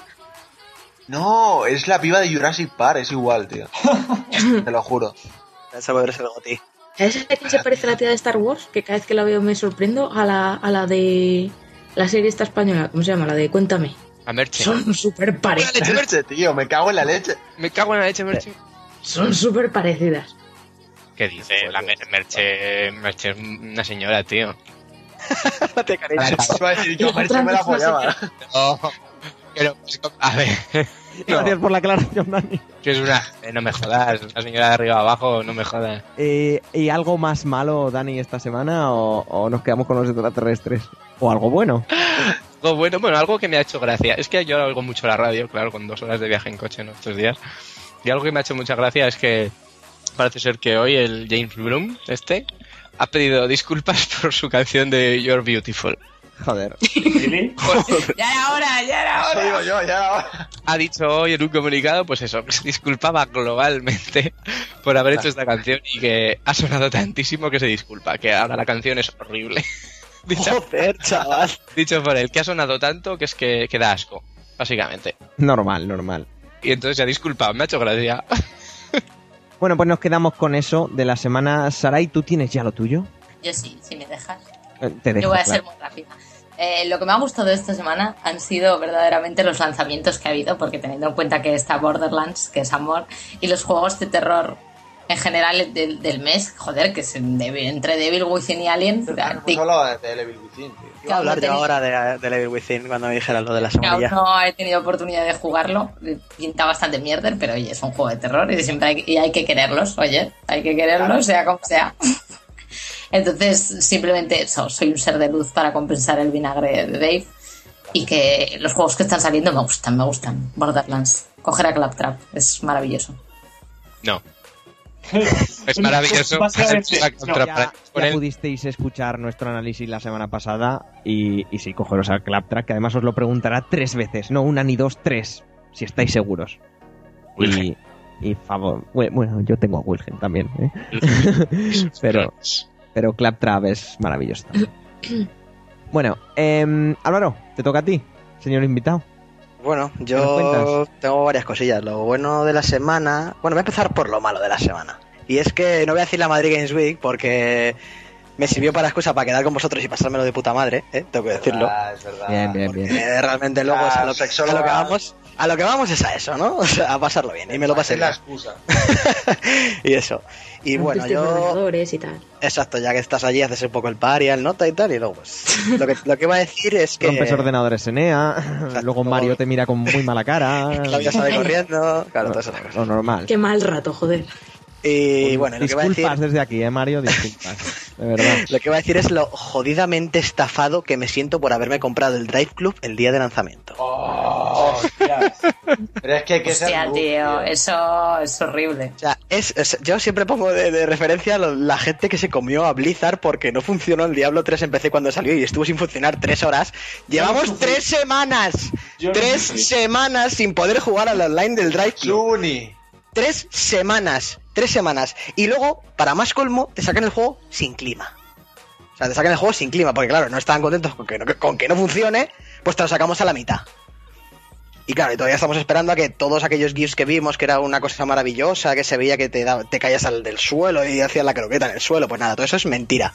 No, es la piba de Jurassic Park, es igual, tío. Te lo juro. Ese poder es el goti. ¿Sabes a quién se parece la tía de Star Wars? Que cada vez que la veo me sorprendo. A la, a la de la serie esta española. ¿Cómo se llama? La de Cuéntame. A Merche. Son súper parecidas. Leche, tío, me cago en la leche. Me cago en la leche, Merche. Son súper parecidas. ¿Qué dice? La Mer- Merche, Merche es una señora, tío. Iba a decir yo, La Merche me la apoyaba. No, pero, a ver. No, Gracias por la aclaración, Dani. que es una. eh, No me jodas, una señora de arriba abajo, no me jodas. Eh, ¿Y algo más malo, Dani, esta semana? O, o nos quedamos con los extraterrestres? ¿O algo bueno? Algo bueno, bueno, algo que me ha hecho gracia. Es que yo oigo mucho la radio, claro, con dos horas de viaje en coche, ¿no? Estos días. Y algo que me ha hecho mucha gracia es que parece ser que hoy el James Bloom, este, ha pedido disculpas por su canción de You're Beautiful. Joder. Ya era hora, ya era hora. digo yo, ya. Ha dicho hoy en un comunicado, pues eso, que se disculpaba globalmente por haber hecho esta canción y que ha sonado tantísimo que se disculpa, que ahora la canción es horrible. dicho, Joder, chaval. dicho por él, que ha sonado tanto que es que, que da asco, básicamente. Normal, normal. Y entonces se ha disculpado, me ha hecho gracia. Bueno, pues nos quedamos con eso de la semana. Sarai, ¿tú tienes ya lo tuyo? Yo sí, si me dejas. Eh, Te dejo, Yo voy a claro. ser muy rápida. Eh, lo que me ha gustado esta semana han sido verdaderamente los lanzamientos que ha habido, porque teniendo en cuenta que está Borderlands, que es amor, y los juegos de terror en general del, del mes, joder, que es en Devil- entre Devil Within y Alien. Hemos hablado de, de Evil Within, tío. Iba a hablar yo tenía- ahora de, de Evil Within cuando me dijeras lo de la sombrilla. no he tenido oportunidad de jugarlo. Pinta bastante mierder, pero oye, es un juego de terror y siempre hay, y hay que quererlos, oye, hay que quererlos, sea como sea. Entonces, simplemente eso, soy un ser de luz para compensar el vinagre de Dave. Y que los juegos que están saliendo me gustan, me gustan. Borderlands, coger a Claptrap, es maravilloso. No. Es maravilloso. Básicamente, no, Ya, pudisteis escuchar nuestro análisis la semana pasada y, y sí, cogeros al Claptrack, que además os lo preguntará tres veces, no una ni dos, tres, si estáis seguros. Y, y favor, bue- bueno, yo tengo a Wilhelm también, ¿eh? pero, pero Claptrap es maravilloso también. Bueno, em, Álvaro, te toca a ti, señor invitado. Bueno, yo cuentas? tengo varias cosillas. Lo bueno de la semana. Bueno, voy a empezar por lo malo de la semana. Y es que no voy a decir la Madrid Games Week porque me sirvió para excusa para quedar con vosotros y pasármelo de puta madre, ¿eh? tengo que decirlo. Ah, es verdad. Bien, bien, bien. Realmente luego es a, lo, a lo que vamos. A lo que vamos es a eso, ¿no? O sea, a pasarlo bien. Y me lo pasé Es la bien. excusa. Y eso. Y bueno, Antes yo. ordenadores y tal. Exacto, ya que estás allí, haces un poco el party, el nota y tal. Y luego, pues. Lo que, lo que iba a decir es que. Rompes ordenadores Enea, luego Mario te mira con muy mala cara. Claudia sale corriendo. Claro, todas esas cosas. Lo normal. Qué mal rato, joder. Y bueno, lo que iba a decir. Disculpas desde aquí, eh, Mario, disculpas. De verdad. Lo que iba a decir es lo jodidamente estafado que me siento por haberme comprado el Drive Club el día de lanzamiento. Oh, hostias. Pero es que hay que Hostia, tío, eso es horrible. O sea, es, es- yo siempre pongo de, de referencia lo- la gente que se comió a Blizzard porque no funcionó el Diablo 3 en PC cuando salió y estuvo sin funcionar tres horas. Llevamos tres semanas, Yo tres semanas sin poder jugar al online del Drive Club. Juni. Tres semanas, tres semanas. Y luego, para más colmo, te sacan el juego sin clima. O sea, te sacan el juego sin clima, porque claro, no estaban contentos con que no, con que no funcione, pues te lo sacamos a la mitad. Y claro, y todavía estamos esperando a que todos aquellos GIFs que vimos, que era una cosa maravillosa, que se veía que te, te caías al del suelo y hacías la croqueta en el suelo, pues nada, todo eso es mentira.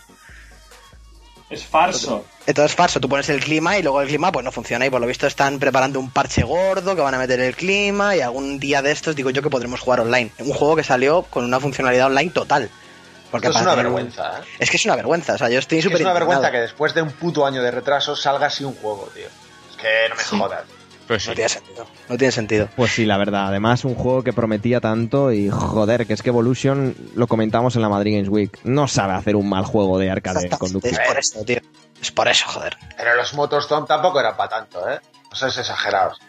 Es farso. Entonces, falso, tú pones el clima y luego el clima pues no funciona y por lo visto están preparando un parche gordo que van a meter el clima y algún día de estos digo yo que podremos jugar online. Un juego que salió con una funcionalidad online total. Porque Esto es una vergüenza, ¿eh? Es que es una vergüenza, o sea, yo estoy Es súper una vergüenza que después de un puto año de retraso salga así un juego, tío. Es que no me jodas. Pues sí. No tiene sentido. No tiene sentido. Pues sí, la verdad. Además, un juego que prometía tanto y joder, que es que Evolution, lo comentamos en la Madrid Games Week, no sabe hacer un mal juego de arcade conductivo. Es por eso, tío. Es por eso, joder. Pero los Motorstorm tampoco eran para tanto, ¿eh? No seas exagerados.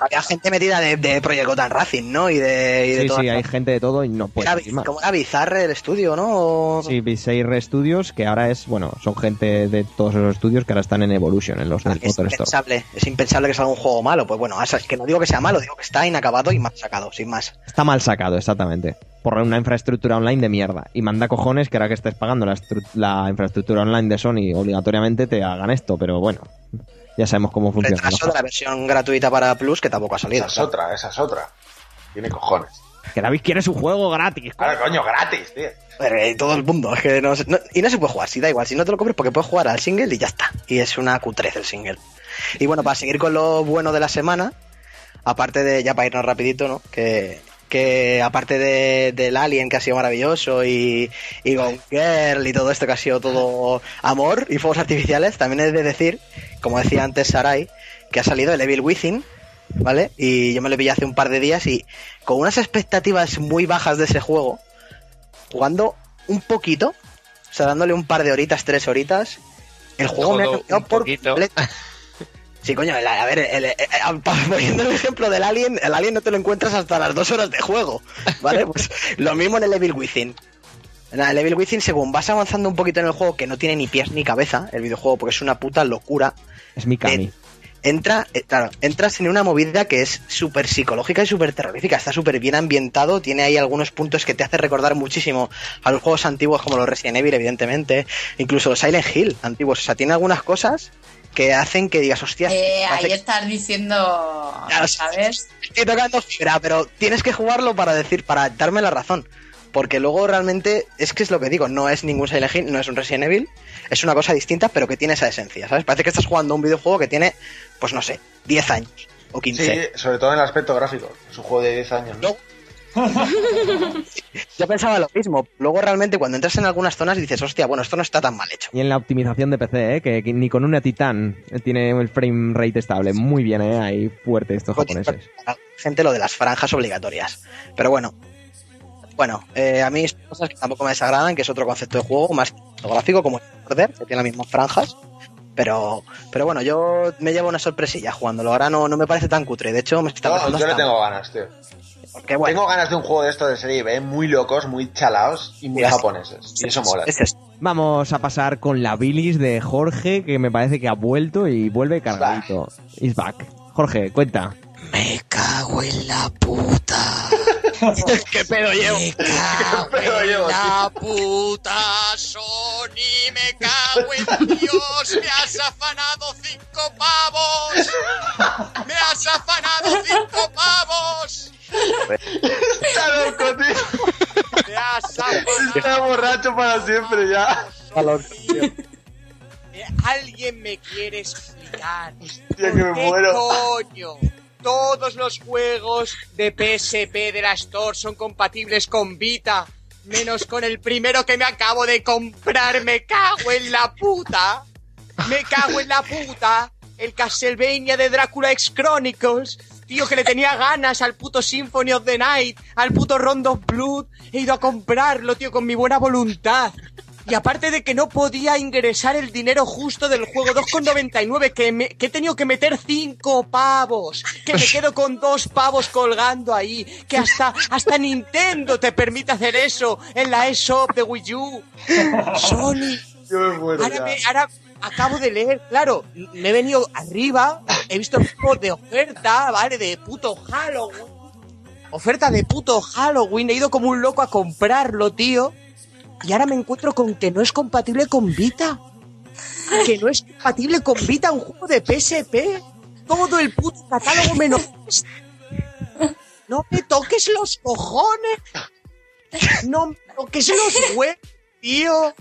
Había gente metida de, de Project Gotham Racing, ¿no? Y de, y de Sí, todas sí, hay gente de todo y no puede Era, como era Bizarre el estudio, ¿no? Sí, Viseire Studios, que ahora es, bueno, son gente de todos esos estudios que ahora están en Evolution, en los del Es Motor Store. impensable, es impensable que salga un juego malo. Pues bueno, es que no digo que sea malo, digo que está inacabado y mal sacado, sin más. Está mal sacado, exactamente. Por una infraestructura online de mierda. Y manda cojones que ahora que estés pagando la, la infraestructura online de Sony, obligatoriamente te hagan esto, pero bueno, ya sabemos cómo funciona. Retraso de la versión gratuita para Plus que tampoco ha salido. Esa es otra, esa es otra. Tiene cojones. Que David quiere su juego gratis. Ahora, coño, gratis, tío. Pero, eh, todo el mundo, es que no, no- y no se puede jugar, si da igual, si no te lo compres porque puedes jugar al single y ya está. Y es una Q13 el single. Y bueno, para seguir con lo bueno de la semana, aparte de, ya para irnos rapidito, ¿no? Que, que aparte de, del Alien que ha sido maravilloso y, y Gone Girl y todo esto que ha sido todo amor y fuegos artificiales, también he de decir, como decía antes Sarai, que ha salido el Evil Within, ¿vale? Y yo me lo pillé hace un par de días y con unas expectativas muy bajas de ese juego, jugando un poquito, o sea, dándole un par de horitas, tres horitas, el juego me ha cambiado por completo. Sí, coño, el- a ver, el- el- el- poniendo el ejemplo del Alien, el Alien no te lo encuentras hasta las dos horas de juego, ¿vale? Pues lo mismo en el Evil Within. En el Evil Within, según vas avanzando un poquito en el juego, que no tiene ni pies ni cabeza, el videojuego, porque es una puta locura, Es Mikami. Eh, entra, eh, claro, entras en una movida que es súper psicológica y súper terrorífica. Está súper bien ambientado, tiene ahí algunos puntos que te hace recordar muchísimo a los juegos antiguos como los Resident Evil, evidentemente, incluso los Silent Hill antiguos. O sea, tiene algunas cosas que hacen que digas, hostia, Eh, ahí que estás diciendo, Claro, ¿sabes? estoy tocando fibra, pero tienes que jugarlo para decir, para darme la razón. Porque luego realmente es que es lo que digo, no es ningún Silent Hill, no es un Resident Evil, es una cosa distinta, pero que tiene esa esencia, ¿sabes? Parece que estás jugando un videojuego que tiene, pues no sé, 10 años o 15. Sí, sobre todo en el aspecto gráfico. Es un juego de 10 años. ¿no? No. Yo pensaba lo mismo. Luego realmente cuando entras en algunas zonas dices, hostia, bueno, esto no está tan mal hecho. Y en la optimización de PC, ¿eh? que, que ni con una Titan tiene el frame rate estable. Muy bien, ¿eh? ahí fuerte estos japoneses. Gente lo de las franjas obligatorias. Pero bueno. Bueno, eh, a mí son cosas que tampoco me desagradan, que es otro concepto de juego más gráfico como el Order, que tiene las mismas franjas. Pero, pero bueno, yo me llevo una sorpresilla jugándolo. Ahora no, no me parece tan cutre. De hecho, me está No, pareciendo yo le tengo ganas, tío. Porque bueno, Tengo ganas de un juego de esto de serie B, muy locos, muy chalaos y muy sé. japoneses. Y eso mola. es esto. Vamos a pasar con la bilis de Jorge, que me parece que ha vuelto y vuelve cargadito. Is back. Jorge, cuenta. Me cago en la puta. ¿Qué pedo llevo? Me cago pedo en llevo, la puta Sony, me cago en Dios, me has afanado cinco pavos. Me has afanado cinco pavos. Está loco, tío. Afanado. Está borracho para siempre ya. Eh, Alguien me quiere explicar. Tío, que me ¿Qué muero. coño? Todos los juegos de PSP de la Store son compatibles con Vita, menos con el primero que me acabo de comprar. Me cago en la puta. Me cago en la puta. El Castlevania de Drácula X Chronicles. Tío, que le tenía ganas al puto Symphony of the Night, al puto Rondo of Blood. He ido a comprarlo, tío, con mi buena voluntad. Y aparte de que no podía ingresar el dinero justo del juego 2,99, que, me- que he tenido que meter 5 pavos, que me quedo con dos pavos colgando ahí, que hasta, hasta Nintendo te permite hacer eso en la eShop de Wii U. Sony, Yo me muero ahora, me- ahora acabo de leer, claro, me he venido arriba, he visto el juego de oferta, ¿vale? De puto Halloween. Oferta de puto Halloween, he ido como un loco a comprarlo, tío. Y ahora me encuentro con que no es compatible con Vita. Que no es compatible con Vita un juego de PSP. Todo el puto catálogo menos. No me toques los cojones. No me toques los huevos, tío.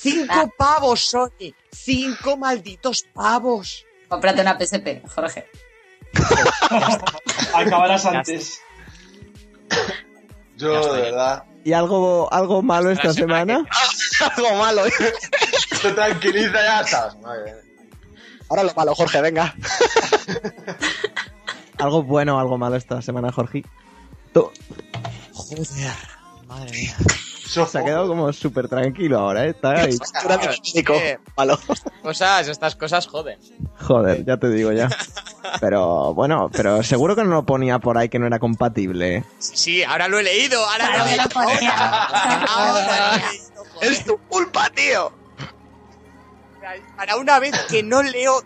Cinco pavos, Sony. Cinco malditos pavos. Cómprate una PSP, Jorge. Acabarás antes. Yo, de verdad. ¿Y algo, algo malo esta semana semana? Algo malo. ¿eh? Te tranquiliza ya estás. Ahora lo malo, Jorge, venga. ¿Algo bueno o algo malo esta semana, Jorge? Tú- Joder, madre mía. Se ha quedado como súper tranquilo ahora, ¿eh? Está ahí. Nico, Eh. Cosas, estas cosas joden. Joder, ya te digo ya. Pero bueno, pero seguro que no lo ponía por ahí que no era compatible. Sí, ahora lo he leído, ahora lo he leído. ponía. Ahora lo he leído, joder. Es tu culpa, tío. Para una vez que no leo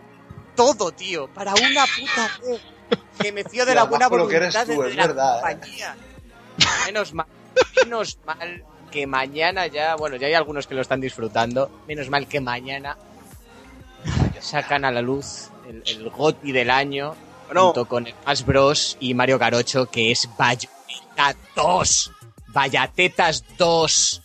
todo, tío. Para una puta vez. Que me fío de la buena voluntad tú, de la verdad, ¿eh? compañía. Menos mal, menos mal que mañana ya, bueno, ya hay algunos que lo están disfrutando. Menos mal que mañana sacan a la luz el, el GOTI del año Bueno. junto con el Smash Bros y Mario Carocho que es Bayonetta 2. Bayatetas 2.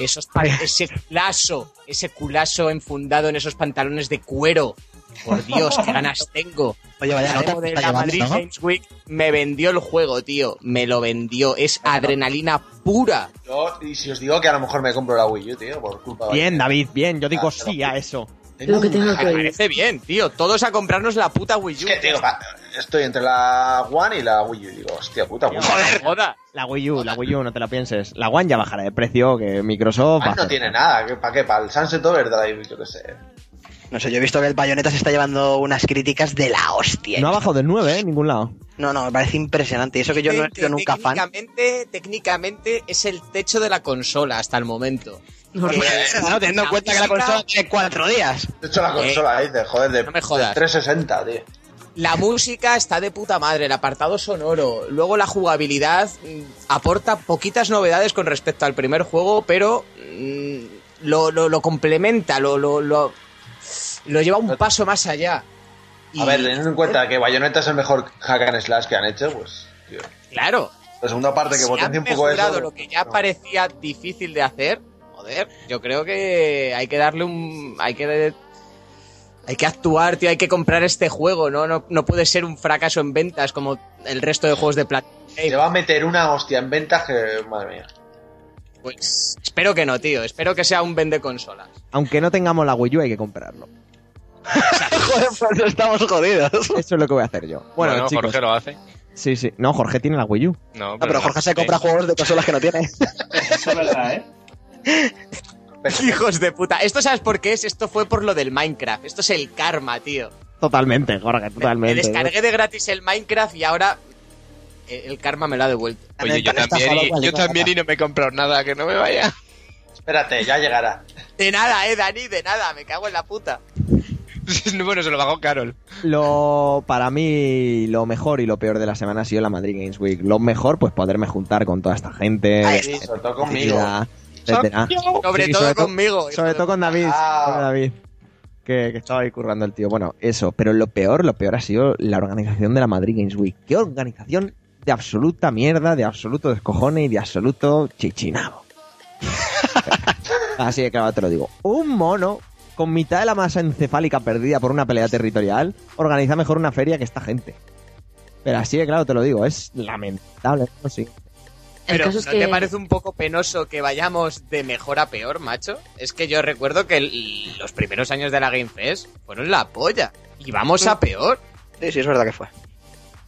Esos ese culazo, ese culazo enfundado en esos pantalones de cuero. Por Dios, qué ganas tengo. Oye, vaya La nota demo de la llevando, Madrid ¿no? Games Week me vendió el juego, tío. Me lo vendió. Es adrenalina pura. Yo, y si os digo que a lo mejor me compro la Wii U, tío, por culpa de... Bien, David, bien. Yo digo Ah, sí a eso. Lo que tengo Me que oír. parece bien, tío. Todos a comprarnos la puta Wii Es U. que, tío, estoy entre la One y la Wii U. Digo, hostia puta, Wii U. Joder, joda. La Wii U, la Wii U, no te la pienses. La One ya bajará de precio que Microsoft. va a Ah, no tiene nada. ¿qué- ¿Para qué? ¿Para el Sunset Overdrive? Yo qué sé. No sé, yo he visto que el Bayonetta se está llevando unas críticas de la hostia. No ha bajado del 9, ¿eh? En ningún lado. No, no, me parece impresionante. Y eso que yo no he sido nunca fan. técnicamente, técnicamente es el techo de la consola hasta el momento. Normal. Claro, teniendo en cuenta que la consola tiene cuatro días. De hecho, la consola dice, joder, de, no me jodas. de 360, tío. La música está de puta madre, el apartado sonoro. Luego la jugabilidad mm, aporta poquitas novedades con respecto al primer juego, pero mm, lo, lo- lo complementa, lo, lo, lo, lleva un paso más allá. A ver, teniendo en cuenta que Bayonetta es el mejor hack and slash que han hecho, pues, tío. Claro, La segunda parte que si potencia un poco eso. lo que ya no. parecía difícil de hacer, joder, yo creo que hay que darle un... hay que... Hay Hay que actuar, tío, hay que comprar este juego, ¿no? No, no puede ser un fracaso en ventas como el resto de juegos de Platinum. Se va a meter una hostia en ventas que, madre mía. Pues espero que no, tío. Espero que sea un vende consolas. Aunque no tengamos la Wii U, hay que comprarlo. Joder, pues estamos jodidos. Eso es lo que voy a hacer yo. Bueno, Bueno, chicos. Jorge lo hace. Sí, sí. No, Jorge tiene la Wii U. No, No, pero Jorge se compra juegos de consolas que no tiene. Eso es verdad, ¿eh? Hijos de puta. Esto sabes por qué es? Esto fue por lo del Minecraft. Esto es el karma, tío. Totalmente, Jorge, Me totalmente. descargué de gratis el Minecraft y ahora eh, el karma me lo ha devuelto. Oye, yo también, y, yo también y no me he comprado nada, que no me vaya. Espérate, ya llegará. De nada, eh, Dani, de nada. Me cago en la puta. bueno, se lo pagó Carol. Lo, para mí, lo mejor y lo peor de la semana ha sido la Madrid Games Week. Lo mejor, pues poderme juntar con toda esta gente. Sí, sobre todo conmigo. etcétera. Sobre Sí, todo sobre conmigo. Sobre todo con David. Ah. con David. Que, que estaba ahí currando el tío. Bueno, eso. Pero lo peor, lo peor ha sido la organización de la Madrid Games Week. Qué organización de absoluta mierda, de absoluto descojone y de absoluto chichinabo. Así de claro te lo digo. Un mono con mitad de la masa encefálica perdida por una pelea territorial organiza mejor una feria que esta gente. Pero así de claro te lo digo, es lamentable. No, sí. El Pero ¿no que te parece un poco penoso que vayamos de mejor a peor, macho? Es que yo recuerdo que el- los primeros años de la Game Fest fueron la polla. Y vamos a peor. Sí, sí, es verdad que fue.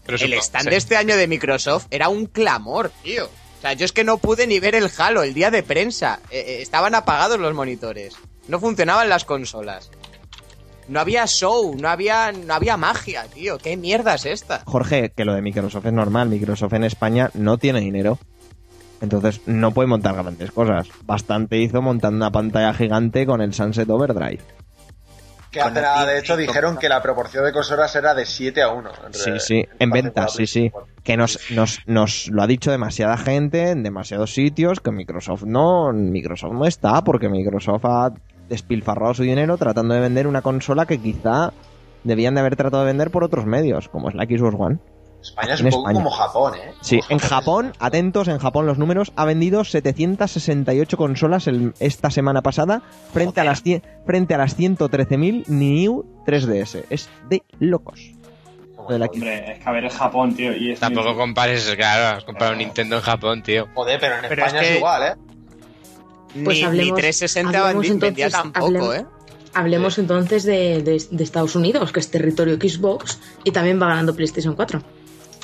Pero El supongo- stand sí. de este año de Microsoft era un clamor, tío. O sea, yo es que no pude ni ver el Halo el día de prensa. Eh, eh, estaban apagados los monitores. No funcionaban las consolas. No había show, no había, no había magia, tío. ¿Qué mierda es esta? Jorge, que lo de Microsoft es normal. Microsoft en España no tiene dinero. Entonces no puede montar grandes cosas. Bastante hizo montando una pantalla gigante con el Sunset Overdrive. Que hace nada, de hecho, dijeron que la proporción de consolas era de 7 a 1. entre- Sí, sí, en ventas, sí, sí. 4. Que nos, nos, nos lo ha dicho demasiada gente en demasiados sitios, que Microsoft no, Microsoft no está, porque Microsoft ha despilfarrado su dinero tratando de vender una consola que quizá debían de haber tratado de vender por otros medios, como es la Xbox One. España es un poco España. como Japón, ¿eh? Sí, Como en Japón, atentos, en Japón los números, ha vendido 768 consolas el- esta semana pasada frente a las, frente a las 113.000 New 3DS. Es de locos. Hombre, es que a ver, es Japón, tío. Y es Tampoco compares, claro, has comprado un Nintendo en Japón, tío. Joder, pero en Pero España es igual, ¿eh? Pues ni, hablemos- ni 360 hablemos vendía entonces- tampoco, hablemos- ¿eh? hablemos entonces de, de- de Estados Unidos, que es territorio Xbox, y también va ganando PlayStation 4.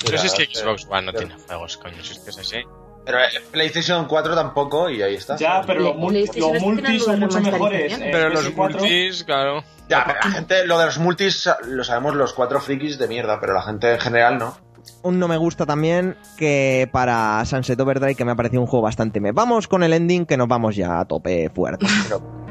Pero si es que Xbox One no pero- tiene juegos, coño, si es que es así. Pero eh, PlayStation 4 tampoco y ahí está. Ya, pero los, multis son mucho mejores. en Pero los PS4. multis, claro. Ya, pero la gente, lo de los multis lo sabemos los cuatro frikis de mierda, pero la gente en general no. Un no me gusta también que para Sunset Overdrive, que me ha parecido un juego bastante me. Vamos con el ending, que nos vamos ya a tope fuerte. Pero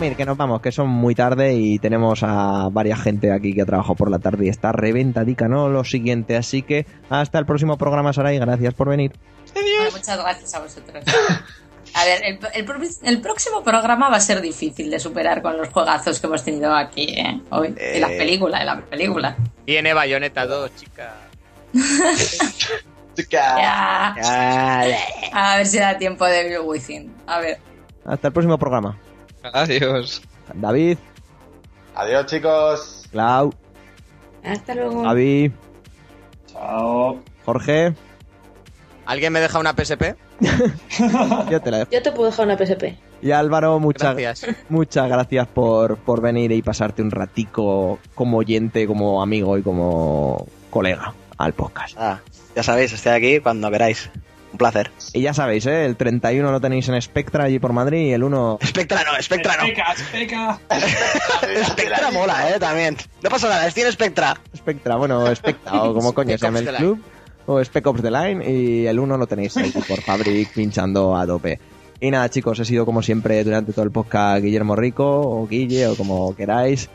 dormir, que nos vamos, que son muy tarde y tenemos a varias gente aquí que ha trabajado por la tarde y está reventadica, ¿no? Lo siguiente, así que hasta el próximo programa, Saray, gracias por venir. Bueno, muchas gracias a vosotros. A ver, el, el pro- el próximo programa va a ser difícil de superar con los juegazos que hemos tenido aquí, ¿eh? Hoy. Y la Eh. película, y la película. Viene Bayonetta 2, chica. Chica. A ver si da tiempo de Bill Within. A ver. Hasta el próximo programa. Adiós. David, Adiós, chicos. Clau, Hasta luego. Javi, Chao. Jorge, ¿Alguien me deja una PSP? yo te la dejo. Yo te puedo dejar una PSP. Y Álvaro, muchas Gracias. Muchas gracias por, por venir y pasarte un ratico como oyente, como amigo y como colega al podcast. ah, ya sabéis, estoy aquí cuando queráis. Un placer. Y ya sabéis, ¿eh? el 31 lo tenéis en Spectra allí por Madrid y el 1... Spectra no, Spectra no. Especa, especa. Spectra mola, eh, también. No pasa nada, tiene Spectra. Spectra, bueno, Spectra o como coño se llama el club. O Spec Ops The Line y el 1 lo tenéis ahí por Fabric pinchando a tope. Y nada, chicos, he sido como siempre durante todo el podcast Guillermo Rico o Guille o como queráis.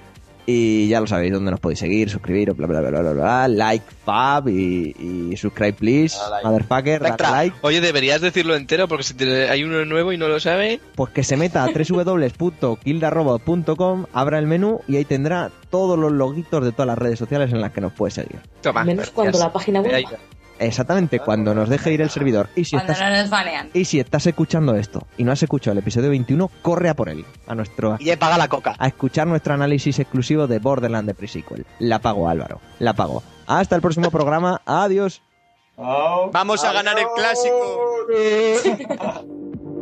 Y ya lo sabéis dónde nos podéis seguir, suscribiros, bla bla bla bla bla, bla like, fab y, y subscribe please, like. motherfucker, like. Oye, deberías decirlo entero porque si te- hay uno nuevo y no lo sabe. Pues que se meta a www.kildarobot.com, abra el menú y ahí tendrá todos los loguitos de todas las redes sociales en las que nos puede seguir. Toma. Menos cuando la página web. Exactamente, cuando nos deje ir el servidor. Y si Cuando estás no nos banean. Y si estás escuchando esto y no has escuchado el episodio 21, corre a por él, a nuestro Y paga la coca. a escuchar nuestro análisis exclusivo de Borderland de Pre-Sequel. La pago, Álvaro, la pago. Hasta el próximo programa, adiós. Vamos a ganar el clásico.